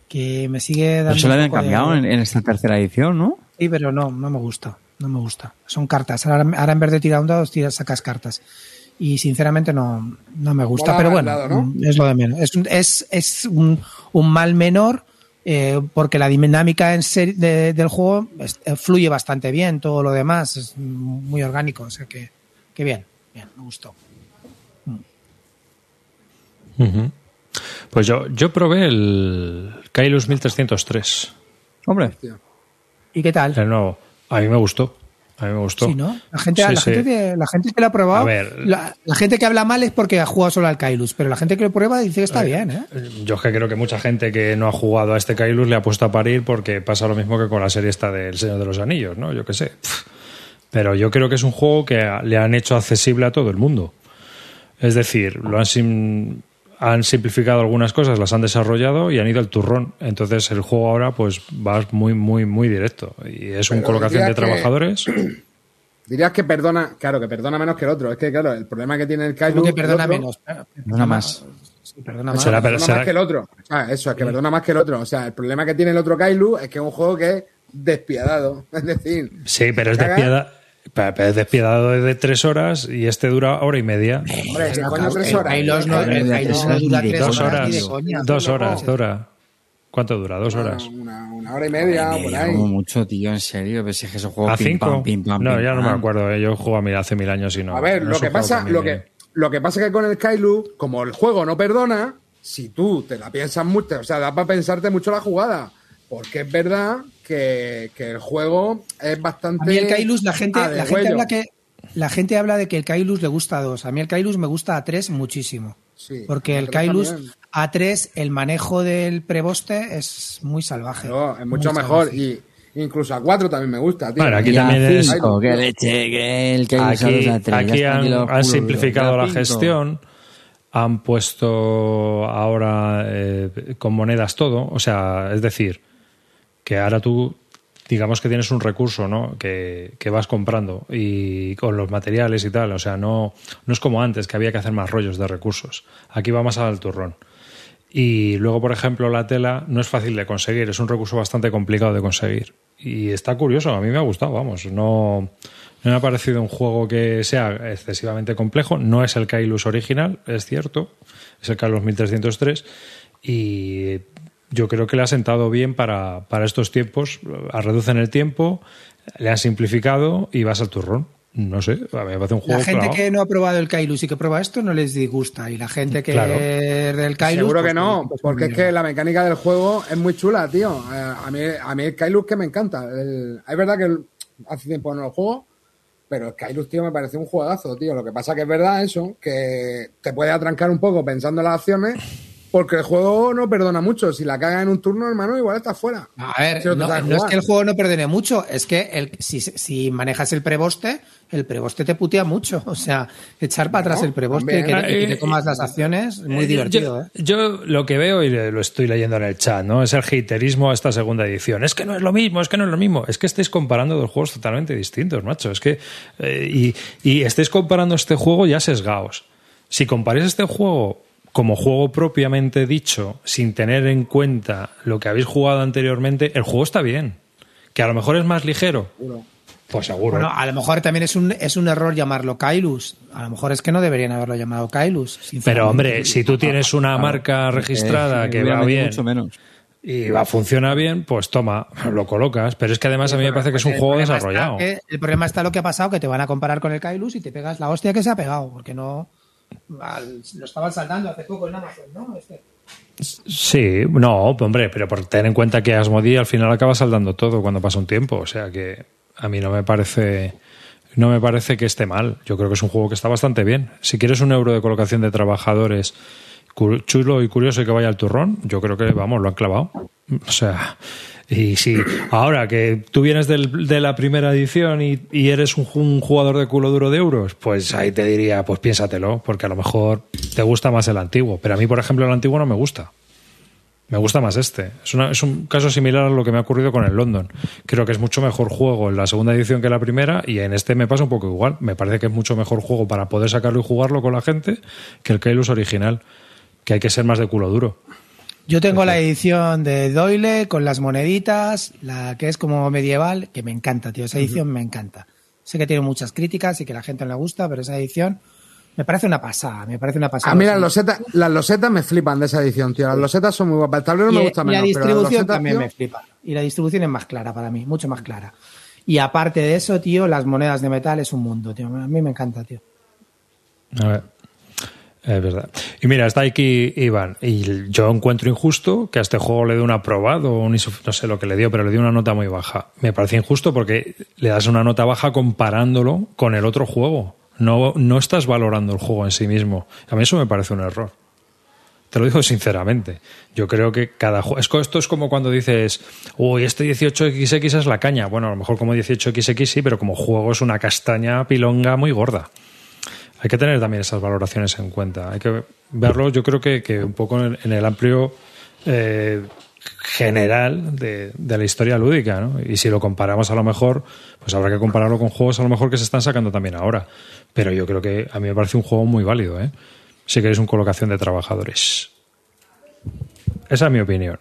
Que me sigue dando. Eso lo habían de- cambiado en, en esta tercera edición, ¿no? Sí, pero no, no me gusta. No me gusta. Son cartas. Ahora, ahora en vez de tirar un dado, tiras, sacas cartas. Y sinceramente no, no me gusta. Mola pero bueno, es lo de menos. Es, un- es, es un, un mal menor eh, porque la dinámica en de- del juego es- eh, fluye bastante bien. Todo lo demás es muy orgánico. O sea que, que bien, bien, me gustó. Ujú. Pues yo, yo probé el Kailus 1303, Hombre, ¿Y qué tal? el nuevo. A mí me gustó. A mí me gustó. Sí, ¿no? La gente, Sí, la, sí. gente que, la gente que lo ha probado, A ver. la, la gente que habla mal es porque ha jugado solo al Kailus, pero la gente que lo prueba dice que está bien, ¿eh? Yo es que creo que mucha gente que no ha jugado a este Kailus le ha puesto a parir porque pasa lo mismo que con la serie esta del Señor de los Anillos, ¿no? Yo qué sé. Pero yo creo que es un juego que le han hecho accesible a todo el mundo. Es decir, lo han, sim- han simplificado algunas cosas, las han desarrollado y han ido al turrón. Entonces el juego ahora pues va muy, muy, muy directo. Y es una colocación de que- trabajadores. Dirías que perdona, claro, que perdona menos que el otro. Es que, claro, el problema que tiene el Kailu. Que perdona otro, menos. Perdona más. Sí, perdona más. Será- Perdona será- más que el otro. Ah, eso, es que perdona más que el otro. O sea, el problema que tiene el otro Kailu es que es un juego que es despiadado. Es decir, Sí, pero es despiadado. Pero es despiadado de tres horas y este dura hora y media. hombre, ¿qué coño tres horas? Kailos no, el Kailos no dura tres Dos horas. ni de horas. coña. Dos horas dura. ¿Cuánto dura? Dos horas. Una, una hora y media, por ahí. como mucho, tío, en serio. Pero si es que esos juegos ¿A pim, cinco? pam, pim, pam, No, pim, ya no me acuerdo. eh. Yo juego a mí hace mil años y no. A ver, no lo es un que juego pasa, lo que, lo que pasa es que con el Kailu, como el juego no perdona, si tú te la piensas mucho, o sea, da para pensarte mucho la jugada. Porque es verdad que, que el juego es bastante. A mí el Kailus, la gente, la gente habla que la gente habla de que el Kailus le gusta a dos. A mí el Kailus me gusta a tres muchísimo. Sí, porque el Kailus también. a tres, el manejo del preboste es muy salvaje. No, es mucho Muy mejor. salvaje. Y incluso a cuatro también me gusta, tío. Bueno, aquí Y a también es- cinco, que leche, que el que hay Aquí, han, simplificado la gestión, han puesto ahora eh, con monedas todo, o sea, es decir, que ahora tú digamos que tienes un recurso ¿no? que, que vas comprando y con los materiales y tal, o sea, no, no es como antes que había que hacer más rollos de recursos, aquí va más al turrón. Y luego, por ejemplo, la tela no es fácil de conseguir, es un recurso bastante complicado de conseguir. Y está curioso, a mí me ha gustado, vamos, no, no me ha parecido un juego que sea excesivamente complejo, no es el Kailus original, es cierto, es el Kailus 1303 y yo creo que le ha sentado bien para, para estos tiempos, reducen el tiempo, le han simplificado y vas al turrón. No sé, a mí me parece un juego La gente clavado. que no ha probado el Kailus y que prueba esto no les disgusta. Y la gente que Claro. es del Kailus. Seguro pues, que no, pues, porque es mira. que la mecánica del juego es muy chula, tío. Eh, A mí, a mí el Kailus que me encanta. El- es verdad que hace tiempo no lo juego, pero el Kailus, tío, me parece un juegazo, tío. Lo que pasa que es verdad eso, que te puede atrancar un poco pensando en las acciones, Porque el juego no perdona mucho. Si la caga en un turno, hermano, igual estás fuera. A ver, Si no es que el juego no perdone mucho, es que el, si, si manejas el preboste, el preboste te putea mucho. O sea, echar para atrás el preboste y que, que te comas las acciones, muy Eh, divertido. yo, ¿eh? yo lo que veo, y lo estoy leyendo en el chat, ¿no? Es el haterismo a esta segunda edición. Es que no es lo mismo, es que no es lo mismo. Es que estáis comparando dos juegos totalmente distintos, macho. Es que. eh, y, y estáis comparando este juego ya sesgaos. Si comparáis este juego como juego propiamente dicho, sin tener en cuenta lo que habéis jugado anteriormente, el juego está bien. Que a lo mejor es más ligero. Pues seguro. Bueno, a lo mejor también es un, es un error llamarlo Kailus. A lo mejor es que no deberían haberlo llamado Kailus. Pero hombre, si tú tienes una marca registrada Eh, que hubiera va bien Mucho menos. y va funciona bien, pues toma, lo colocas. Pero es que además a mí me parece que es un El juego desarrollado. está que- el problema está lo que ha pasado, que te van a comparar con el Kailus y te pegas la hostia que se ha pegado, porque no... lo estaban saltando hace poco en Amazon, ¿no? Este. Sí, no, hombre, pero por tener en cuenta que Asmodee al final acaba saldando todo cuando pasa un tiempo. O sea que a mí no me parece. No me parece que esté mal. Yo creo que es un juego que está bastante bien. Si quieres un euro de colocación de trabajadores chulo y curioso y que vaya al turrón, yo creo que, vamos, lo han clavado. O sea, y si ahora que tú vienes del- de la primera edición y, eres un jugador de culo duro de euros, pues ahí te diría, pues piénsatelo, porque a lo mejor te gusta más el antiguo. Pero a mí, por ejemplo, el antiguo no me gusta. Me gusta más este. Es, una- es un caso similar a lo que me ha ocurrido con el London. Creo que es mucho mejor juego en la segunda edición que la primera y en este me pasa un poco igual. Me parece que es mucho mejor juego para poder sacarlo y jugarlo con la gente que el Kailus original, que hay que ser más de culo duro. Yo tengo la edición de Doyle con las moneditas, la que es como medieval, que me encanta, tío. Esa edición me encanta. Sé que tiene muchas críticas y que a la gente no le gusta, pero esa edición me parece una pasada, me parece una pasada. A mí las losetas, las losetas me flipan de esa edición, tío. Las losetas son muy guapas. El tablero y, me gusta y menos. la pero distribución losetas, también tío, me flipa. Y la distribución es más clara para mí, mucho más clara. Y aparte de eso, tío, las monedas de metal es un mundo, tío. A mí me encanta, tío. A ver. Es verdad. Y mira, está aquí Iván. Y yo encuentro injusto que a este juego le dé un aprobado, un no sé lo que le dio, pero le dio una nota muy baja. Me parece injusto porque le das una nota baja comparándolo con el otro juego. No, no estás valorando el juego en sí mismo. A mí eso me parece un error. Te lo digo sinceramente. Yo creo que cada juego. Esto es como cuando dices, uy, este 18XX es la caña. Bueno, a lo mejor como 18XX sí, pero como juego es una castaña pilonga muy gorda. Hay que tener también esas valoraciones en cuenta. Hay que verlo, yo creo que, que un poco en el, amplio eh, general de, de la historia lúdica. ¿no? Y si lo comparamos a lo mejor, pues habrá que compararlo con juegos a lo mejor que se están sacando también ahora. Pero yo creo que a mí me parece un juego muy válido. ¿eh? Si queréis un colocación de trabajadores. Esa es mi opinión.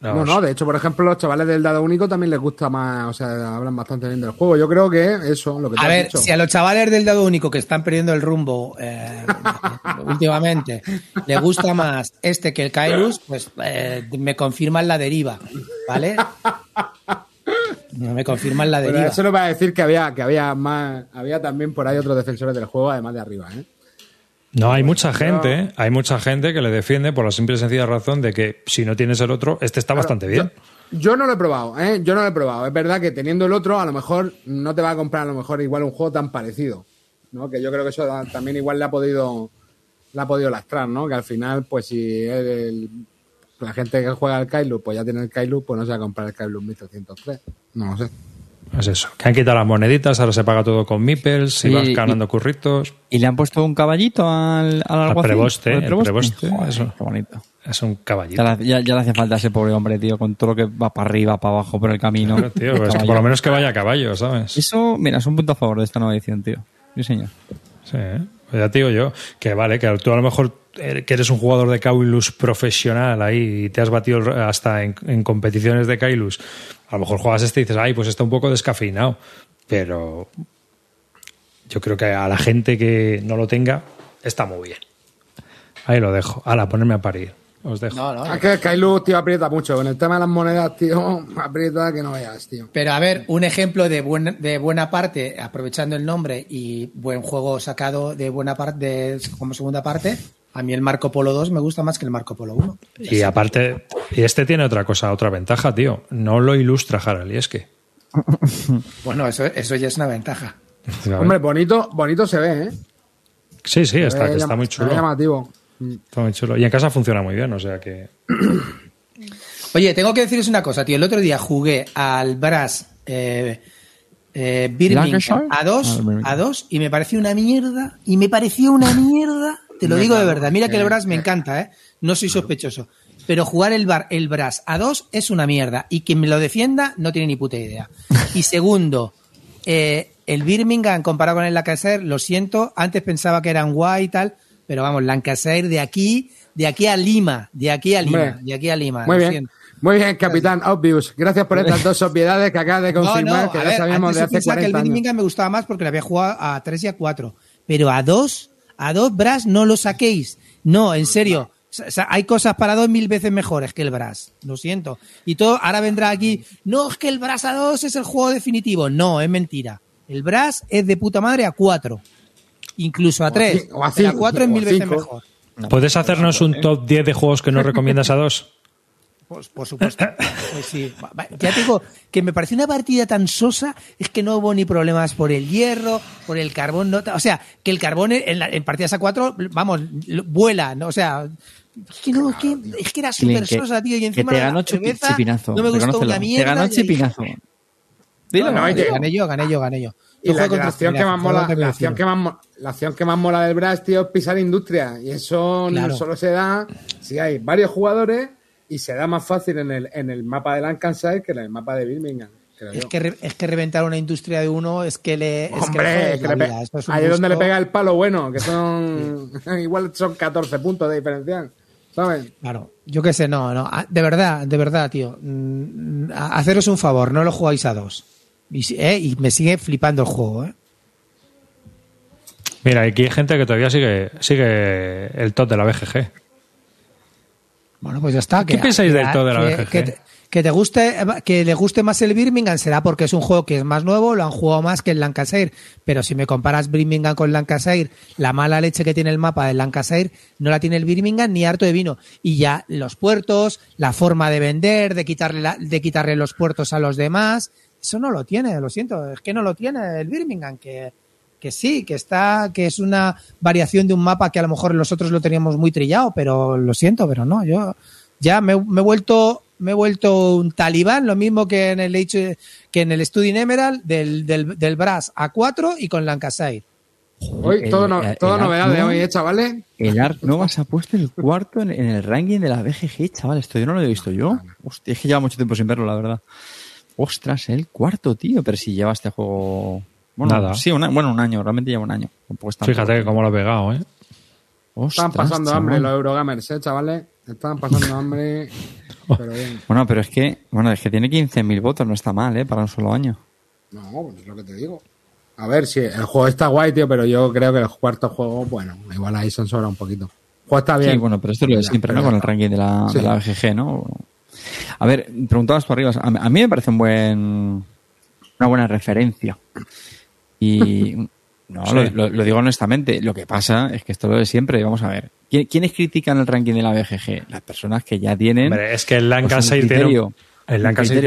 No, no, de hecho, por ejemplo, los chavales del dado único también les gusta más, o sea, hablan bastante bien del juego. Yo creo que eso, lo que te A has ver, dicho. si a los chavales del dado único que están perdiendo el rumbo eh, últimamente le gusta más este que el Kairus, pues eh, me confirman la deriva, ¿vale? Me confirman la Pero deriva. eso no va a decir que había, que había más, había también por ahí otros defensores del juego, además de arriba, ¿eh? No, hay mucha gente, ¿eh? hay mucha gente que le defiende por la simple y sencilla razón de que si no tienes el otro, este está bastante bien. Yo no lo he probado, ¿eh? Yo no lo he probado. Es verdad que teniendo el otro, a lo mejor no te va a comprar a lo mejor igual un juego tan parecido, ¿no? Que yo creo que eso da- también igual le ha podido le ha podido lastrar, ¿no? Que al final, pues si el- la gente que juega al Kailu, pues ya tiene el Kailu, pues no se va a comprar el Kailu 1303. No lo sé. Es eso. Que han quitado las moneditas, ahora se paga todo con Mipels, y Sí, vas y- ganando curritos. ¿Y le han puesto un caballito al, al Al preboste, ¿Al el preboste, Joder, eso. Qué bonito. Es un caballito. Ya, le- ya- ya le hace falta a ese pobre hombre, tío, con todo lo que va para arriba, para abajo, por el camino. Claro, tío, pues por lo menos que vaya a caballo, ¿sabes? Eso, mira, es un punto a favor de esta nueva edición, tío. Sí, señor. Sí, ¿eh? Pues ya te digo yo, que vale, que tú a lo mejor que eres un jugador de Kailus profesional ahí y te has batido hasta en, en competiciones de Kailus, a lo mejor juegas este y dices, ay, pues está un poco descafeinado, pero yo creo que a la gente que no lo tenga está muy bien. Ahí lo dejo. Ala, ponerme a parir. Os dejo. No, no. Es que tío, aprieta mucho. Con el tema de las monedas, tío, aprieta que no veas, tío. Pero a ver, un ejemplo de, buen- de buena parte, aprovechando el nombre y buen juego sacado de buena parte de- como segunda parte, a mí el Marco Polo 2 me gusta más que el Marco Polo 1. Y aparte, y este tiene otra cosa, otra ventaja, tío. No lo ilustra Harald, y es que. Bueno, eso, eso ya es una ventaja. Hombre, bonito, bonito se ve, ¿eh? Sí, sí, está, está llama- muy chulo. llamativo. Está muy chulo. Y en casa funciona muy bien, o sea que. Oye, tengo que deciros una cosa, tío. El otro día jugué al Brass eh, eh, Birmingham a dos, Ah, a dos, y me pareció una mierda. Y me pareció una mierda. Te lo digo de verdad. Mira que el Brass me encanta, ¿eh? No soy sospechoso. Pero jugar el, bar, el Brass a dos es una mierda. Y quien me lo defienda no tiene ni puta idea. Y segundo, eh, el Birmingham comparado con el Lancashire, lo siento, antes pensaba que eran guay y tal, pero vamos, Lancashire de aquí, de aquí a Lima, de aquí a Lima, Hombre. de aquí a Lima. Muy lo bien. siento. Muy bien, capitán Obvious. Gracias por estas dos obviedades que acabas de confirmar, no, que ya ver, sabíamos antes de hace pensaba que 40 el años. Birmingham me gustaba más porque le había jugado a 3 y a 4. Pero a 2, a 2 Brass no lo saquéis. No, en serio. O sea, hay cosas para dos mil veces mejores que el Brass. Lo siento. Y todo, ahora vendrá aquí. No, es que el Brass a 2 es el juego definitivo. No, es mentira. El Brass es de puta madre a 4. Incluso a a 3. ci- o a Pero a cinco, 4 es mil veces cinco. mejor. ¿Puedes hacernos un top 10 de juegos que no recomiendas a dos? Pues, por supuesto. Pues sí. Ya te digo que me pareció una partida tan sosa, es que no hubo ni problemas por el hierro, por el carbón. No, o sea, que el carbón en, la- en partidas a cuatro, vamos, vuela, ¿no? O sea. Es que, no, es que, es que era súper que- sosa, tío. Y que encima te la ganó cerveza Chipinazo. No me gustó una mierda. Te ganó Chipinazo. Dilo, No, que- Gané yo, gané yo, gané yo. Y Yo la, juego que la acción que más mola, que la acción que más, la acción que más mola del Brass, tío, es pisar industria. Y eso Claro. no solo se da si hay varios jugadores y se da más fácil en el, en el mapa de Lancashire que en el mapa de Birmingham. Es que, re- es que reventar una industria de uno es que le. es que le Hombre, jodes es que la le pe- vida. Esto es un ahí es donde le pega el palo bueno, que son. igual son 14 puntos de diferencial. ¿Sabes? Claro, yo qué sé, no, no, ah, de verdad, de verdad, tío. Mm, a- Haceros un favor, no lo jugáis a dos. Y, eh, y me sigue flipando el juego, ¿eh? Mira, aquí hay gente que todavía sigue, sigue el top de la BGG. Bueno, pues ya está. ¿Qué que- pensáis que- del todo de la BGG? Que, te- que te guste, que le guste más el Birmingham será porque es un juego que es más nuevo, lo han jugado más que el Lancashire. Pero si me comparas Birmingham con Lancashire, la mala leche que tiene el mapa del Lancashire no la tiene el Birmingham ni harto de vino. Y ya los puertos, la forma de vender, de quitarle, la- de quitarle los puertos a los demás, eso no lo tiene, lo siento, es que no lo tiene el Birmingham, que, que sí, que está, que es una variación de un mapa que a lo mejor los otros lo teníamos muy trillado, pero lo siento, pero no, yo ya me, me he vuelto me he vuelto un talibán, lo mismo que en el H- que en el Emerald del, del, del Brass A4 y con Lancashire. Hoy El- todo, no, el- todo el novedad de hoy, ¿eh, chavales? El Ark Nova se ha puesto el cuarto en, en el ranking de la BGG, chaval. Esto yo no lo he visto yo. Hostia, es que lleva mucho tiempo sin verlo, la verdad. Ostras, el cuarto, tío. Pero si lleva este juego. Bueno, Nada. Sí, una- bueno, un año. Realmente lleva un año. Es. Fíjate cómo lo ha pegado, ¿eh? Ostras, pasando chaval. hambre los Eurogamers, ¿eh, chavales? Estaban pasando hambre, pero bien. Bueno, pero es que, bueno, es que tiene 15.000 votos, no está mal, ¿eh? Para un solo año. No, pues es lo que te digo. A ver, si el juego está guay, tío, pero yo creo que el cuarto juego, bueno, igual ahí se han sobrado un poquito. El juego está bien. Sí, bueno, pero esto es lo de Ya, siempre, ¿no? Con el ranking de la, Sí. de la BGG, ¿no? A ver, preguntabas por arriba. A mí me parece un buen, una buena referencia. Y no, Sí. lo, digo honestamente. Lo que pasa es que esto es lo de siempre. Vamos a ver. ¿Quién- ¿Quiénes critican el ranking de la BGG? Las personas que ya tienen Hombre, es que el pues, un Lancashire tiene un,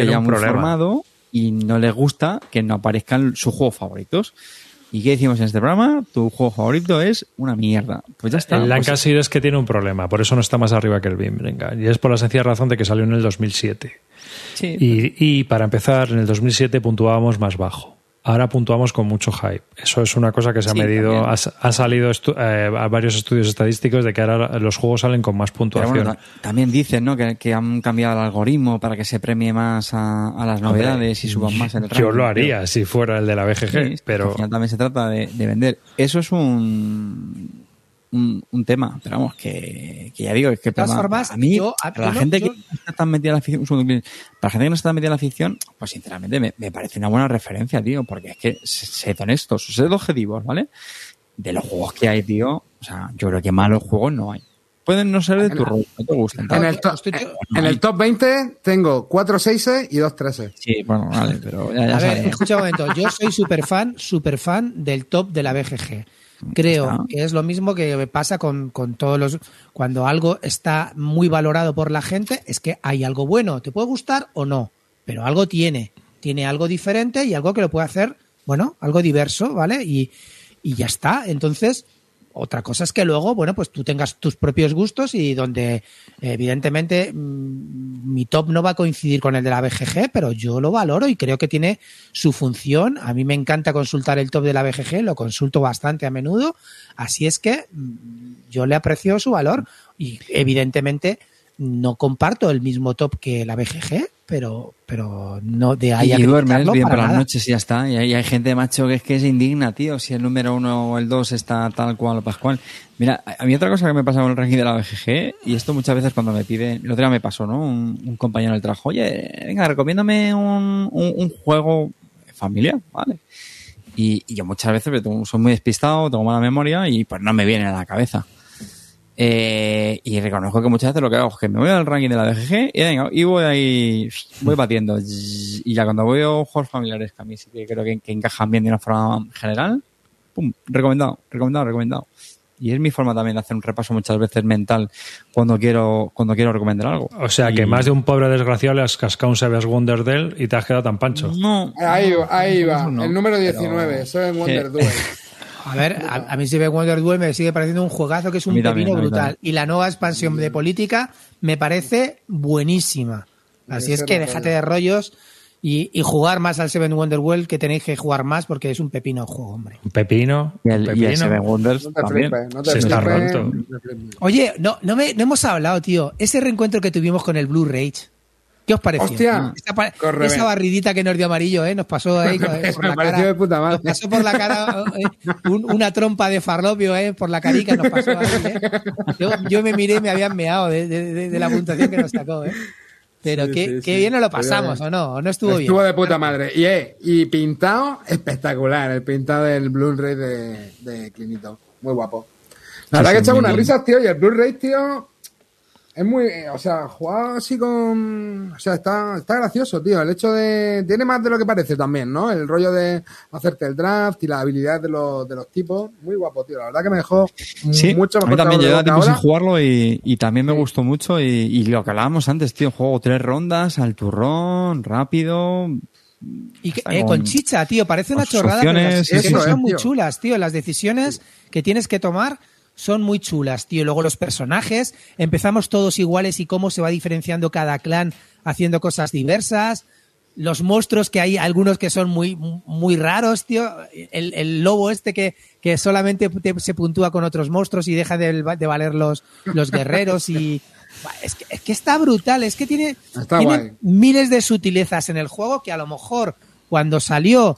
el ya un muy problema. formado y no les gusta que no aparezcan sus juegos favoritos. ¿Y qué decimos en este programa? Tu juego favorito es una mierda. Pues ya está. El pues- Lancashire es que tiene un problema, por eso no está más arriba que el Birmingham. Y es por la sencilla razón de que salió en el 2007. sí, Y, y para empezar, en el 2007 puntuábamos más bajo. Ahora puntuamos con mucho hype. Eso es una cosa que se ha Sí, medido, ha, ha salido estu- eh, a varios estudios estadísticos de que ahora los juegos salen con más Pero puntuación. bueno, también dicen ¿no? que, que han cambiado el algoritmo para que se premie más a, a las novedades y suban más en el ranking. Yo lo haría si fuera el de la BGG, Sí, Al pero final también se trata de, de vender. Eso es un, un, un tema, pero vamos, que, que ya digo, es que todas para, formas, a mí, yo- a- para la no- gente yo- que no está tan metida en la afición, un segundo, para la gente que no está tan metida en la afición, pues sinceramente me, me parece una buena referencia, tío, porque es que, se- sed honestos, sed objetivos, ¿vale? De los juegos que hay, tío, o sea, yo creo que malos juegos no hay. Pueden no ser de tu rol, no te gusten. En el, to- Estoy- en el top 20 tengo 4 6 y 2 13. Sí, bueno, vale, pero ya, ya A ver, escucha un momento. Yo soy súper fan, súper fan del top de la BGG. Creo Está. que es lo mismo que pasa con, con todos los. Cuando algo está muy valorado por la gente, es que hay algo bueno. Te puede gustar o no, pero algo tiene. Tiene algo diferente y algo que lo puede hacer, bueno, algo diverso, ¿vale? Y, y ya está. Entonces, Otra cosa es que luego, bueno, pues tú tengas tus propios gustos y donde evidentemente mm, mi top no va a coincidir con el de la BGG, pero yo lo valoro y creo que tiene su función. A mí me encanta consultar el top de la BGG, lo consulto bastante a menudo, así es que mm, yo le aprecio su valor y evidentemente no comparto el mismo top que la BGG, pero, pero no de ahí a y duermes criticarlo bien para por las noches y ya está. Y hay, hay gente, macho, que es que es indigna, tío, si el número uno o el dos está tal cual o pascual. Mira, a a mí otra cosa que me pasa con el ranking de la BGG, y esto muchas veces cuando me pide, el otro día me pasó, ¿no? Un, un compañero del trabajo, oye, venga, recomiéndame un, un, un juego familiar, ¿vale? Y, y yo muchas veces soy muy despistado, tengo mala memoria y pues no me viene a la cabeza. Eh, y reconozco que muchas veces lo que hago es que me voy al ranking de la BGG y, venga, y voy ahí, voy batiendo. Y ya cuando veo juegos familiares que a mí sí que creo que, que encajan bien de una forma general, pum, recomendado, recomendado, recomendado. Y es mi forma también de hacer un repaso muchas veces mental cuando quiero, cuando quiero recomendar algo. O sea que más de un pobre desgraciado le has cascado un Seves Wonder de él y te has quedado tan pancho. No, Ahí, va, ahí va, no, el número pero- 19, Seven Wonder Duel. A ver, a, a mí Seven Wonder Duel me sigue pareciendo un juegazo que es un también, pepino brutal. también. Y la nueva expansión de política me parece buenísima. Así es que déjate de rollos y, y jugar más al Seven Wonder World que tenéis que jugar más porque es un pepino el juego, hombre. Un pepino. y el, y pepino. el Seven Wonders No te también. flipes, no te Se está roto. Oye, no, no, me, no hemos hablado, tío. Ese reencuentro que tuvimos con el Blue Rage. ¿Qué os pareció? Hostia, esa, barridita que nos dio amarillo, ¿eh? Nos pasó ahí eh, por Me la pareció cara. de puta madre. Nos pasó por la cara eh, un- una trompa de farlopio, ¿eh? Por la carica nos pasó ahí, ¿eh? Yo, yo me miré y me habían meado de, de- de- de la puntuación que nos sacó, ¿eh? Pero Sí, qué, sí, qué sí. bien nos lo Estuvo pasamos. ¿o no? ¿O no estuvo, Estuvo bien? de puta madre. Y, eh, y pintado, espectacular. El pintado del Blu-ray de, de Clinito. Muy guapo. La verdad que echaba muy unas risas, tío. Y el Blu-ray, tío, es muy. eh, O sea, jugado así con. O sea, está, está gracioso, tío. El hecho de. Tiene más de lo que parece también, ¿no? El rollo de hacerte el draft y la habilidad de los, de los tipos. Muy guapo, tío. La verdad que me dejó Sí, mucho a mejor mí también sabor de lleva boca tiempo sin ahora. jugarlo y, y también me gustó mucho. Y, y lo que hablábamos antes, tío, juego tres rondas, al turrón, rápido. Y que- eh, con- con chicha, tío, parece una chorrada, pero las eso, son eh, muy tío. chulas, tío. Las decisiones que tienes que tomar son muy chulas, tío. Luego los personajes, empezamos todos iguales y cómo se va diferenciando cada clan haciendo cosas diversas. Los monstruos que hay algunos que son muy, muy raros, tío. El, el lobo este que, que solamente te- se puntúa con otros monstruos y deja de, de valer los, los guerreros y... Es que, es que está brutal, es que tiene, tiene miles de sutilezas en el juego que a lo mejor cuando salió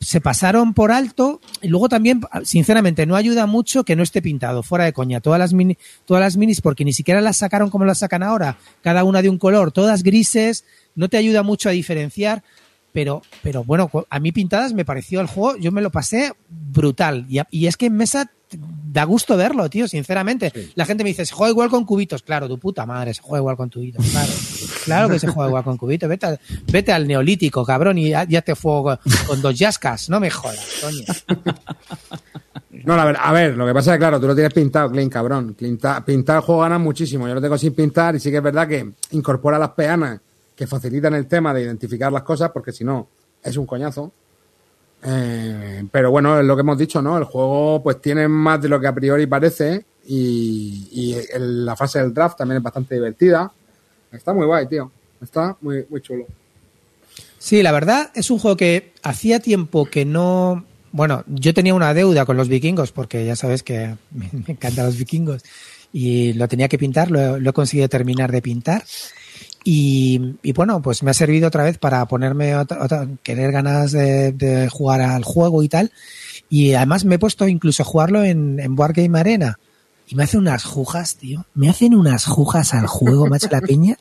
se pasaron por alto y luego también sinceramente no ayuda mucho que no esté pintado fuera de coña. Todas las mini, todas las minis porque ni siquiera las sacaron como las sacan ahora. Cada una de un color todas grises no te ayuda mucho a diferenciar pero pero bueno a mí pintadas me pareció el juego yo me lo pasé brutal. Y, y es que en mesa da gusto verlo, tío, sinceramente. La gente me dice, se juega igual con cubitos. Claro, tu puta madre, se juega igual con cubitos. Claro, claro que se juega igual con cubitos. Vete al, vete al neolítico, cabrón, y ya, ya te juego con, con dos yascas. No me jodas, coño. No, la verdad, a ver, lo que pasa es que, claro, tú lo tienes pintado, Clean, cabrón. Pintar, pintar el juego gana muchísimo. Yo lo tengo sin pintar y sí que es verdad que incorpora las peanas que facilitan el tema de identificar las cosas, porque si no, es un coñazo. Eh, pero bueno, es lo que hemos dicho, ¿no? El juego pues tiene más de lo que a priori parece y, la fase del draft también es bastante divertida. Está muy guay, tío. Está muy, muy chulo. Sí, la verdad es un juego que hacía tiempo que no. Bueno, yo tenía una deuda con los vikingos porque ya sabes que me, encantan los vikingos y lo tenía que pintar, lo he conseguido terminar de pintar. Y, bueno, pues me ha servido otra vez para ponerme otra, otra- querer ganas de, de jugar al juego y tal. Y además me he puesto incluso a jugarlo en, en Board Game Arena. Y me hacen unas jujas, tío. Me hacen unas jujas al juego, macho la peña.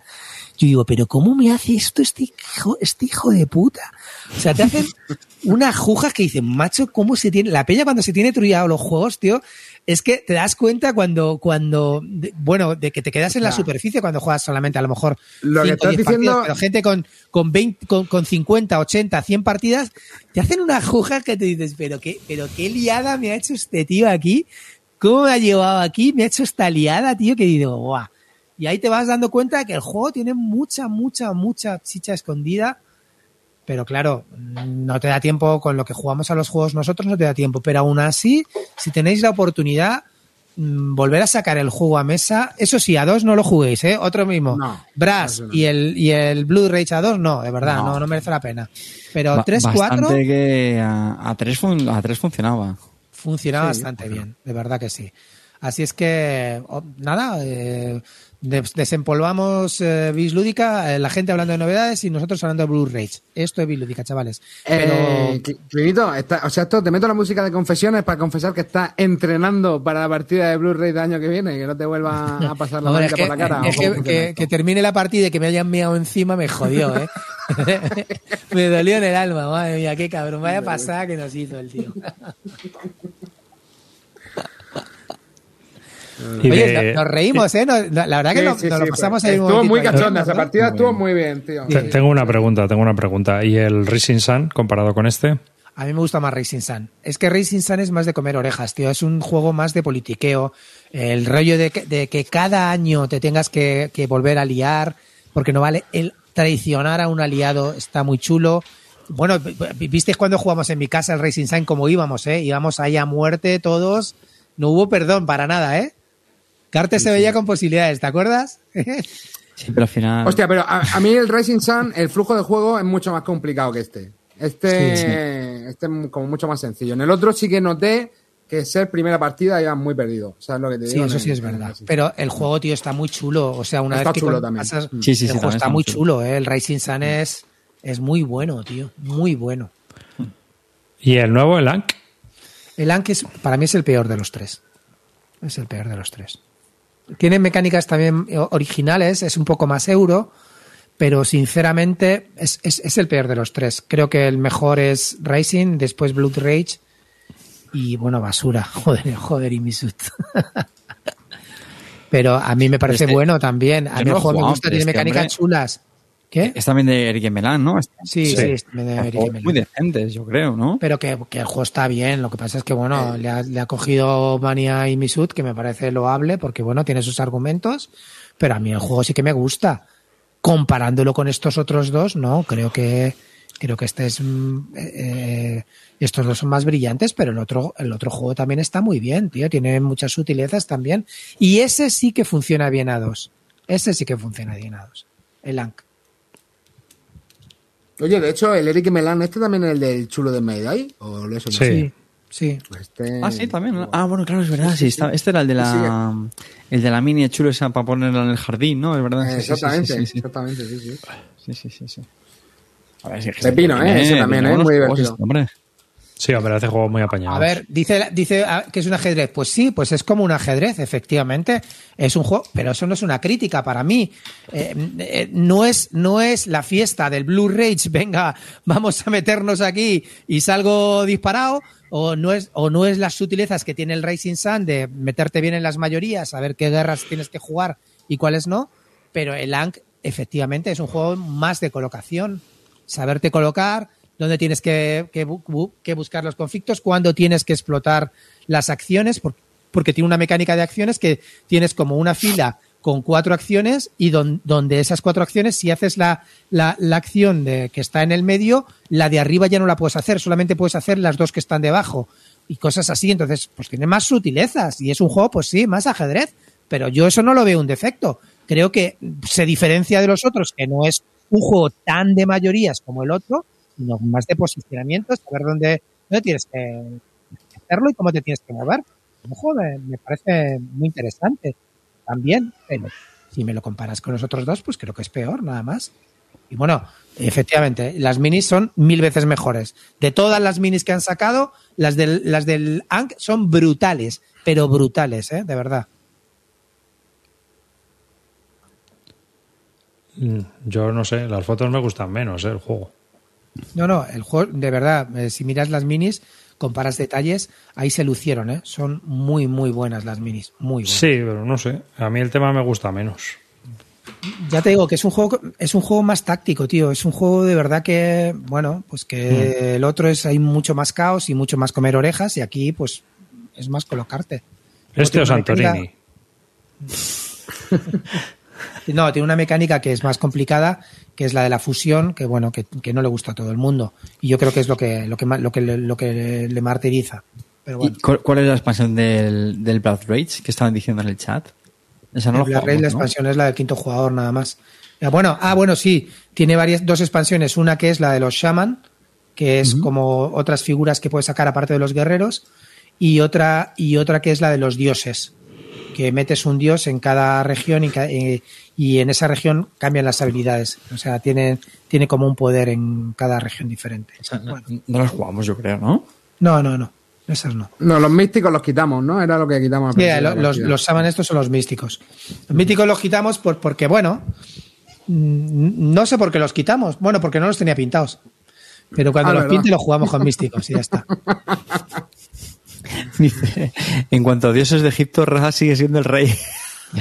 Yo digo, pero ¿cómo me hace esto este hijo, este hijo de puta? O sea, te hacen unas jujas que dicen, macho, ¿cómo se tiene? La peña cuando se tiene trullado los juegos, tío, es que te das cuenta cuando, cuando, de- bueno, de que te quedas en la superficie cuando juegas solamente a lo mejor Lo que 5 estás 10 diciendo- partidos, pero gente con, con 20, con, con 50, 80, 100 partidas, te hacen una juja que te dices, pero qué, pero qué liada me ha hecho este tío aquí, ¿cómo me ha llevado aquí? Me ha hecho esta liada, tío, que digo, guau. Y ahí te vas dando cuenta de que el juego tiene mucha, mucha, mucha chicha escondida Pero claro, no te da tiempo con lo que jugamos a los juegos nosotros, no te da tiempo. Pero aún así, si tenéis la oportunidad, mm, volver a sacar el juego a mesa, eso sí, a dos no lo juguéis, ¿eh? Otro mismo. No, Brass no. y el, y el Blue Rage a dos, no, de verdad, no, No. no, merece la pena. Pero Ba- 3, 4 Bastante que a, a tres fun- a tres funcionaba. funciona Sí, bastante bien, de verdad que sí. Así es que, oh, nada, eh, des- desempolvamos eh, Bis Lúdica, eh, la gente hablando de novedades y nosotros hablando de Blue Rage. Esto es Bis Lúdica, chavales. Pero Eh, está- o sea, esto te meto la música de confesiones para confesar que estás entrenando para la partida de Blu-ray del año que viene, que no te vuelva a pasar la que, por la cara. que termine la partida y que me hayan meado encima me jodió, ¿eh? me dolió en el alma, madre mía, qué cabrón. Vaya pasada que nos hizo el tío. Y Oye, de- nos reímos, ¿eh? Nos- la verdad que Sí, nos, sí, nos sí, lo pasamos pues, ahí Estuvo muy cachonda, esa partida estuvo muy bien, tío. Te- Tengo una pregunta, tengo una pregunta. ¿Y el Rising Sun comparado con este? A mí me gusta más Racing Sun. Es que Racing Sun es más de comer orejas, tío. Es un juego más de politiqueo. El rollo de que, de que cada año te tengas que, que volver a liar, porque no vale. El traicionar a un aliado está muy chulo. Bueno, vi- visteis cuando jugamos en mi casa el Racing Sun como íbamos, ¿eh? Íbamos ahí a muerte todos. No hubo perdón para nada, ¿eh? Carte se veía con posibilidades, ¿te acuerdas? Sí, pero al final. Hostia, pero a, a mí el Rising Sun, el flujo de juego es mucho más complicado que este. Este, Sí, este es como mucho más sencillo. En el otro sí que noté que ser primera partida iba muy perdido. ¿Sabes lo que te Sí, digo? eso En sí el- es verdad. Pero el juego, tío, está muy chulo. O sea, una Está vez que chulo también. pasas-. Sí, sí, sí, el juego está está muy chulo, ¿eh? El Rising Sun es, es muy bueno, tío. Muy bueno. ¿Y el nuevo, el Ankh? El Anki es, para mí es el peor de los tres. Es el peor de los tres. Tiene mecánicas también eh, originales, es un poco más euro, pero sinceramente es, es- es el peor de los tres. Creo que el mejor es Racing, después Blood Rage y bueno, basura. Joder, joder, y Misut. pero a mí me parece Este- bueno también. A mí el juego me gusta, tiene este mecánicas hombre- chulas. ¿Qué? Es también de Eric Melán, ¿no? Sí, sí, Sí. es de Eric Juegos Melán. muy decentes, yo creo, ¿no? Pero que, que el juego está bien, lo que pasa es que, bueno, le ha, le ha cogido Mania y Misut, que me parece loable, porque, bueno, tiene sus argumentos, pero a mí el juego sí que me gusta. Comparándolo con estos otros dos, no, creo que creo que este es mm, eh, estos dos son más brillantes, pero el otro el otro juego también está muy bien, tío, tiene muchas sutilezas también y ese sí que funciona bien a dos. Ese sí que funciona bien a dos. El Ankh. Oye, de hecho, el Eric Melán, ¿este también es el del chulo de Mayday? ¿O lo? Sí. Sí, sí. Este- Ah, sí, también. ¿no? Ah, bueno, claro, es verdad. Sí, está- este era el de la, el de la mini chulo esa para ponerla en el jardín, ¿no? Es verdad. Eh, Sí, sí, sí, exactamente, sí, sí. exactamente, sí, sí. Sí, sí, sí, sí. A ver, si es que Pepino, ¿eh? Ese también, ¿eh? Muy divertido. este hombre. Sí, hombre, hace juegos muy apañados. A ver, dice, dice ah, que es un ajedrez. Pues sí, pues es como un ajedrez, efectivamente. Es un juego, pero eso no es una crítica para mí. Eh, eh, no, es, no es la fiesta del Blue Rage, venga, vamos a meternos aquí y salgo disparado. O no, es, o no es las sutilezas que tiene el Racing Sun de meterte bien en las mayorías, saber qué guerras tienes que jugar y cuáles no. Pero el Ankh, efectivamente, es un juego más de colocación. Saberte colocar, dónde tienes que, que bu- bu- que buscar los conflictos, cuándo tienes que explotar las acciones, por- porque tiene una mecánica de acciones que tienes como una fila con cuatro acciones y don- donde esas cuatro acciones, si haces la, la, la acción de, que está en el medio, la de arriba ya no la puedes hacer, solamente puedes hacer las dos que están debajo y cosas así. Entonces, pues tiene más sutilezas y es un juego, pues sí, más ajedrez, pero yo eso no lo veo un defecto. Creo que se diferencia de los otros, que no es un juego tan de mayorías como el otro, sino más de posicionamiento, saber dónde, dónde tienes que hacerlo y cómo te tienes que mover. Juego me, me parece muy interesante también, pero si me lo comparas con los otros dos, pues creo que es peor, nada más. Y bueno, efectivamente, las minis son mil veces mejores. De todas las minis que han sacado, las del, las del Ankh son brutales, pero brutales, ¿eh? De verdad. Mm, Yo no sé, las fotos me gustan menos, ¿eh? el juego. No, no, el juego, de verdad, eh, si miras las minis, comparas detalles, ahí se lucieron, ¿eh? Son muy, muy buenas las minis, muy buenas. Sí, pero no sé. A mí el tema me gusta menos. Ya te digo que es un juego, es un juego más táctico, tío. Es un juego de verdad que, bueno, pues que el otro es hay mucho más caos y mucho más comer orejas y aquí, pues, es más colocarte. Este o Santorini. No, tiene una mecánica que es más complicada, que es la de la fusión, que bueno, que, que no le gusta a todo el mundo. Y yo creo que es lo que, lo que, lo que, le- lo que le martiriza. Pero bueno. ¿Y cuál, es la expansión del, del Blood Rage que estaban diciendo en el chat? Esa no lo la, expansión es la del quinto jugador nada más. Ah, bueno, ah, bueno, sí, tiene varias, dos expansiones. Una que es la de los shaman, que es como otras figuras que puedes sacar aparte de los guerreros, y otra, y otra que es la de los dioses, que metes un dios en cada región y, eh, y en esa región cambian las habilidades. O sea, tiene, tiene como un poder en cada región diferente. O sea, no, no las jugamos, yo creo, ¿no? No, no, no, esas no. No, los místicos los quitamos, ¿no? Era lo que quitamos. al Yeah, lo- los, los shaman estos son los místicos. Los místicos los quitamos por, porque, bueno, mm, no sé por qué los quitamos. Bueno, porque no los tenía pintados. Pero cuando Ah, los ¿verdad? pinte los jugamos con místicos y ya está. Dice, en cuanto a dioses de Egipto, Ra sigue siendo el rey.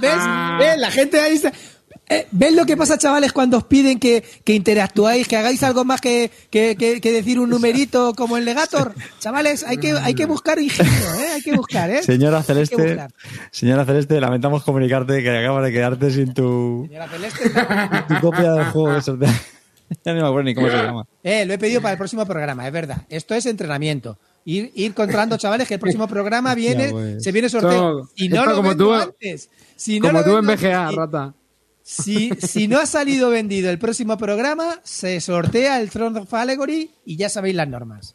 ¿Ves? ¿Ves? La gente ahí está... Eh, ¿Ves lo que pasa, chavales, cuando os piden que, que interactuáis, que hagáis algo más que, que- que- decir un numerito como el Legator? Chavales, hay que, hay que buscar ingenio, ¿eh? Hay que buscar, ¿eh? Señora Celeste, señora Celeste, lamentamos comunicarte que acabas de quedarte sin tu, Señora Celeste, no. tu copia del juego que sortea. Ya no me acuerdo ni cómo se llama. Eh, lo he pedido para el próximo programa, es verdad. Esto es entrenamiento. Ir, ir controlando, chavales, que el próximo programa viene, Ya, pues. se viene sorteo. Y no esto lo como tú- antes. Si no Como lo tú en BGA, rata. Si, si no ha salido vendido el próximo programa, se sortea el Throne of Allegory y ya sabéis las normas.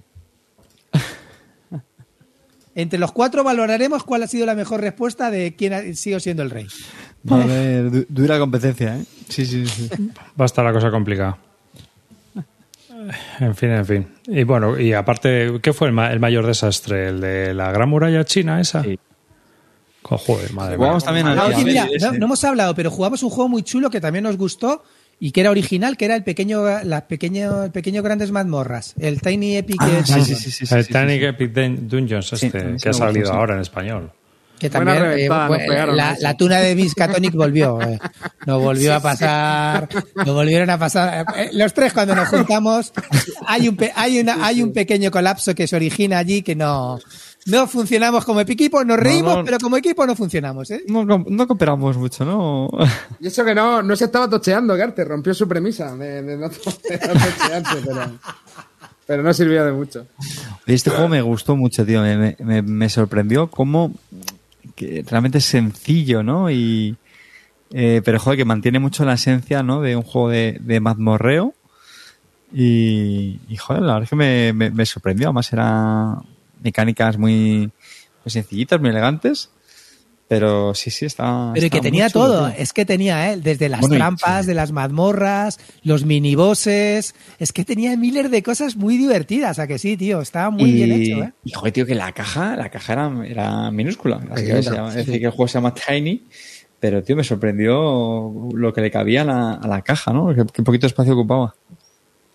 Entre los cuatro valoraremos cuál ha sido la mejor respuesta de quién ha- sigo siendo el rey. Va a haber du- dura competencia, ¿eh? Sí, sí, sí. Va a estar la cosa complicada. En fin, en fin. Y bueno, y aparte, ¿qué fue el, ma- el mayor desastre? ¿El de la gran muralla china esa? Sí. Co- joder, madre mía. Jugamos también al Ah, oye, mira, no, no hemos hablado, pero jugamos un juego muy chulo que también nos gustó y que era original, que era el pequeño, la pequeño, el pequeño Grandes Mazmorras, el Tiny Epic Ah, eh, sí, sí, sí, sí, sí, el sí, Tiny sí. Epic Dun- Dungeons este, que ha salido ahora en español. Que también eh, fue- pegaron, la, eso. la tuna de Miskatonic volvió, eh. nos volvió a pasar, nos volvieron a pasar. eh, Los tres cuando nos juntamos hay un hay una hay un pequeño colapso que se origina allí que no no funcionamos como equipo, nos reímos, no. pero como equipo no funcionamos, ¿eh? No, co- no cooperamos mucho, ¿no? Y eso que no, no se estaba tocheando, Carter, rompió su premisa de, de no, tochearse, pero, pero no sirvió de mucho. Este juego me gustó mucho, tío. Me- me- me sorprendió cómo realmente es sencillo, ¿no? Y, eh, pero joder, que mantiene mucho la esencia, ¿no? De un juego de, mazmorreo. Y, joder, la verdad es que me sorprendió. Además, eran mecánicas muy, muy sencillitas, muy elegantes. Pero sí, sí, está. Pero y que está tenía todo, tío. es que tenía, ¿eh? Desde las Bueno, trampas, de las mazmorras, los minibosses, es que tenía miles de cosas muy divertidas, ¿a que sí, tío? Estaba muy y, bien hecho, ¿eh? y, joder, tío, que la caja, la caja era, era minúscula. Así que Pequeñita, se llama- es decir, que el juego se llama Tiny. Pero, tío, me sorprendió lo que le cabía a la, a la caja, ¿no? Qué, qué poquito espacio ocupaba.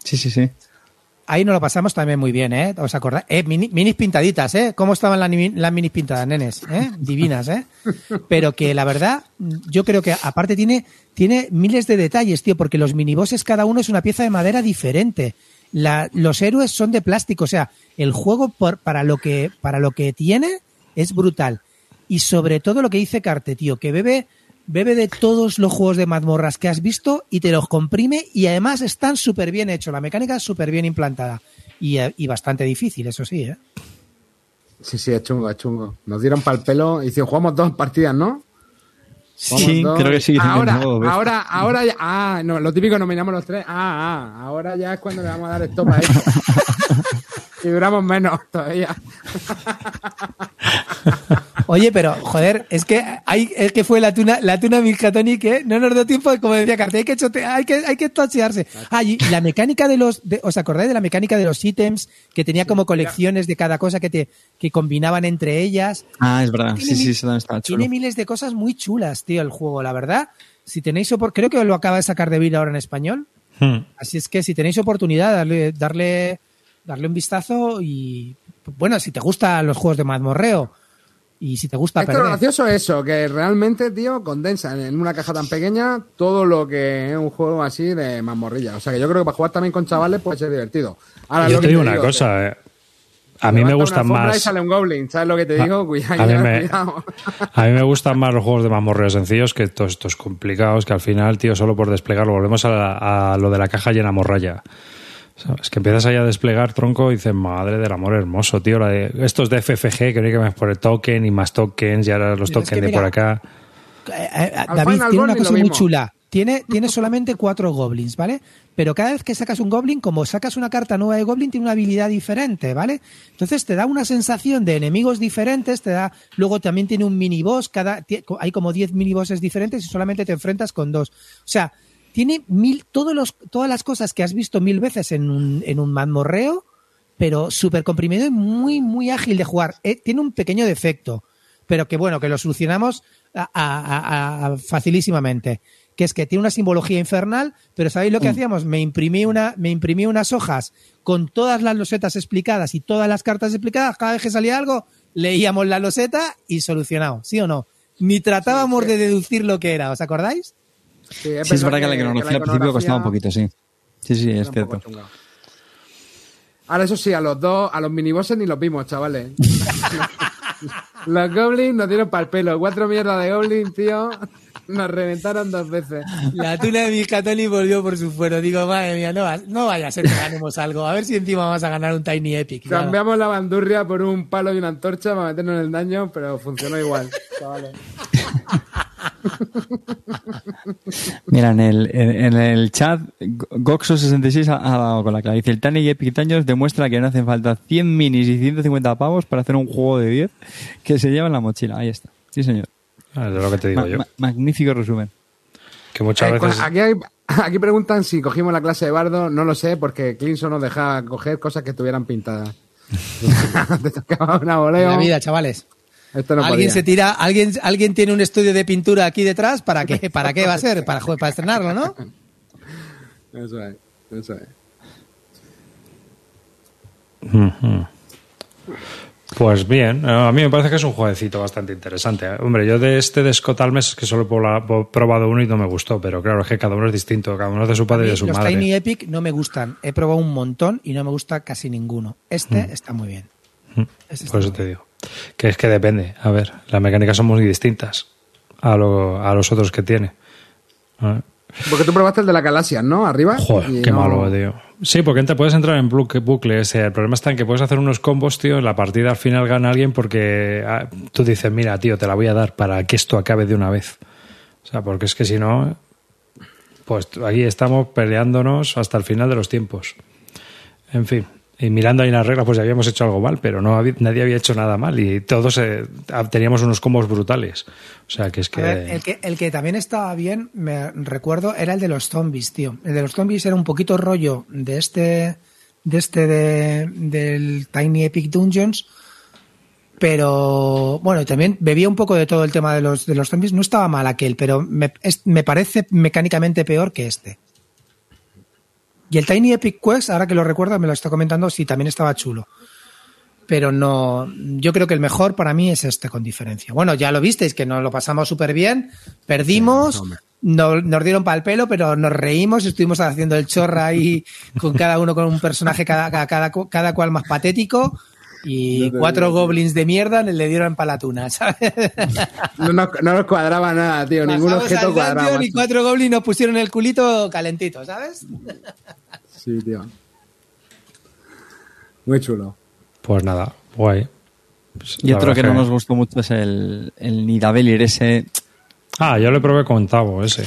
Sí, sí, sí. Ahí nos lo pasamos también muy bien, ¿eh? ¿Os acordáis? Eh, mini- minis pintaditas, ¿eh? ¿Cómo estaban las, las minis pintadas, nenes? ¿eh? Divinas, ¿eh? Pero que la verdad, yo creo que aparte tiene, tiene miles de detalles, tío, porque los minibosses cada uno es una pieza de madera diferente. Los héroes son de plástico, o sea, el juego por- para, lo que, para lo que tiene es brutal. Y sobre todo lo que dice Carte, tío, que bebe, bebe de todos los juegos de mazmorras que has visto y te los comprime y además están súper bien hechos, la mecánica es súper bien implantada y, y bastante difícil, eso sí, ¿eh? Sí, sí, es chungo, es chungo. Nos dieron para el pelo y hicieron, jugamos dos partidas, ¿no? Sí, dos. creo que sí. Ahora, ahora, ahora ya. Ah, no, lo típico nominamos los tres. Ah, ah, ahora ya es cuando le vamos a dar stop a esto. y duramos menos todavía. Oye, pero joder, es que hay es que fue la tuna, la tuna Miskatonic, ¿eh? No nos dio tiempo, como decía Carte, hay que chote- hay que, hay que tochearse. Ah, y la mecánica de los, de- ¿os acordáis de la mecánica de los ítems? Que tenía como colecciones de cada cosa que te, que combinaban entre ellas. Ah, es verdad. Tiene Sí, sí, eso estaba chulo. Tiene miles de cosas muy chulas, tío, el juego, la verdad. Si tenéis opor- creo que lo acaba de sacar de vida ahora en español. Hmm. Así es que si tenéis oportunidad, darle, darle, darle un vistazo y bueno, si te gustan los juegos de mazmorreo y si te gusta Es que lo gracioso es eso, que realmente, tío, condensan en una caja tan pequeña todo lo que es un juego así de mazmorrilla. O sea que yo creo que para jugar también con chavales puede ser divertido. Ahora, Yo te digo una cosa, eh. A mí me gustan Y más. sale un goblin, ¿sabes lo que te digo? Cuidado, a mí me- cuidado. A mí me gustan más los juegos de mazmorreo sencillos que todos estos complicados que al final, tío, solo por desplegarlo. Volvemos a, la- a lo de la caja llena morralla. Es que empiezas ahí a desplegar tronco y dices, madre del amor hermoso, tío. La de, estos de FFG que no hay que más por el token y más tokens y ahora los es tokens que de mira, por acá. Eh, eh, David, tiene una cosa muy mismo. chula. Tiene, tiene solamente cuatro goblins, ¿vale? Pero cada vez que sacas un goblin, como sacas una carta nueva de goblin, tiene una habilidad diferente, ¿vale? Entonces te da una sensación de enemigos diferentes, te da. Luego también tiene un miniboss, cada, hay como 10 minibosses diferentes y solamente te enfrentas con dos. O sea, tiene mil, todos los, todas las cosas que has visto mil veces en un, en un mazmorreo, pero súper comprimido y muy, muy ágil de jugar. Eh, tiene un pequeño defecto, pero que bueno, que lo solucionamos a- a- a- a- facilísimamente. Que es que tiene una simbología infernal, pero ¿sabéis lo que hacíamos? Me imprimí, una, me imprimí unas hojas con todas las losetas explicadas y todas las cartas explicadas. Cada vez que salía algo, leíamos la loseta y solucionado, ¿sí o no? Ni tratábamos de deducir lo que era, ¿os acordáis? Sí, Sí, es verdad que la iconografía al principio costaba un poquito, sí. Sí, sí, es cierto. Ahora, eso sí, a los dos, a los minibosses ni los vimos, chavales. los goblins nos dieron para el pelo. Cuatro mierdas de goblins, tío. Nos reventaron dos veces. La tuna de Miscatoli volvió por su fuero. Digo, madre mía, no, va- no vaya a ser que ganemos algo. A ver si encima vamos a ganar un Tiny Epic. Cambiamos la bandurria por un palo y una antorcha para meternos en el daño, pero funcionó igual, chavales. Mira, en el, en, en el chat, Goxo66 ha, ha dado con la clave. Dice, el Tiny Epic Daños demuestra que no hacen falta 100 minis y 150 pavos para hacer un juego de 10 que se lleva en la mochila. Ahí está. Sí, señor. Ah, Es lo que te digo Ma- yo. ma- magnífico resumen. Que muchas Eh, veces. aquí, hay- aquí preguntan si cogimos la clase de bardo. No lo sé, porque Clinson nos dejaba coger cosas que estuvieran pintadas. Te tocaba una voleo. la vida, chavales. Esto no alguien podía. se tira, alguien, alguien tiene un estudio de pintura aquí detrás. ¿Para qué? ¿Para qué va a ser? Para, para estrenarlo, ¿no? Eso es, eso es. Pues bien, eh, a mí me parece que es un jueguecito bastante interesante. ¿eh? Hombre, yo de este de Scott Almes es que solo he probado uno y no me gustó, pero claro, es que cada uno es distinto, cada uno es de su padre y de su Los madre. Tiny Epic no me gustan. He probado un montón y no me gusta casi ninguno. Este está muy bien. Este está Por eso te digo. Que es que depende. A ver, las mecánicas son muy distintas a, lo- a los otros que tiene. Porque tú probaste el de la Galaxia, ¿no? Arriba. Joder, qué no- malo, tío. Sí, porque entra- puedes entrar en bucle, eh, El problema está en que puedes hacer unos combos, tío. En la partida al final gana alguien porque ah, tú dices, mira, tío, te la voy a dar para que esto acabe de una vez. O sea, porque es que si no, pues aquí estamos peleándonos hasta el final de los tiempos. En fin. Y mirando ahí las reglas, pues ya habíamos hecho algo mal, pero no había- nadie había hecho nada mal y todos eh, teníamos unos combos brutales. O sea, que es que... Ver, el que, el que también estaba bien, me recuerdo, era el de los zombies, tío. El de los zombies era un poquito rollo de este, de este de, del Tiny Epic Dungeons, pero bueno, también bebía un poco de todo el tema de los, de los zombies. No estaba mal aquel, pero me, es- me parece mecánicamente peor que este. Y el Tiny Epic Quest, ahora que lo recuerdo, me lo está comentando, sí, también estaba chulo. Pero no, yo creo que el mejor para mí es este con diferencia. Bueno, ya lo visteis, que nos lo pasamos súper bien, perdimos, no- nos dieron para el pelo, pero nos reímos, estuvimos haciendo el chorra ahí con cada uno con un personaje cada, cada, cada, cada cual más patético y cuatro goblins de mierda le dieron para la tuna, ¿sabes? No, nos- no nos cuadraba nada, tío. Ningún Bajamos objeto cuadraba. y cuatro goblins nos pusieron el culito calentito, ¿sabes? Sí, tío. Muy chulo. Pues nada, guay. Pues Y otro que no nos gustó mucho es el, el Nidavellir, ese... Ah, yo lo probé con Tavo, ese.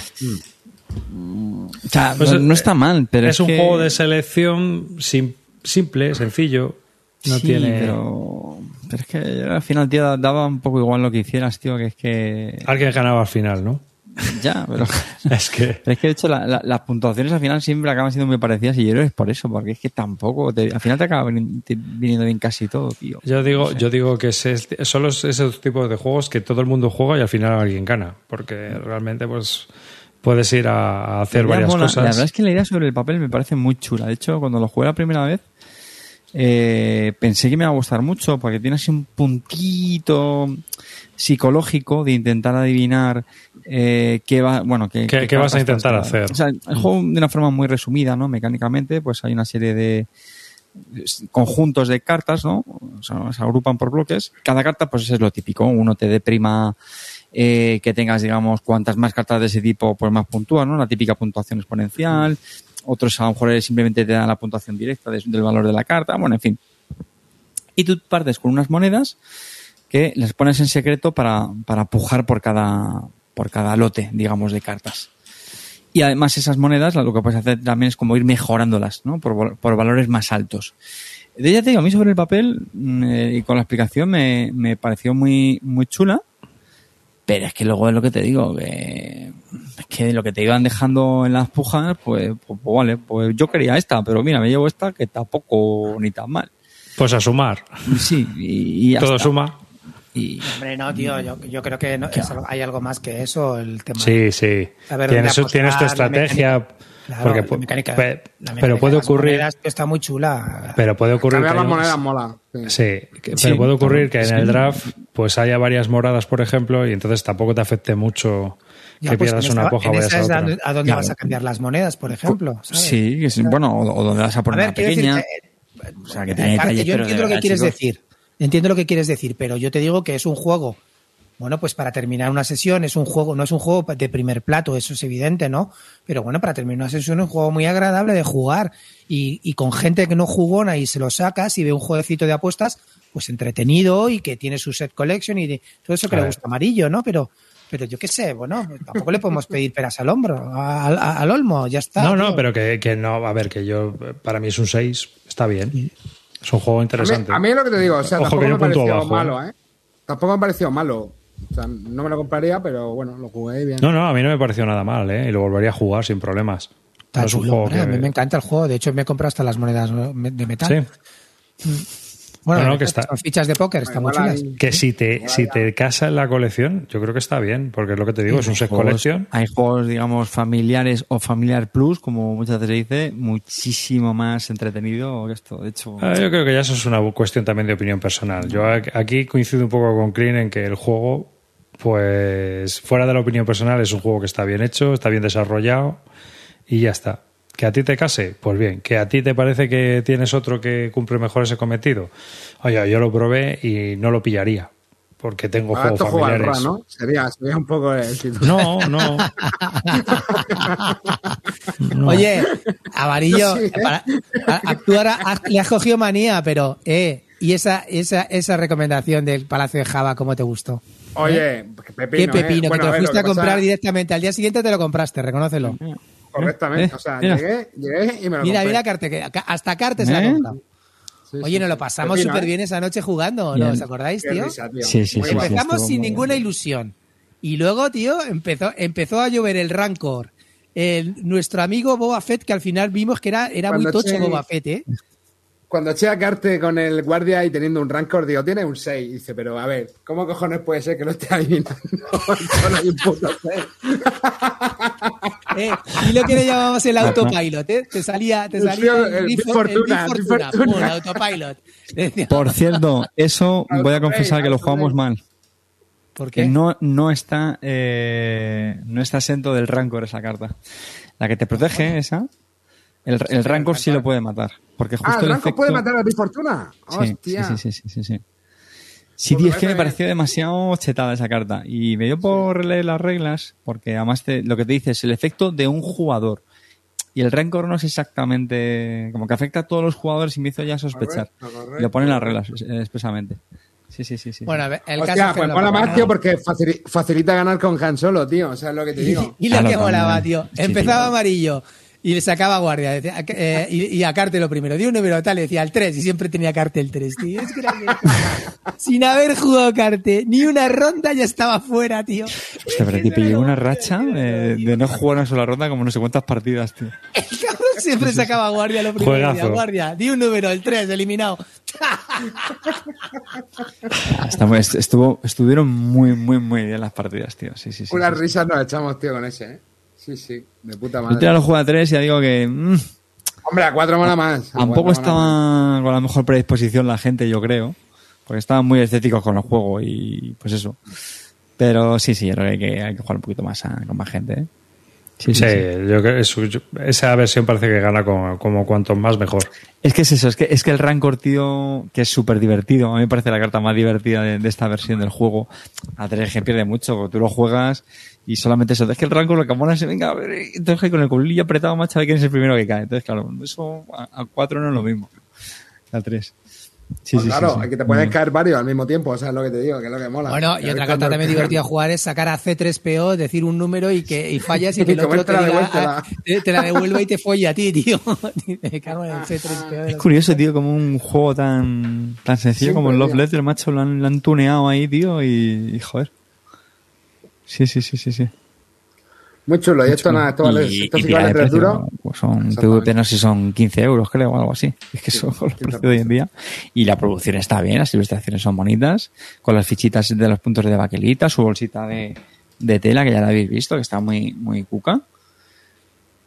O sea, Pues no, es- no está mal, pero es, es, un que- juego de selección sim- simple, sencillo. No sí, tiene. Pero, pero es que al final, tío, daba un poco igual lo que hicieras, tío, que es que... Alguien ganaba al final, ¿no? Ya, pero... Es que. Pero es que de hecho la- la- las puntuaciones al final siempre acaban siendo muy parecidas y yo creo que es por eso, porque es que tampoco, te- al final te acaba te- viniendo bien casi todo, tío. Yo digo, yo digo que es, es- son los- esos tipos de juegos que todo el mundo juega y al final alguien gana. Porque realmente, pues, puedes ir a, hacer varias mola. cosas. La verdad es que la idea sobre el papel me parece muy chula. De hecho, cuando lo jugué la primera vez, eh, pensé que me iba a gustar mucho porque tiene así un puntito psicológico de intentar adivinar eh, qué va, bueno, qué, ¿Qué- qué vas a intentar hacer? O sea, el juego de una forma muy resumida, ¿no? Mecánicamente, pues hay una serie de es- conjuntos de cartas, ¿no? O sea, se agrupan por bloques. Cada carta, pues es lo típico. Uno te deprima eh, que tengas, digamos, cuantas más cartas de ese tipo, pues más puntúas, ¿no? La típica puntuación exponencial. Otros a lo mejor simplemente te dan la puntuación directa de- del valor de la carta. Bueno, en fin. Y tú partes con unas monedas que las pones en secreto para, para pujar por cada, por cada lote, digamos, de cartas. Y además esas monedas lo que puedes hacer también es como ir mejorándolas, ¿no? Por, por valores más altos. De ya te digo, a mí sobre el papel mm, eh, y con la explicación me, me pareció muy, muy chula. Pero es que luego es lo que te digo, que, es que lo que te iban dejando en las pujas, pues, pues, pues vale, pues yo quería esta, pero mira, me llevo esta que tampoco ni tan mal. Pues a sumar. Sí, y, y ya Todo está. suma. Y, Hombre, no, tío, yo, yo creo que no- es algo- hay algo más que eso, el tema. Sí, sí. Saber Tienes, dónde tienes tu apostar, estrategia. Claro, porque la mecánica- pe- la mecánica pero de puede las ocurrir. monedas está muy chula. Pero puede ocurrir. Cambiar que las monedas mola. Sí. Sí, que- Sí, pero puede ocurrir que en sí. el draft pues haya varias moradas, por ejemplo, y entonces tampoco te afecte mucho Ya, que pues, pierdas una esa- poja o vayas esa a otra. a dónde- a dónde Claro. vas a cambiar las monedas, por ejemplo. ¿sabes? sí, que bueno, o, o donde vas a A poner ver, una quiero pequeña. decir, o sea, que tiene Carte, detalles, yo entiendo lo que quieres chicos. decir. Entiendo lo que quieres decir, pero yo te digo que es un juego. Bueno, pues para terminar una sesión es un juego, no es un juego de primer plato, eso es evidente, ¿no? Pero bueno, para terminar una sesión es un juego muy agradable de jugar y, y con gente que no jugona y se lo sacas y ve un jueguecito de apuestas, pues entretenido y que tiene su set collection y de- todo eso que A le gusta amarillo, ¿no? Pero, pero yo qué sé, bueno, tampoco le podemos pedir peras al hombro, al, al- olmo, ya está. No, no, pero que, que no, a ver, que yo, para mí es un 6, está bien. Es un juego A mí, interesante. a mí es lo que te digo, o sea, Ojo tampoco que me puntúo pareció bajo, malo, ¿eh? Tampoco me pareció malo. O sea, no me lo compraría, pero bueno, lo jugué bien. No, no, a mí no me pareció nada mal, ¿eh? Y lo volvería a jugar sin problemas. Está No es un juego hombre, que... A mí me encanta el juego. De hecho, me he comprado hasta las monedas de metal. Sí, Bueno, No, no, de que está- son fichas de póker, están muy chulas. que si te, si te casa en la colección, yo creo que está bien, porque es lo que te digo, es un set collection. Hay juegos, digamos, familiares o familiar plus, como muchas veces se dice, muchísimo más entretenido que esto. De hecho, Ah, yo creo que ya eso es una cuestión también de opinión personal. Yo aquí coincido un poco con Clean en que el juego, pues fuera de la opinión personal, es un juego que está bien hecho, está bien desarrollado y ya está. Que a ti te case, pues bien. Que a ti te parece que tienes otro que cumple mejor ese cometido. Oye, yo lo probé y no lo pillaría, porque tengo Ahora juegos familiares. ¿no? Sería, sería un poco el título. No, no. No. Oye, Avarillo, Sí, ¿eh? para- a- le has cogido manía, pero, eh, ¿y esa, esa, esa recomendación del Palacio de Java, cómo te gustó? Oye, qué pepino. Qué ¿eh? Bueno, que te lo fuiste a comprar pasa- directamente. Al día siguiente te lo compraste, reconócelo. Correctamente. Eh, o sea, mira. llegué, llegué y me lo Mira, compré. mira, Carte, hasta Carte se la ¿Eh? Sí, Oye, sí, nos lo pasamos súper bien esa noche jugando, ¿o ¿no? Bien. ¿Os acordáis, tío? risa, tío. Sí, sí, Muy sí. Empezamos sin ninguna bien. ilusión. Y luego, tío, empezó, empezó a llover el Rancor. El- nuestro amigo Boba Fett, que al final vimos que era, era muy tocho eché- Boba Fett, ¿eh? Cuando eché a Carte con el guardia y teniendo un rancor, digo, tiene un 6. Dice, pero a ver, ¿cómo cojones puede ser que lo esté adivinando? Solo hay un puto 6. Eh, Y lo que le llamamos el autopilot, ¿eh? Te salía, te salía el, el Big Big For- el Fortuna, Fortuna, Fortuna. el autopilot. Por cierto, eso voy a confesar que lo jugamos mal. ¿Por Que qué? no, no está eh, no está exento del rancor esa carta. La que te protege, esa, el, el rancor sí lo puede matar. Porque justo Ah, el el rancor efecto- puede matar a Big Fortuna. Sí, Hostia. sí, sí, sí, sí, sí, sí. Tío, es que me pareció demasiado chetada esa carta. Y me dio por releer las reglas, porque además te- lo que te dice es el efecto de un jugador. Y el Rancor no es exactamente. como que afecta a todos los jugadores y me hizo ya sospechar. Correcto, correcto. Y lo pone en las reglas expresamente. Sí, sí, sí. sí. Bueno, a ver, el caso Hostia, es que pues mola más, tío, porque facili- facilita ganar con Han Solo, tío. O sea, es lo que te digo. Y lo Claro, que molaba, tío. Sí, Empezaba tío. amarillo y le sacaba guardia. decía, eh, y, y a Carte lo primero. Dio un número tal, le decía el 3 y siempre tenía Carte el 3, tío. Es que era que- Sin haber jugado Carte, ni una ronda ya estaba fuera, tío. Hostia, pero que pillé una racha eh, de no jugar una sola ronda como no sé cuántas partidas, tío. El cabrón siempre sacaba guardia lo primero. Juegazo. guardia, di un número, el 3, eliminado. Estuvo, estuvieron muy, muy, muy bien las partidas, tío. Sí, sí, sí. Unas sí. risas nos echamos, tío, con ese, ¿eh? Sí, sí, de puta Yo madre. te lo juego a tres y ya digo que. mm, Hombre, a cuatro mola más. Tampoco más. estaba con la mejor predisposición la gente, yo creo. Porque estaban muy estéticos con el juego y pues eso. Pero sí, sí, yo creo que hay que, hay que jugar un poquito más a- con más gente. ¿eh? Sí, Sí, sí, sí. yo creo que es- yo- esa versión parece que gana como, como cuanto más mejor. Es que es eso, es que, es que el Rancor, tío, que es súper divertido. A mí me parece la carta más divertida de, de esta versión del juego. A 3G pierde mucho, porque tú lo juegas y solamente eso. Es que el lo que mola es, venga, a ver, entonces ahí con el culillo apretado, macho, a ver quién es el primero que cae. Entonces, claro, eso a, a 4 no es lo mismo. A 3. Sí, Pues sí, claro, sí, que te pueden Mm. caer varios al mismo tiempo, o sea, es lo que te digo, que es lo que mola. Bueno, y otra carta también divertida a jugar es sacar a C3PO, decir un número y que y fallas y que el otro te, de diga, ah, te, te la devuelva y te folle a ti, tío. Me cago en el C3PO. de Es curioso, tío, como un juego tan, tan sencillo como el Love. Letter, macho, lo han, lo han tuneado ahí, tío, y, y joder. Sí, sí, sí, sí, sí. Muy chulo, y esto nada, sí de 3 precio, duros. pues son. PvP, no sé si son 15 euros, creo, o algo así. Es que son los 15 precios de hoy en día. Y la producción está bien, las ilustraciones son bonitas, con las fichitas de los puntos de baquelita, su bolsita de, de tela, que ya la habéis visto, que está muy, muy cuca.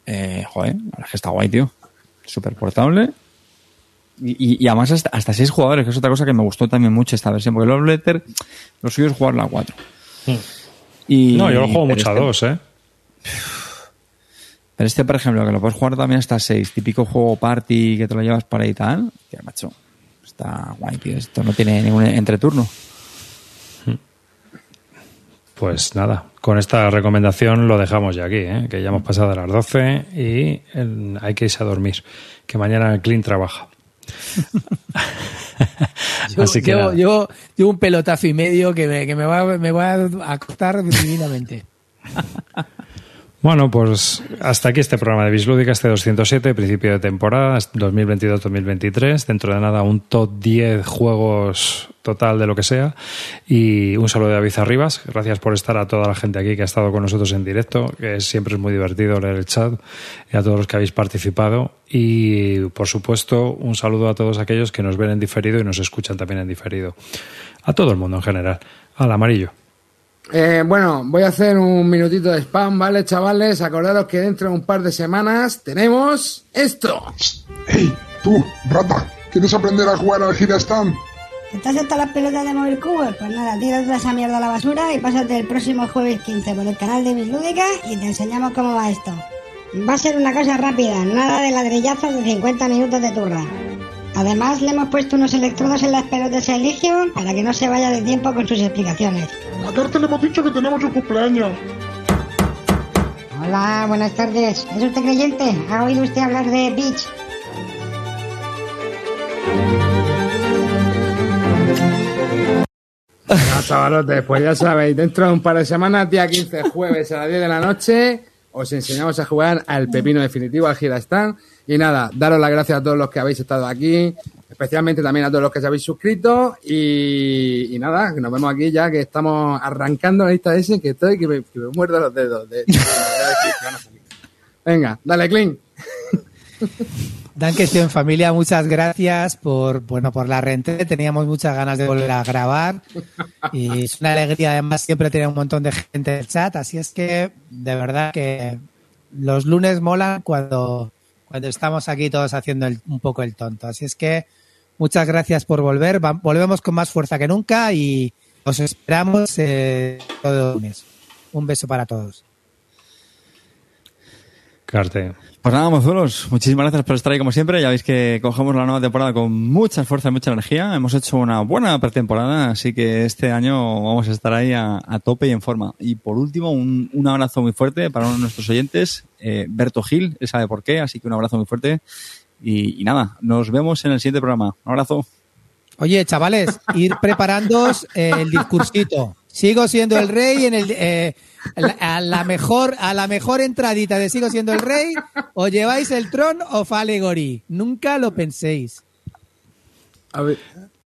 Eh, joder, la verdad es que está guay, tío. Súper portable. Y, y- y además hasta, hasta seis jugadores, que es otra cosa que me gustó también mucho esta versión, porque Love Letter, lo suyo es jugarla a cuatro. Y, No, yo lo juego mucho a este- dos, ¿eh? pero este, por ejemplo, que lo puedes jugar también hasta 6, típico juego party que te lo llevas por ahí y tal, macho, está guay, tío. Esto no tiene ningún entreturno. Pues nada, con esta recomendación lo dejamos ya aquí, ¿eh? que ya hemos pasado a las 12 y el- hay que irse a dormir, que mañana el Clean trabaja. Yo, Así que un pelotazo y medio que me, que me, va, me va a acostar divinamente. Bueno, pues hasta aquí este programa de Bislúdica, este 207, principio de temporada, 2022-2023. Dentro de nada, un top 10 juegos total de lo que sea. Y un saludo de David Arribas. Gracias por estar a toda la gente aquí que ha estado con nosotros en directo, que siempre es muy divertido leer el chat, y a todos los que habéis participado. Y, por supuesto, un saludo a todos aquellos que nos ven en diferido y nos escuchan también en diferido. A todo el mundo en general. Al amarillo. Eh, bueno, voy a hacer un minutito de spam, ¿vale, chavales? Acordaros que dentro de un par de semanas tenemos esto. ¡Hey, tú, rata! ¿Quieres aprender a jugar al Gira Stand? ¿Estás hasta las pelotas de mover cubos? Pues nada, tira toda esa mierda a la basura y pásate el próximo jueves 15 por el canal de Bislúdica y te enseñamos cómo va esto. Va a ser una cosa rápida, nada de ladrillazos de 50 minutos de turra. Además, le hemos puesto unos electrodos en las pelotas a Eligio para que no se vaya de tiempo con sus explicaciones. A Carter le hemos dicho que tenemos un cumpleaños. Hola, buenas tardes. ¿Es usted creyente? ¿Ha oído usted hablar de Beach? Ah, chavalotes, pues ya sabéis, dentro de un par de semanas, día 15, jueves a las 10 de la noche, os enseñamos a jugar al pepino definitivo, al Girastan. Y nada, daros las gracias a todos los que habéis estado aquí, especialmente también a todos los que os habéis suscrito. Y, nada, nos vemos aquí ya que estamos arrancando la lista de ese que estoy, que me, que me muerdo los dedos. Venga, dale, Clean. Dan que en familia, muchas gracias por bueno por la rente. Teníamos muchas ganas de volver a grabar y es una alegría. Además, siempre tener un montón de gente en el chat. Así es que de verdad que los lunes molan cuando, cuando estamos aquí todos haciendo el- un poco el tonto. Así es que muchas gracias por volver. Volvemos con más fuerza que nunca y os esperamos eh, todo lunes. Un beso para todos. Carte. Pues nada, mozuelos, muchísimas gracias por estar ahí como siempre. Ya veis que cogemos la nueva temporada con mucha fuerza y mucha energía. Hemos hecho una buena pretemporada, así que este año vamos a estar ahí a, a tope y en forma. Y por último, un, un abrazo muy fuerte para uno de nuestros oyentes, eh, Berto Gil, él sabe por qué, así que un abrazo muy fuerte. Y, y nada, nos vemos en el siguiente programa. Un abrazo. Oye, chavales, ir preparándoos eh, el discursito. Sigo siendo el rey en el eh, a la mejor a la mejor entradita de sigo siendo el rey o lleváis el tron o Falegory. Nunca lo penséis. A ver,